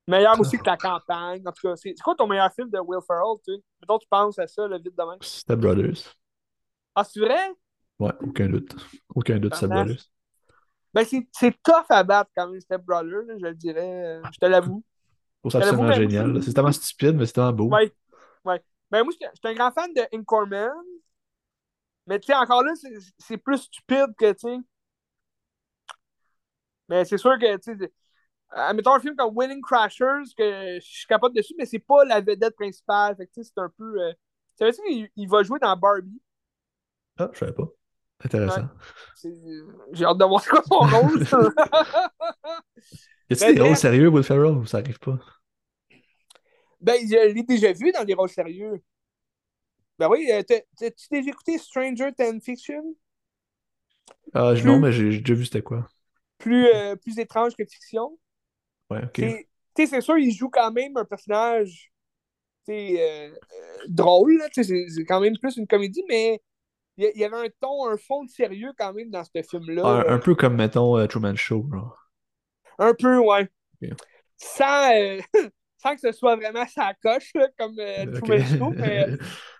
Meilleur aussi que la campagne. En tout cas, c'est quoi ton meilleur film de Will Ferrell, tu sais? Mettons, tu penses à ça, le vite demain. Step Brothers. Ah, c'est vrai? Ouais, aucun doute. Aucun doute, Step Brothers. Ben, c'est tough à battre quand même, Step Brother, je le dirais. Je te l'avoue. C'est absolument génial. C'est tellement stupide, mais c'est tellement beau. Ouais. ouais. Ben, moi, je suis un grand fan de Incorman. Mais tu sais, encore là, c'est plus stupide que, tu sais. Mais c'est sûr que, tu sais, mettons un film comme Winning Crashers, que je suis capable dessus, mais c'est pas la vedette principale. Fait que, tu c'est un peu. Euh... Tu savais qu'il il va jouer dans Barbie? Ah, je savais pas. Intéressant. J'ai hâte de voir quoi son rôle. y a-t-il des rôles sérieux, Will Ferrell, ou ça arrive pas? Ben, je l'ai déjà vu dans des rôles sérieux. Ben oui, euh, t'as-tu déjà écouté Stranger Than Fiction? Ah, Non, mais j'ai déjà vu c'était quoi. Plus, euh, plus étrange que fiction? Ouais, ok. C'est sûr, il joue quand même un personnage euh, drôle, c'est quand même plus une comédie, mais il y, avait un ton, un fond de sérieux quand même dans ce film-là. un, peu comme, mettons, Truman Show. Un peu, ouais. Sans, sans que ce soit vraiment sa coche, comme euh, Show, mais,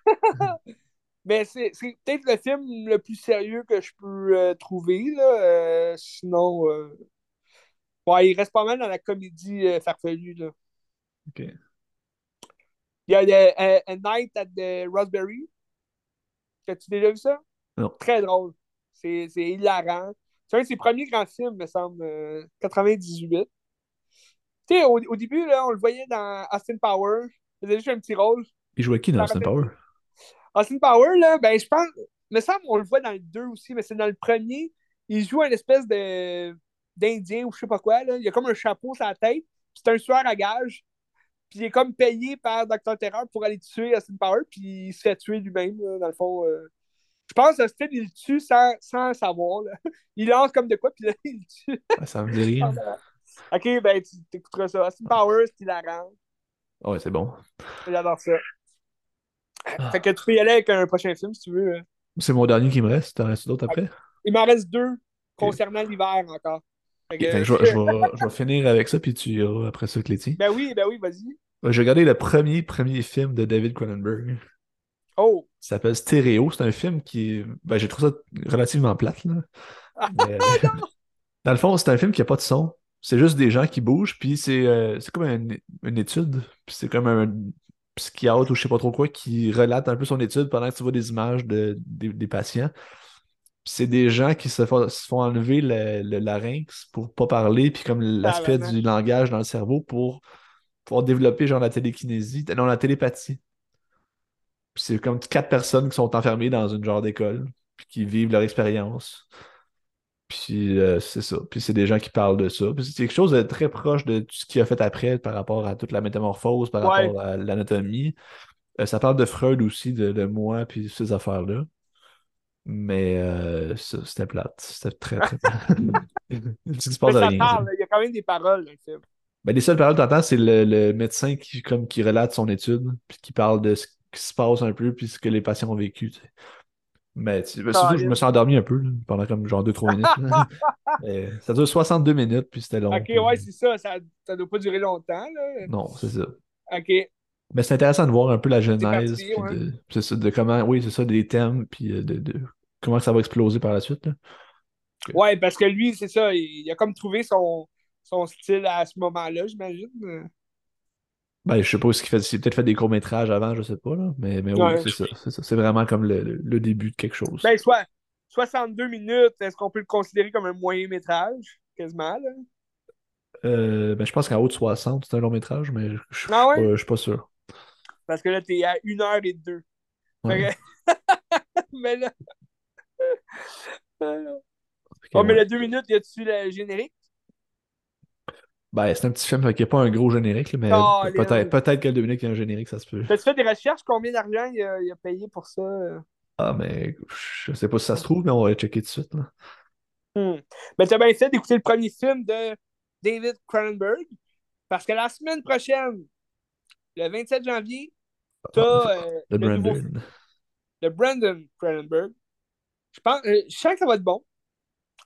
mais c'est peut-être le film le plus sérieux que je peux euh, trouver. Là. Euh, sinon, euh, ouais, il reste pas mal dans la comédie farfelue. Là. OK. Il y a A Night at the Raspberry. As-tu déjà vu ça? Non. Très drôle. C'est hilarant. C'est un de ses premiers grands films, me semble, 98 au, début, là, on le voyait dans Austin Power. Il faisait juste un petit rôle. Il jouait qui dans Austin Power? Austin Power, là, ben, je pense. Me semble on le voit dans le 2 aussi, mais c'est dans le premier. Il joue une espèce de d'Indien ou je sais pas quoi. Là. Il a comme un chapeau sur la tête. C'est un sueur à gage. Puis il est comme payé par Dr. Terror pour aller tuer Austin Power. Puis il se fait tuer lui-même, dans le fond. Euh. Je pense que Austin, il le tue sans, sans savoir. Là. Il lance comme de quoi, puis là, il le tue. ça me dit rien. Ok, ben tu écouteras ça. Austin Powers, c'est hilarant. Ouais, c'est bon. J'adore ça. Ah. Fait que tu peux y aller avec un prochain film si tu veux. Euh. C'est mon dernier qui me reste. T'en restes d'autres après? Il m'en reste deux concernant l'hiver encore. Je, vais, finir avec ça, puis tu iras après ça, Cléty. Ben oui, ben oui, vas-y. J'ai regardé le premier, premier film de David Cronenberg. Oh! Ça s'appelle Stéréo. C'est un film qui. Ben, j'ai trouvé ça relativement plate, là. Ah, dans le fond, c'est un film qui n'a pas de son. C'est juste des gens qui bougent, puis c'est euh, comme une étude. Puis c'est comme un psychiatre ou je sais pas trop quoi qui relate un peu son étude pendant que tu vois des images de, des patients. C'est des gens qui se font, enlever le, larynx pour pas parler, puis comme l'aspect du langage dans le cerveau pour pouvoir développer genre la télékinésie, non, la télépathie. c'est comme quatre personnes qui sont enfermées dans une genre d'école, puis qui vivent leur expérience. Puis euh, c'est ça. Puis c'est des gens qui parlent de ça. Puis c'est quelque chose de très proche de tout ce qu'il a fait après par rapport à toute la métamorphose, par rapport à l'anatomie. Euh, ça parle de Freud aussi, de, moi, puis ces affaires-là. Mais euh, c'était plate. C'était très, très plate. ça parle, il y a quand même des paroles dans le film. Ben, les seules paroles que tu entends, c'est le, médecin qui, comme, qui relate son étude, puis qui parle de ce qui se passe un peu, puis ce que les patients ont vécu. Mais ben, surtout, je me suis endormi un peu pendant comme genre 2-3 minutes. ça dure 62 minutes, puis c'était long. Ok, ouais, c'est ça. Ça ne doit pas durer longtemps. Là. Non, c'est ça. Ok. Mais c'est intéressant de voir un peu la genèse. de, de, comment, oui, c'est ça, des thèmes, puis euh, de, de, comment ça va exploser par la suite. Là. Ouais, parce que lui, c'est ça, il, a comme trouvé son, son style à ce moment-là, j'imagine. Ben, je sais pas ce qu'il fait. Il a peut-être fait des courts-métrages avant, je sais pas, là. Mais, mais oui, c'est ça. C'est vraiment comme le, le, début de quelque chose. Ben, soit 62 minutes, est-ce qu'on peut le considérer comme un moyen-métrage? Quasiment, là? Euh, ben, je pense qu'en haut de 60, c'est un long métrage, mais je ah ouais? je suis pas sûr. Parce que là, t'es à 1 heure et 2. Ouais. mais là. oh, mais les deux minutes, y a-tu le générique? Ben, c'est un petit film, il n'y a pas un gros générique, mais oh, peut-être peut que Dominique a un générique, ça se peut. T'as-tu fait des recherches? Combien d'argent il, a payé pour ça? Ah, mais je sais pas si ça se trouve, mais on va checker tout de suite. Là. Hmm. Ben, t'as bien fait d'écouter le premier film de David Cronenberg, parce que la semaine prochaine, le 27 janvier, t'as ah, euh, le, Brandon. le Brandon Cronenberg. Je pense, euh, je sens que ça va être bon.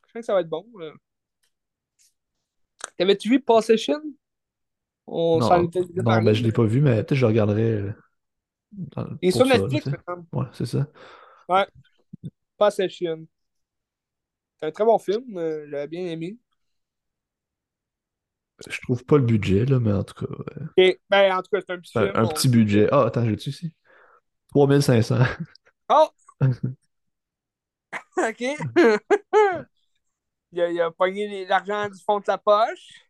Je sens que ça va être bon. T'avais-tu vu Possession? On non, non ben, je l'ai pas vu, mais peut-être que je regarderai. Euh, Il est sur Netflix, maintenant. Ouais, c'est ça. Ouais. Possession. C'est un très bon film. Je l'avais bien aimé. Je trouve pas le budget, là, mais en tout cas. Ben, en tout cas, c'est un petit film. Un, petit budget. Ah, attends, j'ai-tu ici? 3500. Oh! OK? il, a, il a pogné l'argent du fond de sa poche.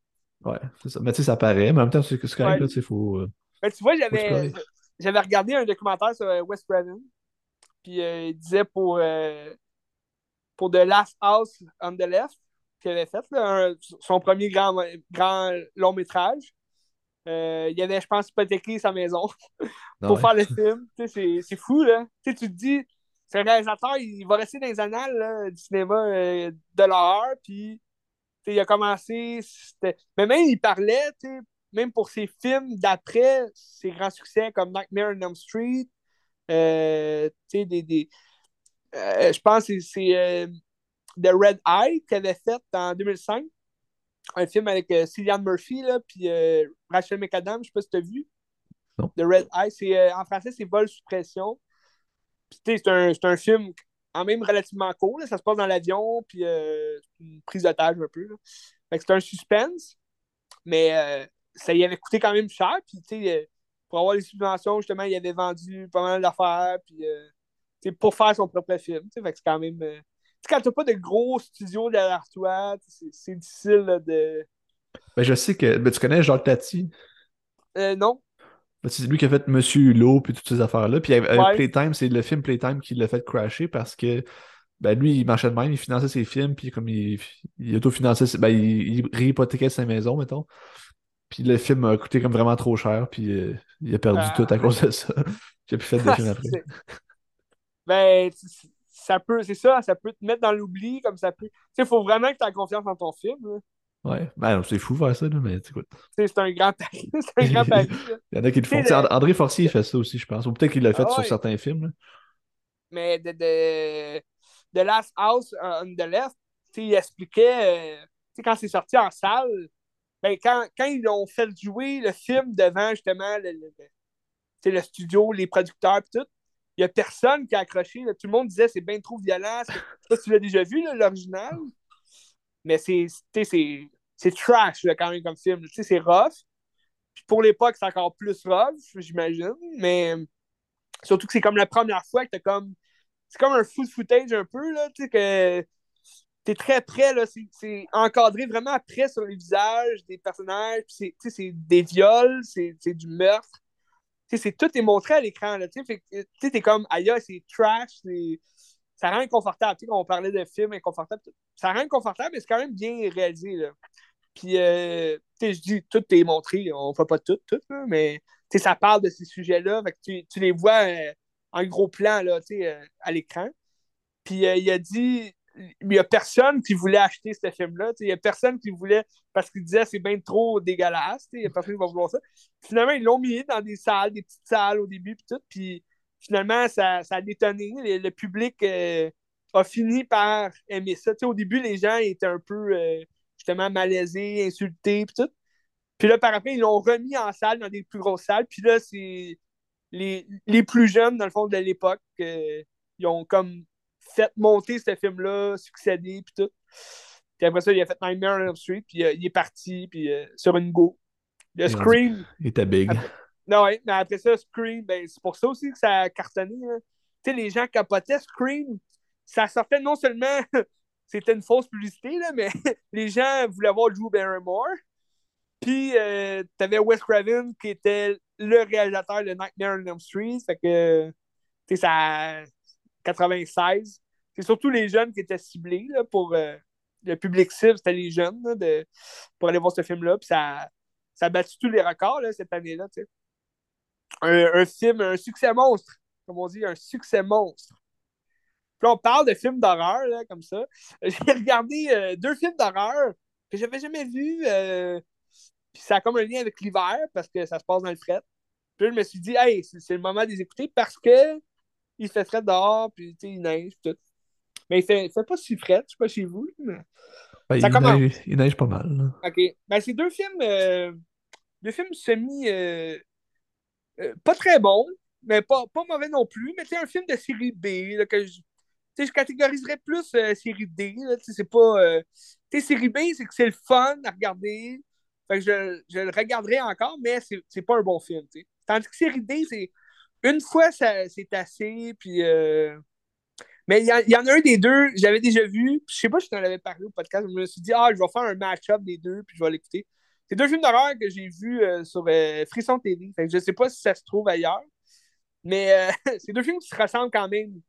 Ouais, c'est ça. Mais tu sais, ça paraît. Mais en même temps, c'est correct, ouais. là, tu sais, faut. Euh, mais tu vois, j'avais, j'avais regardé un documentaire sur euh, Wes Craven. Puis euh, il disait pour, pour The Last House on the Left, qu'il avait fait, là, son premier grand, grand long métrage. il avait, je pense, hypothéqué sa maison pour faire le film. C'est fou, là. tu te dis, un réalisateur, il va rester dans les annales du cinéma de l'horreur, puis il a commencé. Mais même, il parlait, même pour ses films d'après, ses grands succès comme Nightmare on Elm Street, euh, des, des euh, je pense que c'est euh, The Red Eye qu'il avait fait en 2005. Un film avec Cillian Murphy, là, puis Rachel McAdams, je sais pas si tu as vu. The Red Eye, en français, c'est Vol sous pression. C'est un, un film en même relativement court. ça se passe dans l'avion, puis euh, une prise d'otage un peu. c'est un suspense, mais euh, ça y avait coûté quand même cher. Puis, euh, pour avoir les subventions, justement, il avait vendu pas mal d'affaires, puis pour faire son propre film. c'est quand même. Quand t'as pas de gros studios derrière toi, c'est difficile de. Ben, je sais que. Ben, tu connais Jacques Tati? non. C'est lui qui a fait Monsieur Hulot puis toutes ces affaires-là. Puis avec Playtime, c'est le film Playtime qui l'a fait crasher parce que ben, lui, il marchait de même, il finançait ses films, puis comme il, il autofinançait, ben, il, il réhypothéquait sa maison, mettons. Puis le film a coûté comme vraiment trop cher, puis euh, il a perdu ah. tout à cause de ça. J'ai plus fait des films après. ben, ça peut, c'est ça, ça peut te mettre dans l'oubli, comme ça peut. Tu sais, il faut vraiment que tu aies confiance en ton film. Là. Ouais, ben, c'est fou faire ça, là, mais écoute. C'est un grand pari. c'est un grand pari. Il y en a qui le font. André Forcier, il fait ça aussi, je pense. Ou peut-être qu'il l'a fait ah sur certains films. Là. Mais de, de, The Last House on the Left, il expliquait, euh, quand c'est sorti en salle, ben, quand, quand ils ont fait jouer le film devant justement le, le, le studio, les producteurs et tout, il n'y a personne qui a accroché. Tout le monde disait c'est bien trop violent. Ça, tu l'as déjà vu, l'original. Mais c'est trash quand même comme film. C'est rough. Puis pour l'époque, c'est encore plus rough, j'imagine. Mais surtout que c'est comme la première fois que t'as comme. C'est comme un foot footage un peu, là. Tu sais, que t'es très près. C'est encadré vraiment près sur les visages des personnages. C'est des viols, c'est du meurtre. Tu sais, tout est montré à l'écran, là. Tu sais, t'es comme, aïe, c'est trash, ça rend inconfortable. Tu sais, quand on parlait de films inconfortables, ça rend inconfortable, mais c'est quand même bien réalisé. Là. Puis, euh, je dis, tout est montré, on ne fait pas tout, tout, mais ça parle de ces sujets-là. Tu, tu, les vois euh, en gros plan là, euh, à l'écran. Puis, il a dit, il n'y a personne qui voulait acheter ce film-là. Il n'y a personne qui voulait, parce qu'il disait c'est bien trop dégueulasse. Il n'y a personne qui va vouloir ça. Finalement, ils l'ont mis dans des salles, des petites salles au début, puis tout. Puis, finalement, ça, ça a détonné. Le, public a fini par aimer ça. au début, les gens étaient un peu justement malaisé, insulté, puis tout. Puis là, par après, ils l'ont remis en salle, dans des plus grosses salles. Puis là, c'est les, les, plus jeunes, dans le fond, de l'époque, euh, ils ont comme fait monter ce film-là, succédé, puis tout. Puis après ça, il a fait Nightmare on Elm Street, puis euh, il est parti, puis euh, sur une go. Le Scream. Il était big. non, ouais, mais après ça, Scream, ben, c'est pour ça aussi que ça a cartonné. Hein. Tu sais, les gens capotaient Scream. Ça sortait non seulement c'était une fausse publicité, là, mais les gens voulaient voir Drew Barrymore. Puis, euh, t'avais Wes Craven qui était le réalisateur de Nightmare on Elm Street. Fait que, tu sais, ça. 96. C'est surtout les jeunes qui étaient ciblés là, pour euh, le public cible, c'était les jeunes de, pour aller voir ce film-là. Puis ça, ça a battu tous les records là, cette année-là. Un, film, un succès monstre, comme on dit, un succès monstre on parle de films d'horreur, comme ça. J'ai regardé euh, deux films d'horreur que j'avais jamais vus. Euh, puis ça a comme un lien avec l'hiver parce que ça se passe dans le fret. Puis je me suis dit, hey, c'est le moment de les écouter parce que il fait fret dehors, puis il neige, tout. Mais il fait, fait pas si fret, je sais pas chez vous. Mais... Ben, ça il, commence. Neige, il neige pas mal. OK. Ben, c'est deux films, euh, deux films semi. pas très bons, mais pas, pas mauvais non plus. Mais c'est un film de série B là, que je je catégoriserais plus euh, série D. C'est pas. Euh, série B, c'est que c'est le fun à regarder. Fait que je, je le regarderai encore, mais c'est pas un bon film. Tandis que série D, c'est une fois, c'est assez. Puis. Euh, Mais il y, en a un des deux, j'avais déjà vu, je sais pas si je t'en avais parlé au podcast, je me suis dit, ah, je vais faire un match-up des deux, puis je vais l'écouter. C'est deux films d'horreur que j'ai vus euh, sur euh, Frisson TV. Fait que je sais pas si ça se trouve ailleurs, mais c'est deux films qui se ressemblent quand même.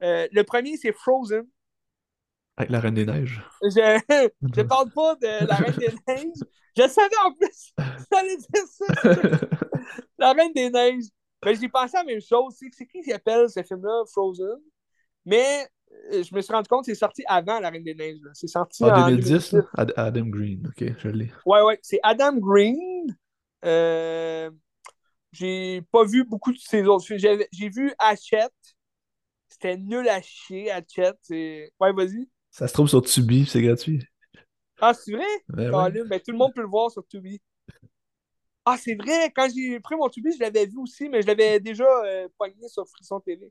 le premier, c'est Frozen. Avec la Reine des Neiges. Je, je parle pas de la Reine des Neiges. Je savais en plus, j'allais dire ça. la Reine des Neiges. Ben, j'ai pensé à la même chose. C'est qui qui appelle ce film-là Frozen? Mais euh, je me suis rendu compte que c'est sorti avant La Reine des Neiges. C'est sorti en 2010, Adam Green. Ok, je l'ai. Ouais, ouais. C'est Adam Green. Euh, j'ai pas vu beaucoup de ses autres films. J'ai vu Hachette. C'était nul à chier, Hachette. Ouais, vas-y. Ça se trouve sur Tubi, c'est gratuit. Ah, c'est vrai? Ben, ben, tout le monde peut le voir sur Tubi. Ah, c'est vrai, quand j'ai pris mon Tubi, je l'avais vu aussi, mais je l'avais déjà euh, pogné sur Frisson TV.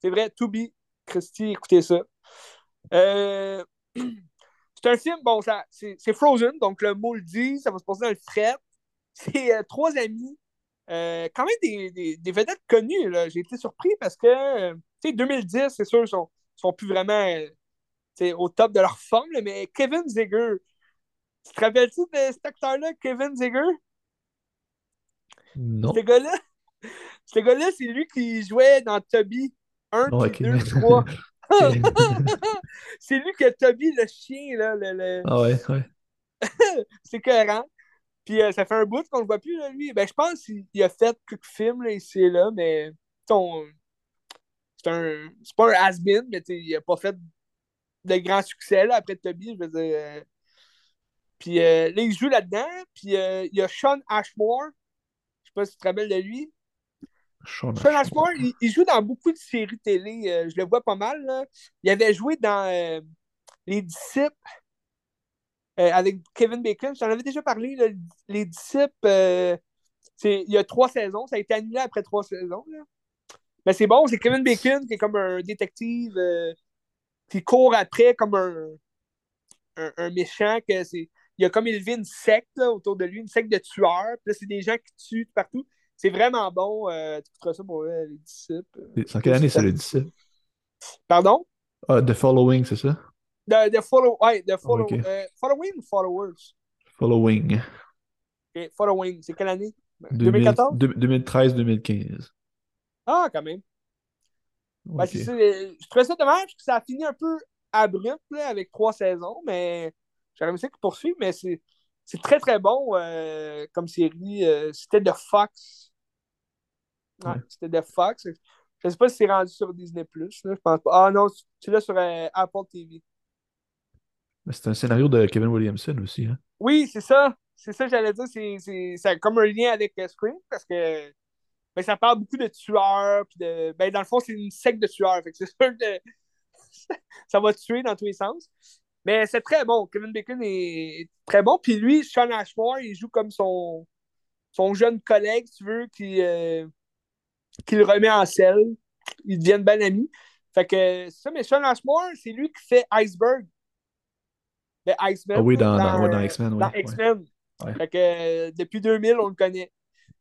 C'est vrai, Tubi, Christy, écoutez ça. Euh, c'est un film, bon, ça, c'est, Frozen, donc le mot le dit, ça va se passer dans le fret. C'est euh, trois amis, quand même des, des, vedettes connues. J'ai été surpris parce que, tu sais, 2010, c'est sûr, ils sont, sont plus vraiment au top de leur forme, mais Kevin Ziegler, tu te rappelles-tu de cet acteur-là, Kevin Ziegler? Non. Ce gars-là, ce gars-là, c'est lui qui jouait dans Toby 1, 2, 3. c'est lui qui a Toby le chien, là. Le, Ah ouais, ouais. c'est cohérent. Puis euh, ça fait un bout qu'on ne voit plus, là, lui. Ben, je pense qu'il a fait quelques films là, ici et là, mais ton... c'est un. C'est pas un has-been, mais il a pas fait de grand succès là, après Toby, je veux dire. Euh. Puis euh, là, il joue là-dedans. Puis il y a Sean Ashmore pas si tu te rappelles de lui. Sean Ashmore, il, joue dans beaucoup de séries télé. Euh, je le vois pas mal. Là. Il avait joué dans euh, Les Disciples euh, avec Kevin Bacon. J'en avais déjà parlé. Les Disciples, il y a trois saisons. Ça a été annulé après trois saisons. Mais c'est bon, c'est Kevin Bacon qui est comme un détective qui court après comme un, un, méchant. que c'est il a comme élevé une secte autour de lui, une secte de tueurs. Puis là, c'est des gens qui tuent partout. C'est vraiment bon. Euh, tu écouteras ça pour les disciples. C'est en quelle année c'est les disciples? Pardon? Uh, the Following, c'est ça? The, the, follow, ouais, the follow, euh, Following ou Followers? Following. Okay, following, c'est quelle année? 2014? 2013-2015. Ah, quand même. Okay. je trouvais ça dommage que ça a fini un peu abrupt là, avec trois saisons, mais J'aurais aimé ça qu'il poursuive, mais c'est, très très bon euh, comme série. Euh, c'était de Fox. Ouais, C'était de Fox. Je sais pas si c'est rendu sur Disney Plus. Je pense pas. Ah non, c'est là sur euh, Apple TV. C'est un scénario de Kevin Williamson aussi. Hein? Oui, c'est ça. C'est ça que j'allais dire. C'est, c'est, comme un lien avec Scream parce que ben, ça parle beaucoup de tueurs. de, ben, dans le fond, c'est une secte de tueurs. Fait c'est sûr que ça va tuer dans tous les sens. Mais c'est très bon. Kevin Bacon est très bon. Puis lui, Sean Ashmore, il joue comme son, son jeune collègue, si tu veux, qui, euh, qui le remet en selle. Ils deviennent bien amis. Fait que ça, mais Sean Ashmore, c'est lui qui fait Iceberg. Le Iceman. Ah oui, dans, dans, X-Men. Oui. Dans X-Men. Fait que euh, depuis 2000, on le connaît.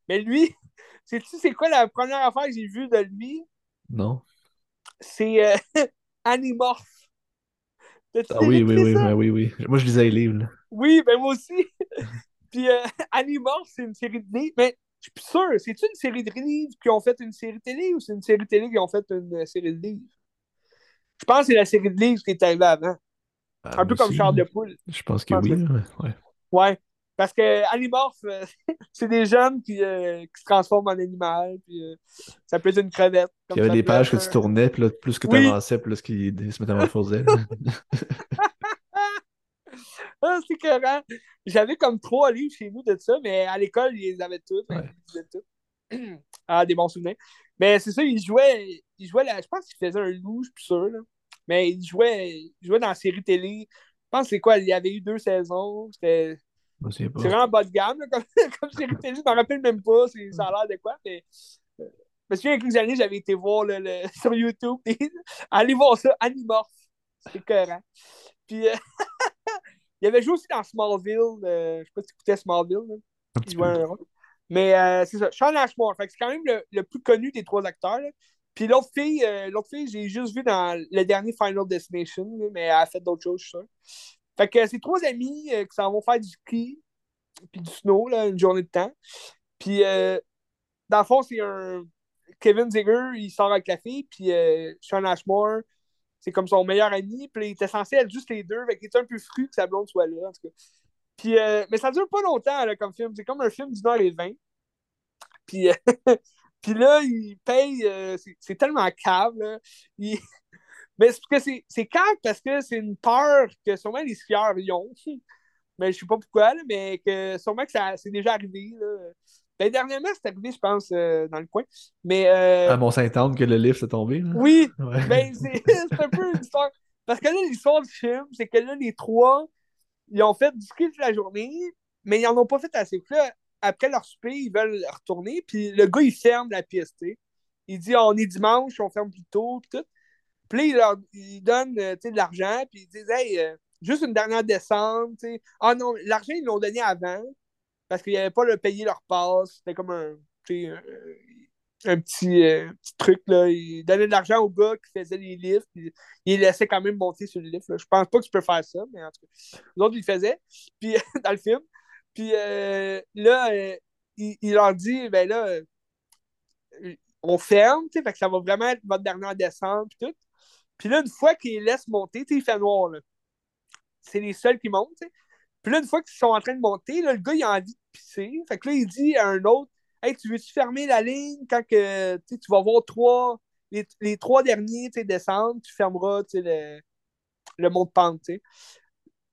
Mais lui, sais-tu c'est quoi la première affaire que j'ai vue de lui? Non. C'est euh, Animorph. Ah oui, oui, oui, oui, oui. Moi, je lisais les livres. Oui, ben moi aussi. Puis euh, Animorph, c'est une série de livres. Mais je suis plus sûr, c'est-tu une série de livres qui ont fait une série télé ou c'est une série télé qui ont fait une série de livres? Je pense que c'est la série de livres qui est arrivée avant. Ah, un peu comme Charles de Poule. Je pense que oui. Ouais. ouais. Parce que Animorph, euh, c'est des jeunes qui, euh, qui, se transforment en animal, puis euh, ça peut être une crevette. il y avait des pages que tu tournais, puis là, plus que tu avançais, plus qu'ils se métamorphosaient. ah, c'est cohérent. J'avais comme trois livres chez nous de ça, mais à l'école, ils les avaient tous. ah, des bons souvenirs. Mais c'est ça, ils jouaient, ils jouaient je pense qu'ils faisaient un loup, je suis plus sûr. Là. Mais ils jouaient, ils jouaient dans la série télé. Je pense que c'est quoi, il y avait eu deux saisons. C'était c'est vraiment bas de gamme, comme, comme télé. Je m'en rappelle même pas. Ça a l'air de quoi, mais. Euh, je me souviens, il y a quelques années, j'avais été voir le, sur YouTube. allez voir ça, Animorph. C'est cohérent. Puis, euh, il avait joué aussi dans Smallville. Euh, je sais pas si tu écoutais Smallville. Il jouait un rôle. Mais c'est ça, Sean Ashmore. c'est quand même le, le, plus connu des trois acteurs. Puis l'autre fille, euh, l'autre fille, j'ai juste vu dans le dernier Final Destination, mais elle a fait d'autres choses, je suis sûr. Fait que c'est trois amis euh, qui s'en vont faire du ski puis du snow, là, une journée de temps. Puis, euh, dans le fond, c'est un. Kevin Ziegler, il sort avec la fille, puis Sean Ashmore, c'est comme son meilleur ami, puis il était censé être juste les deux, fait qu'il était un peu fru que sa blonde soit là, en tout cas. Puis, mais ça dure pas longtemps, là, comme film. C'est comme un film d'une heure et vingt. Puis, Puis là, il paye, euh, c'est tellement cave, là. Mais c'est c'est cave parce que c'est une peur que sûrement les skieurs y ont. Mais je sais pas pourquoi, là, mais que sûrement que ça c'est déjà arrivé. Là. Ben, dernièrement, c'est arrivé, je pense, euh, dans le coin. Mais, euh... À Mont-Saint-Anne que le livre s'est tombé. Là. Oui, ouais. ben, c'est un peu une histoire. Parce que là, l'histoire du film, c'est que là, les trois, ils ont fait du ski toute la journée, mais ils n'en ont pas fait assez. Là, après leur souper, ils veulent retourner, puis le gars, il ferme la pièce, Il dit, on est dimanche, on ferme plus tôt, puis tout. Puis là, il, donne euh, de l'argent, puis ils disent, hey, euh, juste une dernière descente. Ah non, l'argent, ils l'ont donné avant, parce qu'ils n'avaient pas le payé leur passe. C'était comme un, un petit, euh, petit, truc, là. Ils donnaient de l'argent au gars qui faisait les livres, puis ils laissaient quand même monter sur le livre. Là. Je pense pas que tu peux faire ça, mais en tout cas, l'autre, il faisait. Puis dans le film, puis là, euh, il, leur dit, ben là, on ferme, que ça va vraiment être votre dernière descente, puis tout. Puis là, une fois qu'ils laissent monter, il fait noir, là. C'est les seuls qui montent. Puis là, une fois qu'ils sont en train de monter, là, le gars, il a envie de pisser. Fait que là, il dit à un autre, hey, tu veux-tu fermer la ligne quand que, tu vas voir trois, les, les trois derniers, descendre, tu fermeras, le, le mont de pente.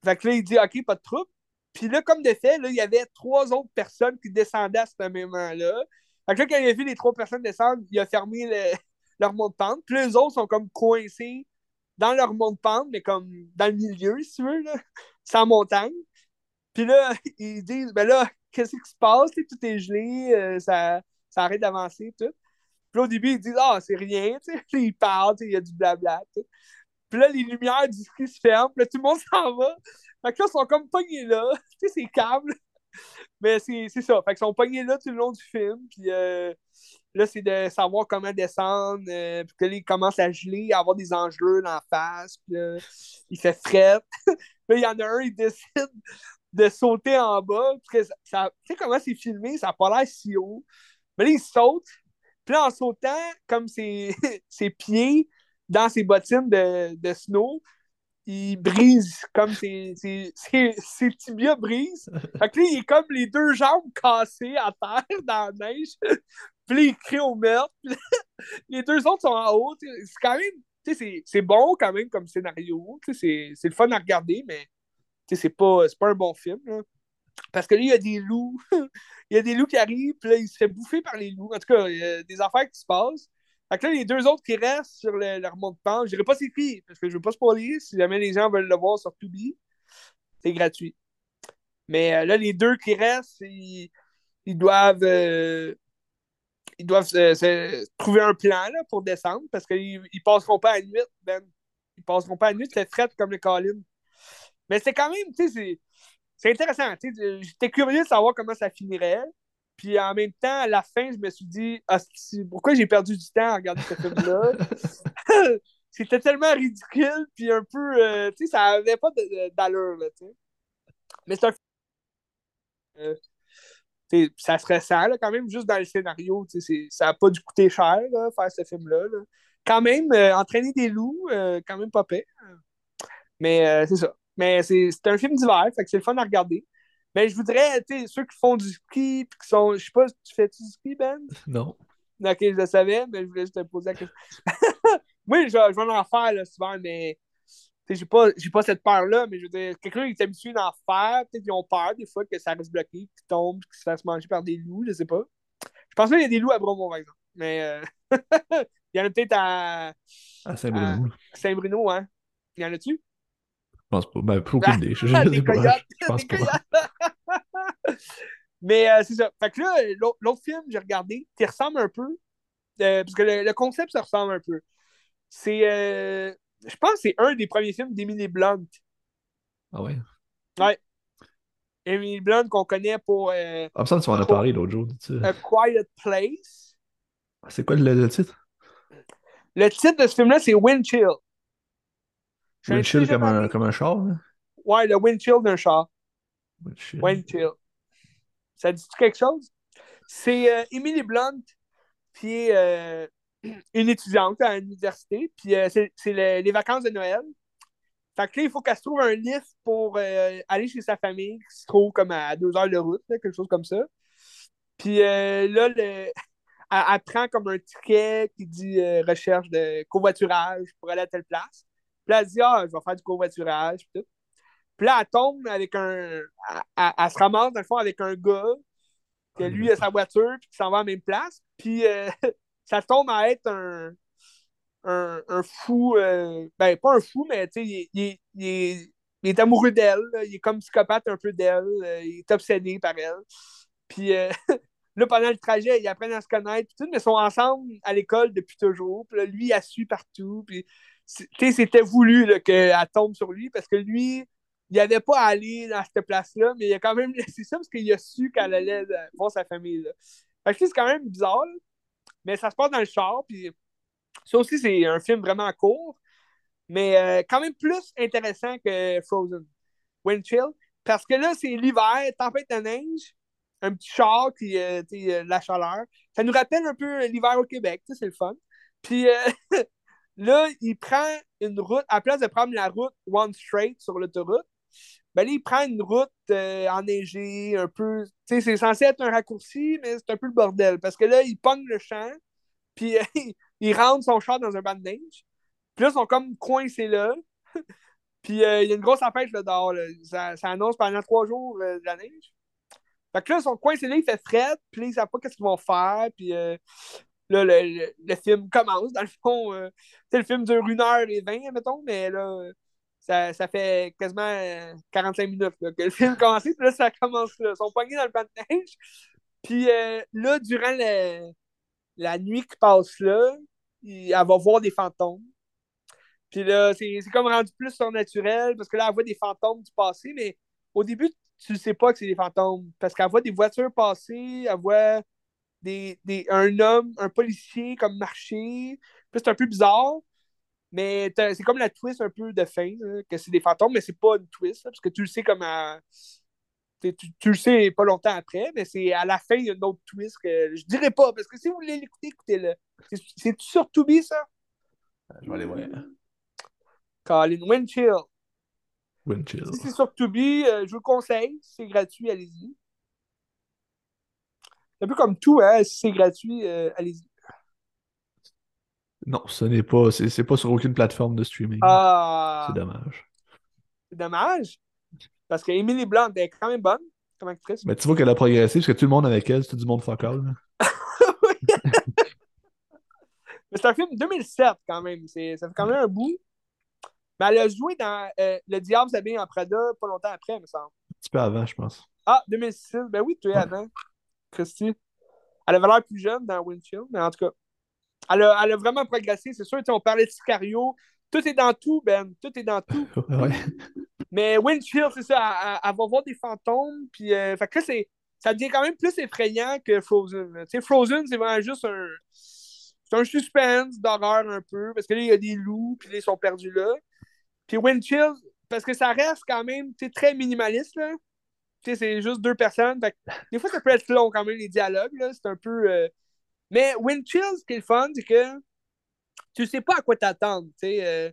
Fait que là, il dit, OK, pas de trouble. Puis là, comme de fait, là, il y avait trois autres personnes qui descendaient à ce moment-là. Fait que là, quand il a vu les trois personnes descendre, il a fermé leur mont de pente. Puis les autres sont comme coincés dans leur mont de pente, mais comme dans le milieu, si tu veux, là, sans montagne. Puis là, ils disent, ben là, qu'est-ce qui se passe? Tout est gelé, euh, ça, ça arrête d'avancer, tout. Puis là, au début, ils disent, ah, c'est rien, tu sais. Ils parlent, il y a du blabla, tout. Puis là, les lumières du ski se ferment, puis là, tout le monde s'en va. Fait que là, ils sont comme pognés là. tu sais, c'est câble. Mais c'est ça. Fait qu'ils sont pognés là tout le long du film. Puis euh, là, c'est de savoir comment descendre. Euh, puis que là, ils commencent à geler, à avoir des enjeux dans la face. Puis là, il fait fret. là, il y en a un, il décide de sauter en bas. tu sais comment c'est filmé? Ça n'a pas l'air si haut. Mais là, il saute. Puis là, en sautant, comme ses, ses pieds dans ses bottines de, de snow, il brise comme ses, ses, ses, tibias brisent. Fait que là, il est comme les deux jambes cassées à terre dans la neige. Puis là, il crie au meurtre. les deux autres sont en haut. C'est quand même, c'est bon quand même comme scénario. C'est le fun à regarder, mais c'est pas, pas un bon film. Parce que là, il y a des loups. il y a des loups qui arrivent, puis là, il se fait bouffer par les loups. En tout cas, il y a des affaires qui se passent. Fait que là, les deux autres qui restent sur le, le de pente, je dirais pas c'est qui, parce que je veux pas spoiler. Si jamais les gens veulent le voir sur Tubi, c'est gratuit. Mais euh, là, les deux qui restent, ils, doivent, euh, ils doivent trouver un plan là, pour descendre parce qu'ils ne passeront pas à la nuit, Ben. Ils passeront pas à la nuit, c'est fret comme les collines. Mais c'est quand même, tu sais, c'est intéressant. J'étais curieux de savoir comment ça finirait. Puis en même temps, à la fin, je me suis dit, ah, pourquoi j'ai perdu du temps à regarder ce film-là? C'était tellement ridicule, puis un peu, euh, tu sais, ça avait pas d'allure, là. Mais c'est un film. Euh, ça serait ça, là, quand même, juste dans le scénario, tu sais, ça n'a pas dû coûter cher, là, faire ce film-là. Quand même, euh, entraîner des loups, quand même pas pire. Mais c'est ça. Mais c'est un film d'hiver, fait que c'est le fun à regarder. Mais je voudrais, tu sais, ceux qui font du ski, puis qui sont. Je sais pas, tu fais-tu du ski, Ben? Non. Ok, je le savais, mais je voulais juste te poser la question. oui, je, je, vais en faire là, souvent, mais j'ai pas, pas cette peur-là, mais je veux dire, quelqu'un qui est habitué d'en faire, peut-être qu'ils ont peur des fois que ça reste bloqué, qu'ils tombent, qu'ils se fassent manger par des loups, je sais pas. Je pense qu'il y a des loups à Bromont, par exemple. Mais euh... il y en a peut-être à. À Saint-Bruno. Saint-Bruno, hein. Il y en a-tu? Je pense pas. Ben, pour aucune idée. Je, je, des coyotes, je pense pas. Mais euh, c'est ça. Fait que là, l'autre film que j'ai regardé, qui ressemble un peu, euh, parce que le, concept, ça ressemble un peu. C'est, euh, je pense que c'est un des premiers films d'Emily Blunt. Ah ouais? Ouais. Emily Blunt qu'on connaît pour... Euh, ah, ça, tu m'en as parlé l'autre jour. A Quiet Place. C'est quoi le, le titre? Le titre de ce film-là, c'est Windchill. Windchill comme un, comme un char? Là? Ouais, le windchill d'un char. Windchill. Windchill. Ça dit quelque chose? C'est euh, Emily Blunt, euh, une étudiante à l'université, puis euh, c'est les vacances de Noël. Fait que là, il faut qu'elle se trouve un lift pour euh, aller chez sa famille, qui se trouve comme à deux heures de route, quelque chose comme ça. Puis là, le... elle, prend comme un ticket qui dit recherche de covoiturage pour aller à telle place. Puis là, elle dit Ah, je vais faire du covoiturage. Puis, tout. puis là, elle tombe avec un. Elle, elle, se ramasse, dans le fond, avec un gars que lui a sa voiture, puis qui s'en va à la même place. Puis euh, ça tombe à être un, un, fou, euh, ben pas un fou, mais tu sais, il, est amoureux d'elle, il est comme psychopathe un peu d'elle, euh, il est obsédé par elle. Puis là, pendant le trajet, ils apprennent à se connaître, tout, mais ils sont ensemble à l'école depuis toujours. Puis là, lui, il a su partout. Puis c'était voulu qu'elle tombe sur lui parce que lui, il n'avait pas à aller dans cette place-là, mais il a quand même laissé ça parce qu'il a su qu'elle allait voir sa famille. Là. Fait que c'est quand même bizarre, mais ça se passe dans le char. Puis ça aussi, c'est un film vraiment court, mais euh, quand même plus intéressant que Frozen. Wind Chill. Parce que là, c'est l'hiver, tempête de neige, un petit char, qui euh, euh, la chaleur. Ça nous rappelle un peu l'hiver au Québec, c'est le fun. Puis là, il prend une route, à place de prendre la route One Straight sur l'autoroute, ben là, il prend une route euh, enneigée, un peu. Tu sais, c'est censé être un raccourci, mais c'est un peu le bordel. Parce que là, il pogne le champ, puis il rentre son char dans un banc de neige. Puis là, ils sont comme coincés là. puis euh, il y a une grosse empêche là dehors. Ça, ça, annonce pendant trois jours euh, de la neige. Fait que là, ils sont coincés là, il fait fret, puis là, ils savent pas qu'est-ce qu'ils vont faire. Puis là, le, le, film commence. Dans le fond, le film dure une heure et vingt, mettons, mais là ça, ça, fait quasiment 45 minutes que le film commence, puis là, ça commence là. Ils sont poignés dans le banc de neige. Puis euh, là, durant la nuit qui passe là, elle va voir des fantômes. Puis là, c'est comme rendu plus surnaturel, parce que là, elle voit des fantômes du passé, mais au début, tu ne sais pas que c'est des fantômes, parce qu'elle voit des voitures passer, elle voit des, des, un homme, un policier comme marcher. Puis c'est un peu bizarre. Mais c'est comme la twist un peu de fin, que c'est des fantômes, mais c'est pas une twist, parce que tu le sais comme Tu, tu, le sais pas longtemps après, mais c'est à la fin, il y a une autre twist que je dirais pas, parce que si vous voulez l'écouter, écoutez-le. C'est sur Tubi, ça? Je vais aller voir. Colin Windchill. Windchill. Si c'est sur Tubi, euh, je vous le conseille. C'est gratuit, allez-y. C'est un peu comme tout, hein? Si c'est gratuit, euh, allez-y. Non, ce n'est pas. C'est pas sur aucune plateforme de streaming. Ah! C'est dommage. C'est dommage. Parce que Emily Blunt est quand même bonne comme actrice. Mais tu vois qu'elle a progressé parce que tout le monde avec elle, c'est tout du monde focal. Mais c'est un film de 2007 quand même. Ça fait quand même un bout. Mais elle a joué dans euh, Le Diable s'habille en Prada pas longtemps après, me semble. Un petit peu avant, je pense. Ah, 2006. Ben oui, tu es avant. Christy. Elle avait l'air plus jeune dans Windshield, mais en tout cas. Elle a, vraiment progressé, c'est sûr. On parlait de Sicario. Tout est dans tout, Ben. Tout est dans tout. Mais Windshield, c'est ça. Elle, va voir des fantômes. Puis, euh, fait que ça devient quand même plus effrayant que Frozen. Frozen, c'est vraiment juste un. C'est un suspense d'horreur un peu. Parce que là, il y a des loups. Puis là, ils sont perdus là. Puis Windshield, parce que ça reste quand même très minimaliste. Là. C'est juste deux personnes. des fois, ça peut être long quand même, les dialogues. C'est un peu. Euh, mais Windchill, ce qui est le fun, c'est que tu sais pas à quoi t'attendre. Euh,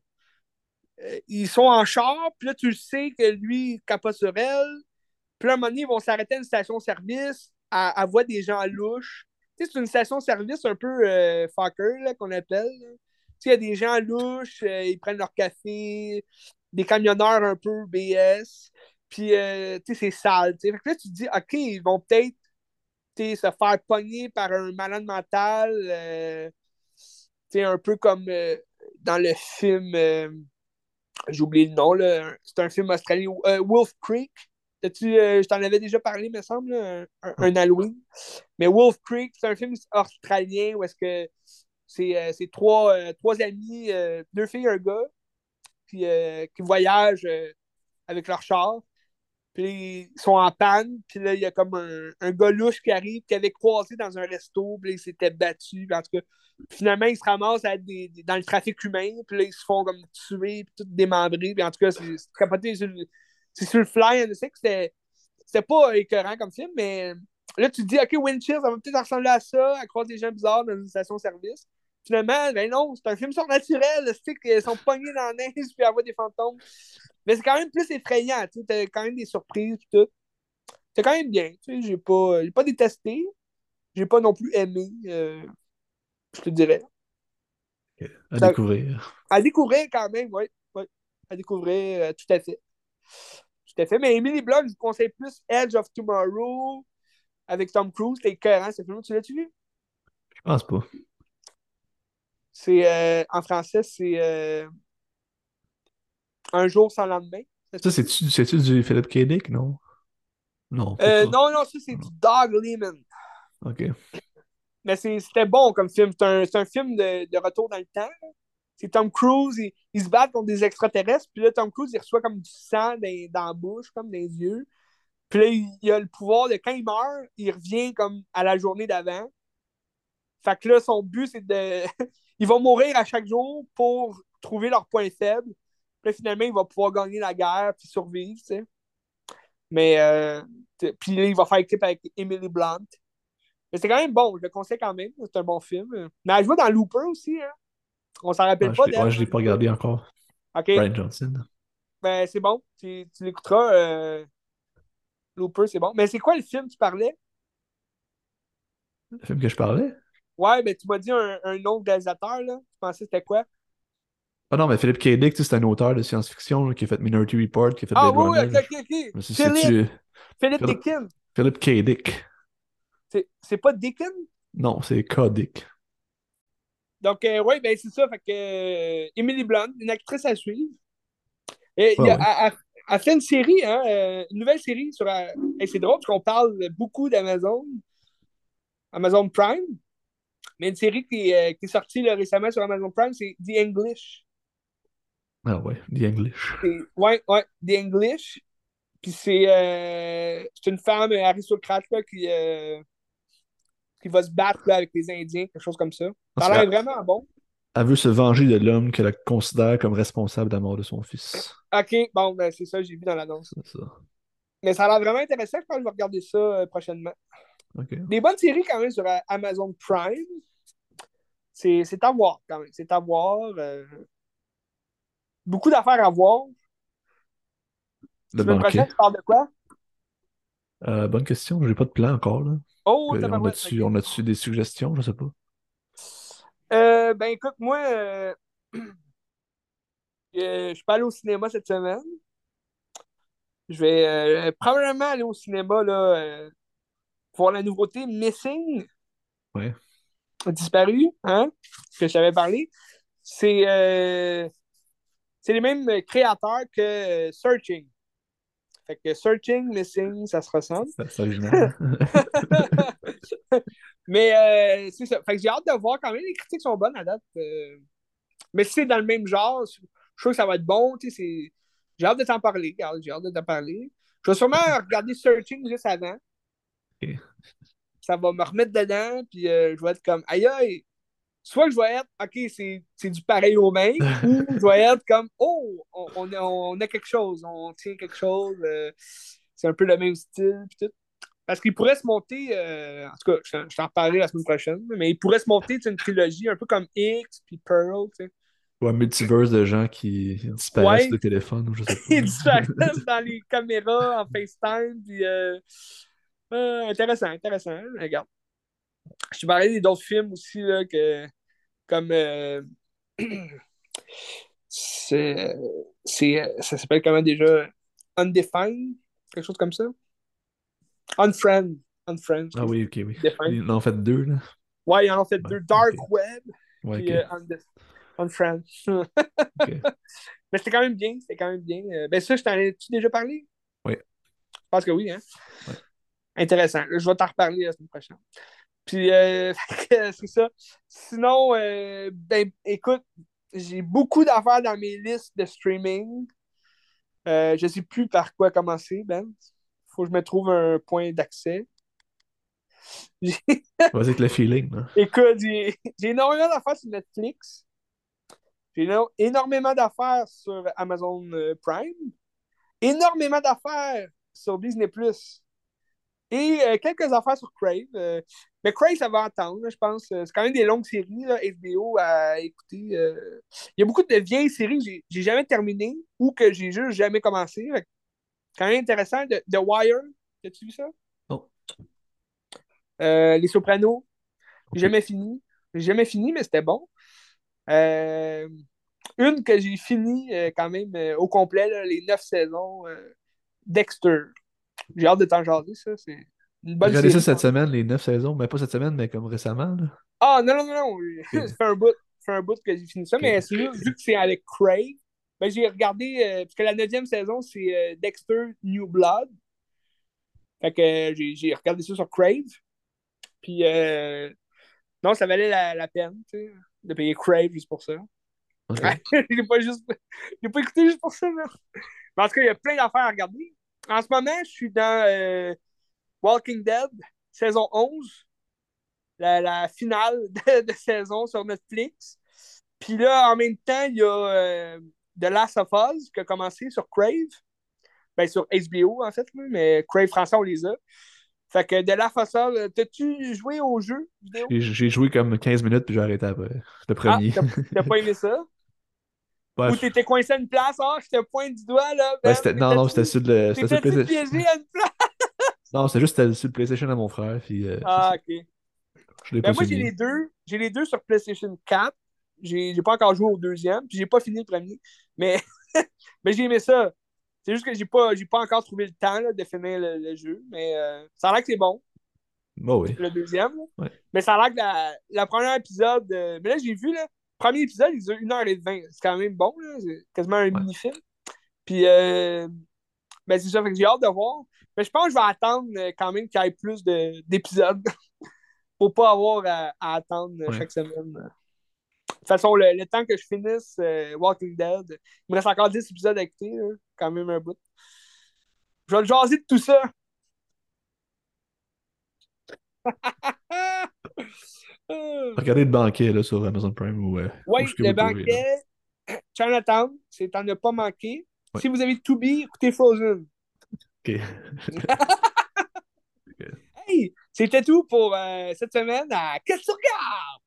euh, ils sont en char, puis là, tu sais que lui, il capote sur elle. Puis à un moment donné, ils vont s'arrêter à une station-service, à, voir des gens louches. c'est une station-service un peu euh, fucker, qu'on appelle. Il y a des gens louches, euh, ils prennent leur café, des camionneurs un peu BS. Puis, c'est sale. Fait que là, tu te dis, OK, ils vont peut-être se faire pogner par un malade mental. Euh, un peu comme euh, dans le film, euh, j'ai oublié le nom, c'est un film australien, Wolf Creek. je t'en avais déjà parlé, me semble, un, Halloween. Mais Wolf Creek, c'est un film australien où est-ce que c'est trois, trois amis, deux filles et un gars, qui voyagent avec leur char Puis ils sont en panne. Puis là, il y a comme un, un gars qui arrive, qui avait croisé dans un resto. Puis là, il s'était battu. en tout cas, finalement, ils se ramassent dans le trafic humain. Puis là, ils se font comme tuer, puis tout démembrer. Puis en tout cas, c'est capoté sur le, fly. Je sais que c'était, pas écœurant comme film, mais là, tu te dis, OK, Winchill, ça va peut-être ressembler à ça, à croire des gens bizarres dans une station-service. Finalement, ben non, c'est un film surnaturel. C'est qu'ils sont pognés dans la neige puis avoir des fantômes. Mais c'est quand même plus effrayant. Tu as quand même des surprises et tout. C'est quand même bien. Tu sais, j'ai pas, j'ai pas détesté. J'ai pas non plus aimé. Euh, je te dirais. À découvrir. À découvrir quand même, oui. Ouais. À découvrir, euh, tout à fait. Tout à fait. Mais Emily Blunt, je vous conseille plus Edge of Tomorrow avec Tom Cruise. C'était écœurant, ce film. Tu l'as-tu vu? Je pense pas. C'est euh, en français, c'est euh, Un jour sans lendemain. Ça, c'est-tu du Philip K. Dick, non? Non. Euh, non, non, ça, c'est du Dog Lehman. OK. Mais c'était bon comme film. C'est un, un, film de, de, retour dans le temps. C'est Tom Cruise, il, il, se bat contre des extraterrestres, puis là, Tom Cruise, il reçoit comme du sang dans, dans la bouche, comme des yeux. Puis là, il, a le pouvoir de quand il meurt, il revient comme à la journée d'avant. Fait que là, son but, c'est de. ils vont mourir à chaque jour pour trouver leur point faible. Puis finalement, il va pouvoir gagner la guerre puis survivre, tu sais. Mais, euh, puis là, il va faire équipe avec Emily Blunt. Mais c'est quand même bon, je le conseille quand même. C'est un bon film. Mais elle joue dans Looper aussi, hein. On s'en rappelle pas d'elle. Ouais, je l'ai pas regardé encore. OK. Brian Johnson. Ben, c'est bon. Tu, tu l'écouteras. Euh... Looper, c'est bon. Mais c'est quoi le film que tu parlais? Le film que je parlais? Ouais, mais tu m'as dit un, un autre réalisateur, là. Tu pensais que c'était quoi? Ah non, mais Philippe K. Dick, c'est un auteur de science-fiction qui a fait Minority Report, qui a fait Ah oui, Runner. ok, ok, ok. Philippe, Philippe Dickin. Philippe K. Dick. C'est pas Dickin? Non, c'est K. Dick. Donc, euh, oui, ben c'est ça. Fait que euh, Emily Blunt, une actrice à suivre. Et, il a, ouais. fait une série, hein, euh, une nouvelle série sur. c'est drôle parce qu'on parle beaucoup d'Amazon, Amazon Prime. Mais une série qui, est- qui est sortie là, récemment sur Amazon Prime, c'est The English. Ah ouais, The English. Ouais, ouais, The English. Puis c'est euh, une femme aristocrate là, qui, euh, qui va se battre là, avec les Indiens, quelque chose comme ça. Ça a l'air vraiment bon. Elle veut se venger de l'homme qu'elle considère comme responsable de la mort de son fils. Ok, bon, ben, c'est ça, j'ai vu dans l'annonce. C'est ça. Mais ça a l'air vraiment intéressant. Je pense que je vais regarder ça euh, prochainement. Des bonnes séries quand même sur euh, Amazon Prime. C'est c'est à voir quand même. C'est à voir. Beaucoup d'affaires à voir. Le Semaine prochaine, tu parles de quoi? Euh, bonne question, j'ai pas de plan encore. Là. Oh, Euh, on a-tu ok. on a-tu des suggestions? Je sais pas. Euh, ben écoute, moi, je suis pas allé au cinéma cette semaine. Je vais probablement aller au cinéma là, voir la nouveauté Missing, Ouais. disparu, hein, que je t'avais parlé. C'est c'est les mêmes créateurs que euh, Searching. Fait que Searching, Missing, ça se ressemble. Mais euh, c'est ça. Fait que j'ai hâte de voir quand même. Les critiques sont bonnes à date. euh. Mais si c'est dans le même genre, je suis sûr que ça va être bon. J'ai hâte de t'en parler. J'ai hâte de t'en parler. Je vais sûrement regarder Searching juste avant. Ça va me remettre dedans. Puis euh, je vais être comme aïe aïe. Soit que je vais être OK, c'est du pareil au même. ou je vais être comme Oh, on, on a, on a quelque chose. On tient quelque chose. euh, c'est un peu le même style. Puis tout. Parce qu'il pourrait se monter, euh, en tout cas, je, t'en- je t'en reparlerai la semaine prochaine, mais il pourrait se monter une trilogie un peu comme X puis Pearl, tu sais. Ou un multiverse de gens qui disparaissent Ouais. de téléphone ou je sais Ils pas. disparaissent dans les caméras, en FaceTime, puis euh, euh, intéressant, intéressant. hein, Regarde. Je te parlais d'autres films aussi, là, que, comme euh, c'est, ça s'appelle comment déjà? Undefined, quelque chose comme ça? Unfriend. Unfriend. Ah oui, ok, oui. Defined. Ils en ont fait deux, là. Ouais, ils en ont fait deux. Dark. Web Ouais, puis euh, Unfriend. Mais c'était quand même bien. C'était quand même bien. Euh, ben ça, je t'en ai-tu déjà parlé? Oui. Je pense que oui, hein? Ouais. Intéressant. Je vais t'en reparler la semaine prochaine. Puis, euh, que c'est ça. Sinon, euh, ben, écoute, j'ai beaucoup d'affaires dans mes listes de streaming. Euh, je ne sais plus par quoi commencer, Ben. Faut que je me trouve un point d'accès. Vas-y avec le feeling. Écoute, j'ai énormément d'affaires sur Netflix. J'ai énormément d'affaires sur Amazon Prime. Énormément d'affaires sur Disney Plus. Et euh, quelques affaires sur Crave. Euh, mais Crave, ça va attendre, je pense. C'est quand même des longues séries, là, HBO, à écouter. Il y a beaucoup de vieilles séries que j'ai jamais terminées ou que j'ai juste jamais commencé. Quand même intéressant. The, Wire, as-tu vu ça? Non. Les Sopranos, j'ai jamais fini. J'ai jamais fini, mais c'était bon. Euh, une que j'ai fini euh, quand même euh, au complet, les neuf saisons, Dexter. J'ai hâte de t'en jaser, ça. C'est une bonne regardé ça cette semaine, les neuf saisons. Mais pas cette semaine, mais comme récemment. Ah, non, non, non, non. ça fait un bout, fait un bout que j'ai fini ça. Mais vu que c'est avec Craig, ben, j'ai regardé, parce que la neuvième saison, c'est Dexter New Blood. Fait que j'ai regardé ça sur Crave. Puis, non, ça valait la, la peine, tu sais de payer Crave juste pour ça. Okay. j'ai pas juste. J'ai pas écouté juste pour ça, mais. en tout cas, il y a plein d'affaires à regarder. En ce moment, je suis dans euh, Walking Dead, saison 11. La, la finale de, saison sur Netflix. Puis là, en même temps, il y a euh, The Last of Us qui a commencé sur Crave. Ben, sur HBO, en fait, mais Crave français, on les a. Fait que de la façon, t'as-tu joué au jeu vidéo? J'ai joué comme 15 minutes puis j'ai arrêté après. Le premier. Ah, t'as pas aimé ça? Ou t'étais coincé à une place, ah, oh, je te pointe du doigt là. Ben, non, non, c'était sur le. C'était sur le piégé à une place? non, c'était juste sur le PlayStation à mon frère. Puis, euh, ah, ok. Je ben, moi, j'ai les deux. J'ai les deux sur PlayStation 4. J'ai pas encore joué au deuxième. Puis j'ai pas fini le premier. Mais, mais j'ai aimé ça. C'est juste que j'ai pas, pas encore trouvé le temps de finir le, jeu, mais euh, ça a l'air que c'est bon. Bon, oui. Le deuxième. Mais ça a l'air que la, la première épisode. Euh, mais là, j'ai vu, le premier épisode, il dure 1h20. C'est quand même bon, C'est quasiment un mini-film. Puis, euh, ben, c'est ça, fait que j'ai hâte de voir. Mais je pense que je vais attendre quand même qu'il y ait plus d'épisodes pour pas avoir à, attendre chaque semaine. De toute façon, le, temps que je finisse euh, Walking Dead, il me reste encore 10 épisodes à écouter, quand même un bout. Je vais le jaser de tout ça. Regardez le banquet là, sur Amazon Prime. Ou, euh, oui, le banquet, Chinatown, c'est à ne pas manquer. Si vous avez To Be, écoutez Frozen. OK. hey, c'était tout pour euh, cette semaine à Qu'est-ce que tu regardes?